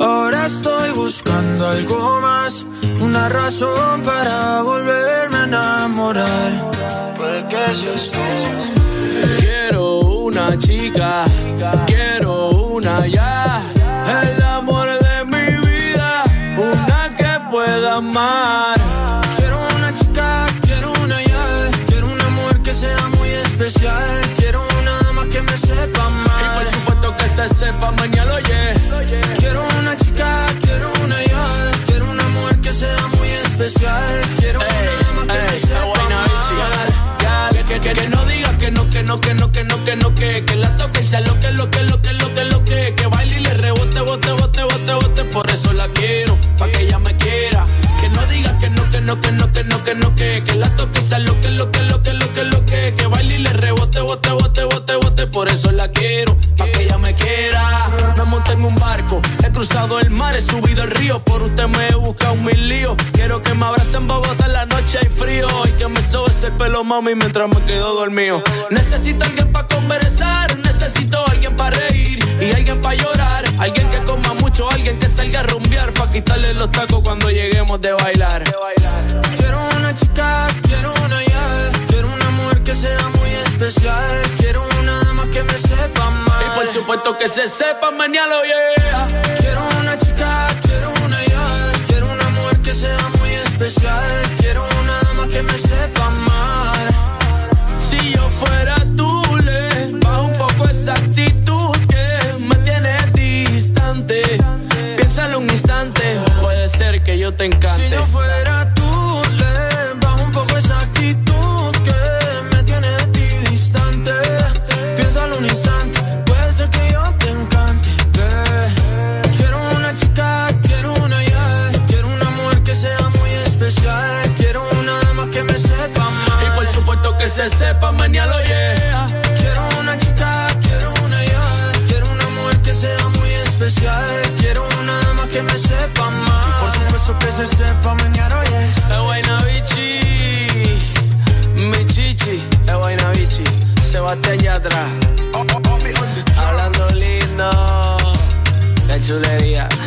ahora estoy buscando algo más, una razón para volverme a enamorar. Puede que seas tú. Quiero una chica, quiero una ya, sepa mañana, oye. Quiero una chica, quiero una ya, quiero una mujer que sea muy especial, quiero una dama que me sepa amar. Que, que, que no diga que no, que no, que no, que no, que no, que, que la toque sea lo que, lo que, lo que, lo que, lo que, que baile y le rebote, bote, bote, bote, bote, por eso la quiero, pa' que ella me quiera. Que no diga que no, que no, que no, que no, que no, que, que la toque sea lo que, lo que, lo que, lo que, lo que, que baile y le rebote, bote, bote, bote, bote, el por usted me he buscado mil líos. Quiero que me abrace en Bogotá en la noche hay frío y que me sobe ese pelo, mami, mientras me quedo dormido. Necesito alguien para conversar, necesito alguien para reír y alguien para llorar. Alguien que coma mucho, alguien que salga a rumbear para quitarle los tacos cuando lleguemos de bailar. Quiero una chica, quiero una ya, quiero una mujer que sea muy especial, quiero una dama que me sepa amar. Y por supuesto que se sepa mañana, yeah. Quiero una chica, que sea muy especial, se sepa mañana, yeah. Quiero una chica, quiero una ya, quiero una mujer que sea muy especial, quiero una dama que me sepa amar. Y por supuesto que se sepa mañana, oye. Es Guaynabichi, mi chichi, es Guaynabichi, Sebastián Yatra. Hablando lindo, qué chulería.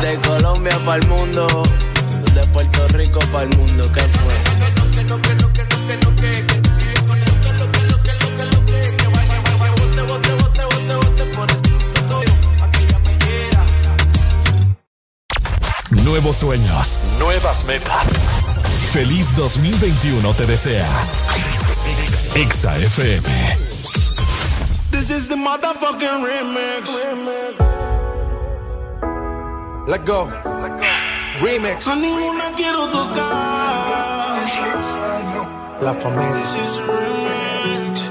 De Colombia para el mundo, de Puerto Rico para el mundo, ¿qué fue? Nuevos sueños, nuevas metas. Feliz 2021 te desea. Exa FM. This is the motherfucking remix. Let go. Remix. A ninguna quiero tocar. La familia. This is a remix.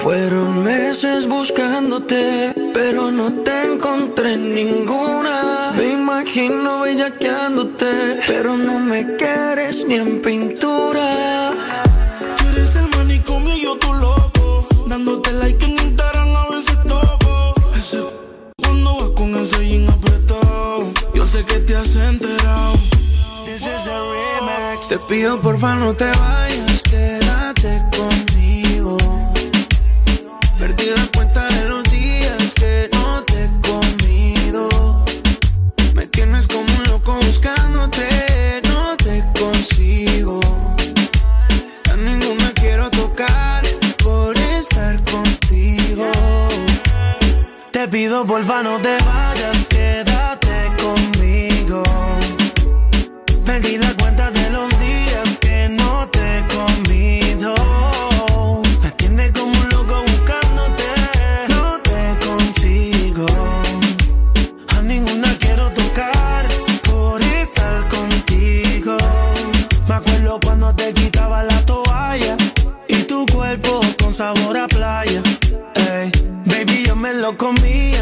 Fueron meses buscándote, pero no te encontré ninguna. Me imagino bellaqueándote, pero no me quieres ni en pintura. Tú eres el manicomio y yo tu loco. Dándote like en Instagram a veces toco. Ese cuando vas con ese jean apretado. Yo sé que te has enterado. This is the remix. Te pido porfa no te vayas, quédate conmigo. Perdí la cuenta de los días que no te he comido. Me tienes como un loco buscándote, no te consigo. A ninguna quiero tocar por estar contigo. Te pido porfa no te vayas, sabor a playa. Ey, Baby, yo me lo comía.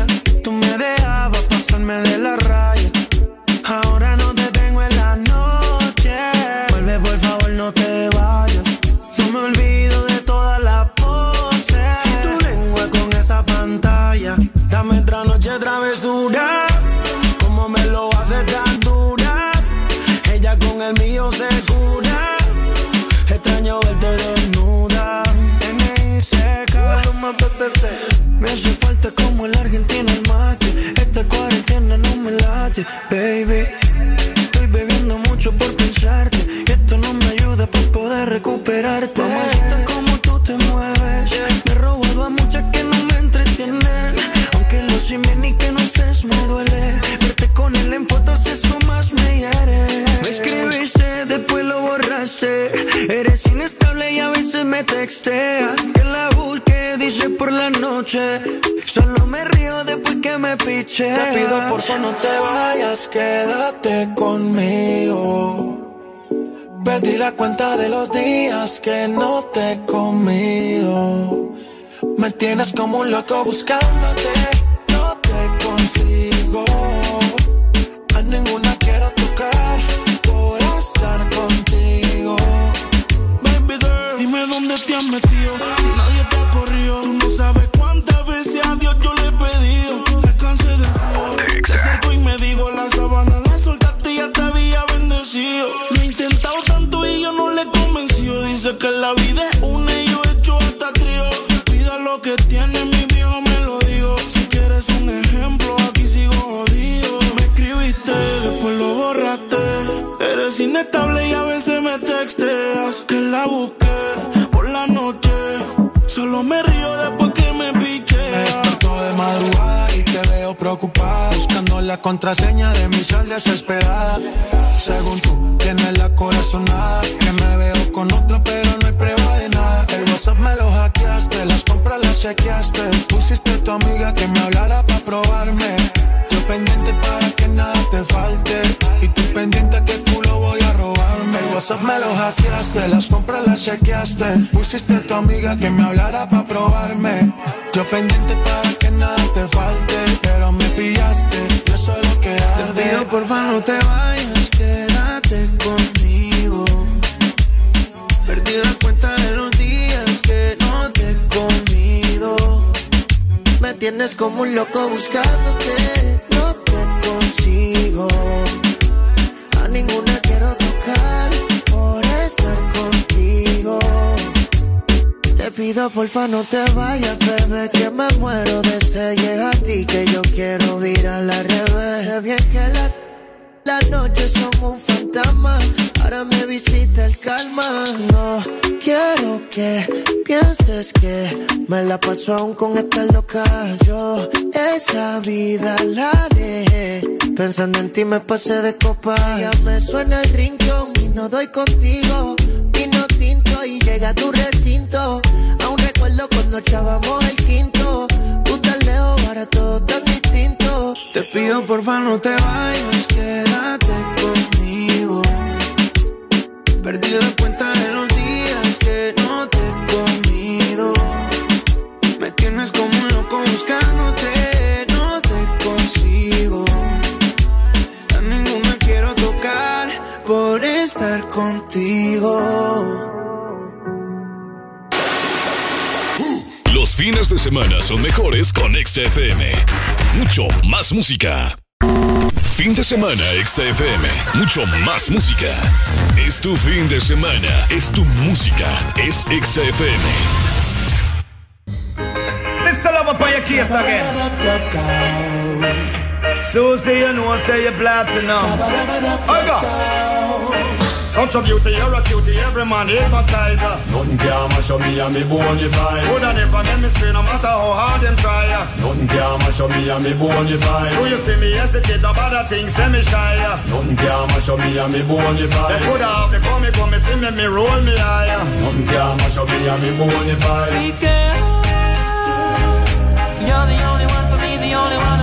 Baby. Estoy bebiendo mucho por pensarte. Y esto no me ayuda para poder recuperarte. Mamacita, como tú te mueves. Me he robado a muchas que no me entretienen. Aunque lo bien y que no estés me duele. Verte con él en fotos, eso más me hiere. Me escribiste, después lo borraste. Eres inestable y a me texteas. Que la busque, dice por la noche. Solo me río después que me piche. Te pido por favor no te vayas, quédate conmigo. Perdí la cuenta de los días que no te he comido. Me tienes como un loco buscándote, no te consigo. Lo he intentado tanto y yo no le he convencido. Dice que la vida es una y yo he hecho hasta trío. Pida lo que tiene, mi viejo me lo dijo. Si quieres un ejemplo, aquí sigo jodido. Me escribiste, después lo borraste. Eres inestable y a veces me texteas. Que la busqué por la noche. Solo me río después que me piché. Me de madrugada y te veo preocupada. La contraseña de mi sal desesperada. Según tú, tienes la corazonada. Que me veo con otro, pero no hay prueba de nada. El WhatsApp me lo hackeaste, las compras las chequeaste. Pusiste a tu amiga que me hablara para probarme. Yo pendiente para que nada te falte. Y tú pendiente que culo voy a robarme. El WhatsApp me lo hackeaste, las compras las chequeaste. Pusiste a tu amiga que me hablara para probarme. Yo pendiente para que nada te falte. Pero me pillaste, yo soy lo que arde. Te pido por favor no te vayas, quédate conmigo. Perdí la cuenta de los días que no te he comido. Me tienes como un loco buscándote, no te consigo. Pido porfa no te vayas, bebé, que me muero de sed. A ti que yo quiero ir a la revés. Sé bien que la las noches son un fantasma, ahora me visita el calma. No quiero que pienses que me la paso aún con esta loca. Yo esa vida la dejé, pensando en ti me pasé de copa. Ya me suena el rincón y no doy contigo. Vino tinto y llega a tu recinto. Cuando echábamos el quinto. Lejos, ahora todo tan distinto. Te pido porfa no te vayas, quédate conmigo. Perdí la cuenta de los días que no te he comido. Me tienes como un loco buscándote, no te consigo. A ninguna quiero tocar por estar contigo. Fines de semana son mejores con XFM. Mucho más música. Fin de semana XFM. Mucho más música. Es tu fin de semana. Es tu música. Es XFM. Mr. Lover for your case again. Susie, you know, say you're platinum. Oiga. Such a beauty, you're a cutie, every man hypnotize her. Nothing can mash up me and me bony vibe. Woulda never make me scream, no matter how hard them try. Nothing can mash up me and me bony vibe. Do you see me hesitate about the things, say me shy. Nothing can mash up me and me bony They vibe. coulda have the come, come, feel me, me roll me higher. Nothing can mash up me and me bony vibe. Sweet girl, you're the only one for me, the only one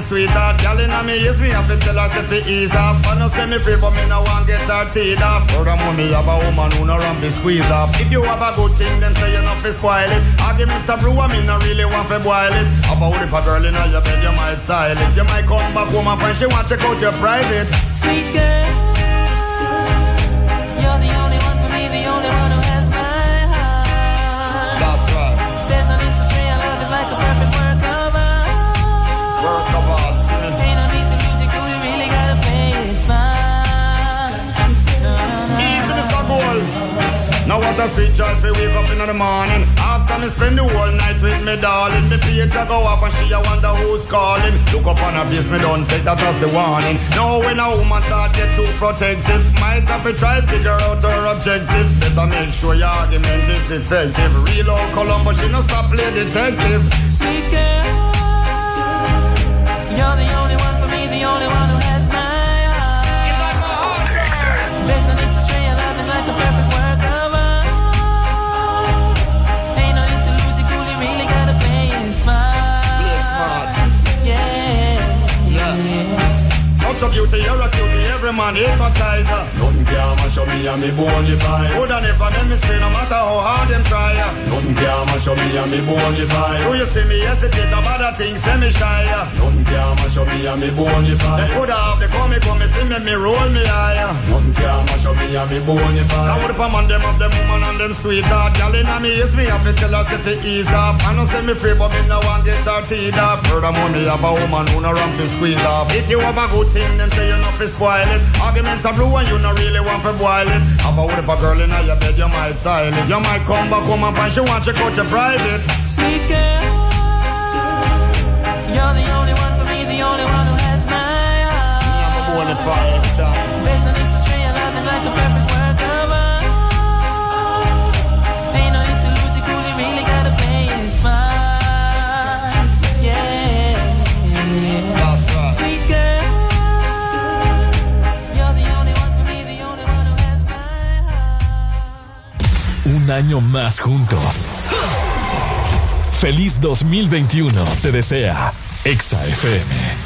sweetheart. Girl inna me ears, me have to tell her say fi ease up. I no say me free, but me no want get her teed. Furthermore, me have a woman who no fi squeeze up. If you have a good thing, then say you no fi spoil it. Argument a brew, I me no really want fi boil it. About if a girl inna your bed, you might style it. You might come back home and find she want check out your private. Sweet girl, Now what a sweet joy fi wake up in the morning. After me spend the whole night with me darling. Me page a go up and she a wonder who's calling. Look up on her face, me don't take that as the warning. Now when a woman start get too protective Might have to try to figure out her objective. Better make sure your argument is effective. Real old Columbo, she no stop play detective. Sweet girl, you're the only one for me, the only one Such a beauty, you're a cutie, every man advertiser. Nothing can mash up me and me bonify. Woulda never make me say no matter how hard them try. Nothing can mash up me and me bonify. So you see me hesitate about that thing, say me shy. Nothing can mash up me and me bonify. They coulda have the come, come, me feel me, me roll me higher. Nothing can mash up me and me bonify. Now with the man them of them woman and them sweetheart. Girl inna me ears, me have to tell us if it ease up. I know say me free, but me no want get her teed up. Furthermore, me have a woman who no run to squeeze up. If you have a good thing, them say you not fi spoil it. Arguments are blue and you no really want to boil it. Have a with a girl inna your bed, you might style it. You might come back home and find she want check out your private. Sweet girl, you're the only one for me, the only one who has my heart. I'm a every time. There's no need to say our love is like a perfect Año más juntos. Feliz 2021 te desea Exa FM.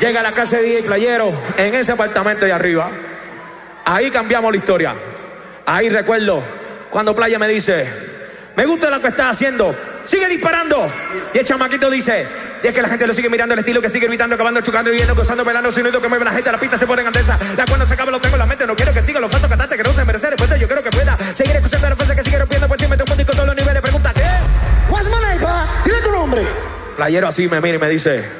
Llega a la casa de DJ Playero en ese apartamento de arriba. Ahí cambiamos la historia. Ahí recuerdo cuando Playa me dice, me gusta lo que estás haciendo, sigue disparando. Y el chamaquito dice, y es que la gente lo sigue mirando el estilo que sigue gritando, acabando, chocando, viendo, gozando, bailando, sonido que mueve la gente, la pista se pone en andesa. La cuando se acaba lo tengo en la mente, no quiero que siga los falsos cantantes que no se merecen respuesta, yo creo que pueda seguir escuchando la fuerza que sigue rompiendo, pues siempre te un con todos los niveles. Pregunta, ¿qué? What's my name, pa? Dile tu nombre. Playero así me mira y me dice,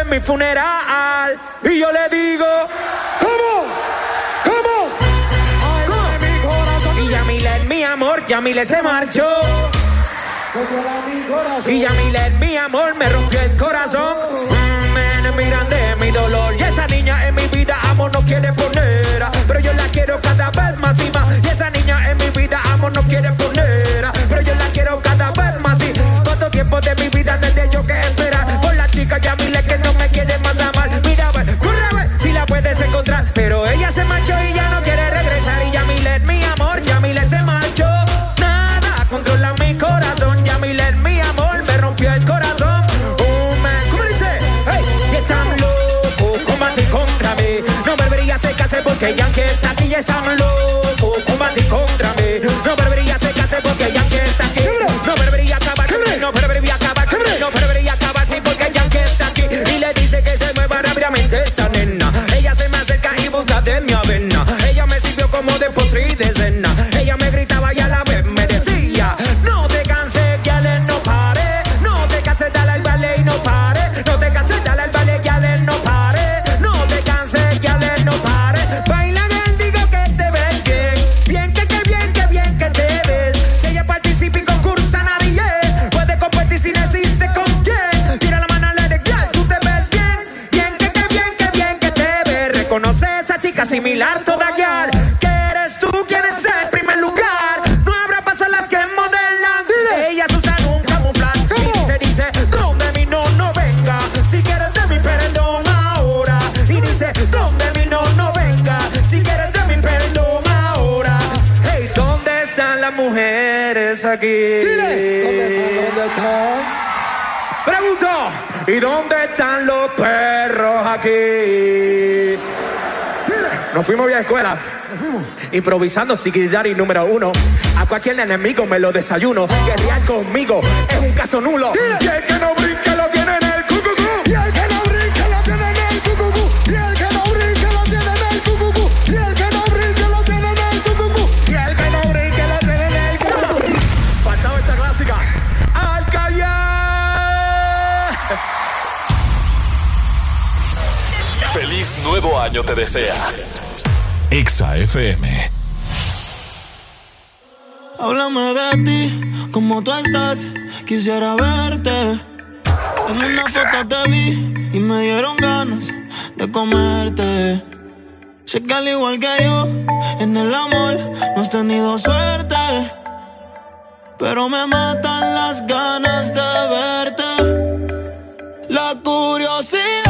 en mi funeral y yo le digo, ¿cómo? ¿Cómo? ¿Cómo? Y Yamila es mi amor, Yamile se marchó. Y Yamila es mi amor, me rompió el corazón. Mm, mi dolor. Y esa niña en mi vida amor no quiere poner. Pero yo la quiero cada vez más y más. Y esa niña en mi vida amor no quiere poner. Pero yo la quiero cada vez más y cuánto tiempo de mi que ya que está aquí es AMLO. dónde están los perros aquí? Nos fuimos a escuela. Improvisando Sigidari número uno. A cualquier enemigo me lo desayuno. Guerrear conmigo es un caso nulo. te desea. Exa FM. Háblame de ti, como tú estás, quisiera verte. En una foto te vi y me dieron ganas de comerte. Sé que al igual que yo, en el amor no has tenido suerte. Pero me matan las ganas de verte. La curiosidad.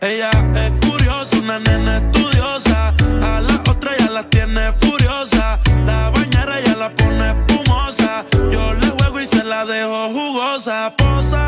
Ella es curiosa, una nena estudiosa. A la otra ya la tiene furiosa. La bañera ya la pone espumosa. Yo le juego y se la dejo jugosa. Posa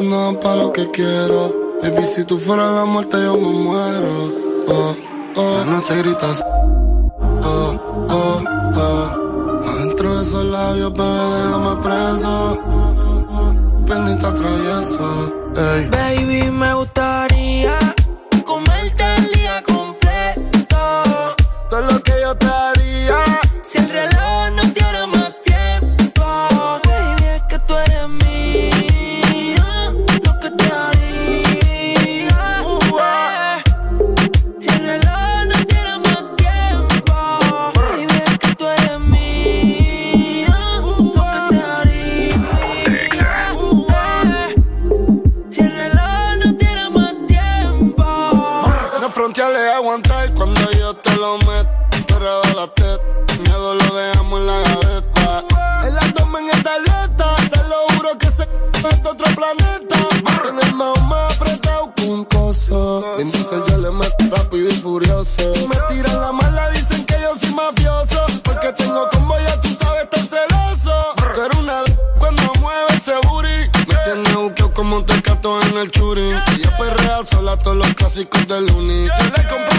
no es pa' lo que quiero. Baby, si tú fueras la muerte, yo me muero. Oh, oh. No te gritas. Oh, oh, oh. Adentro de esos labios, bebé, déjame preso. Bendita travieso. Hey. Baby, me gustaría clásicos del uni. Yeah.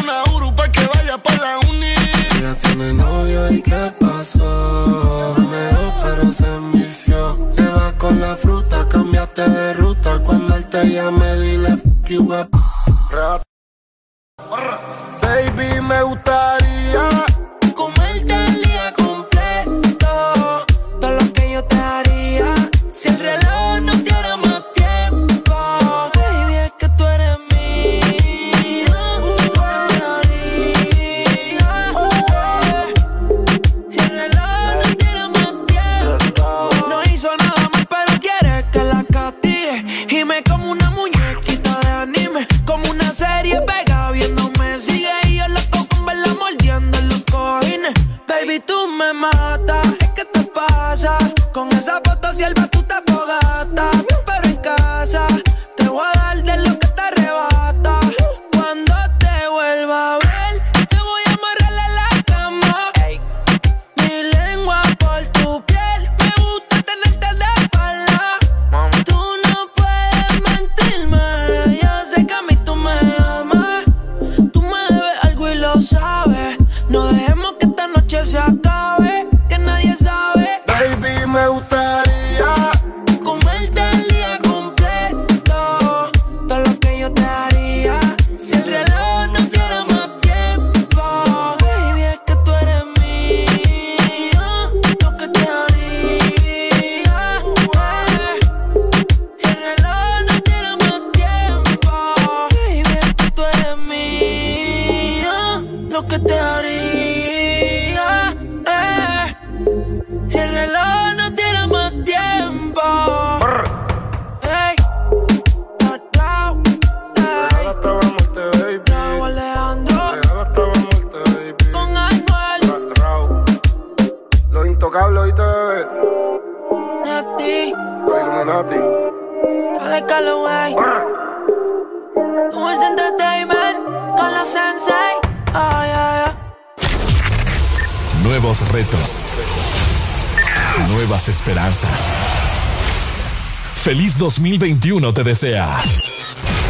2021 te desea.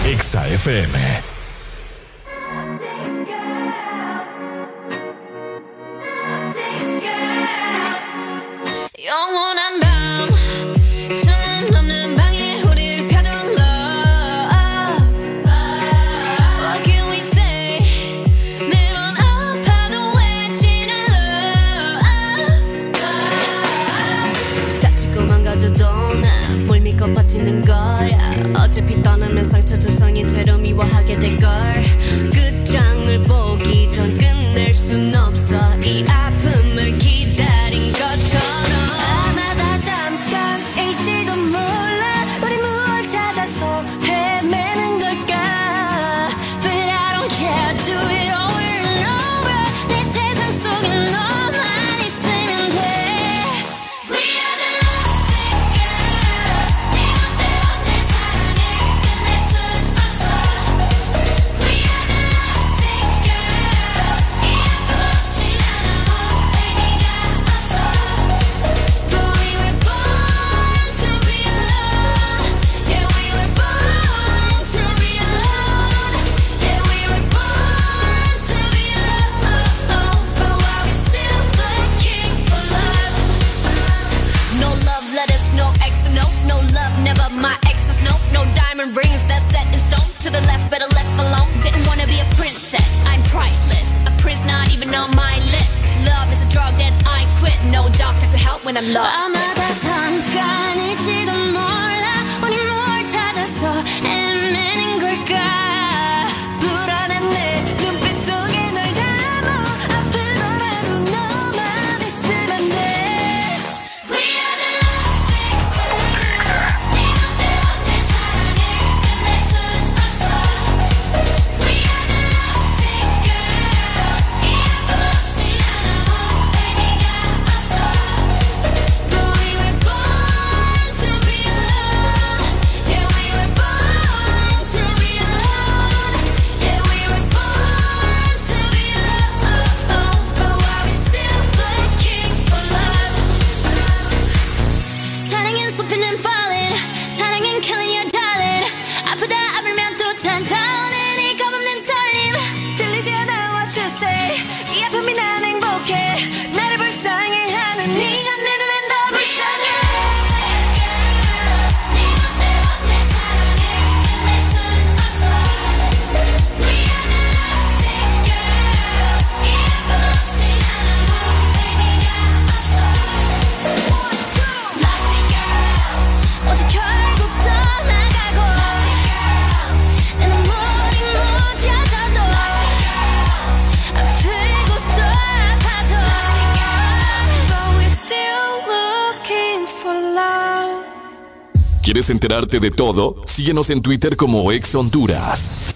Exa FM. Enterarte de todo? Síguenos en Twitter como Ex Honduras.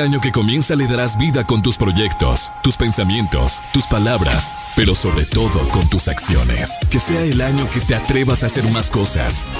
Año que comienza le darás vida con tus proyectos, tus pensamientos, tus palabras, pero sobre todo con tus acciones. Que sea el año que te atrevas a hacer más cosas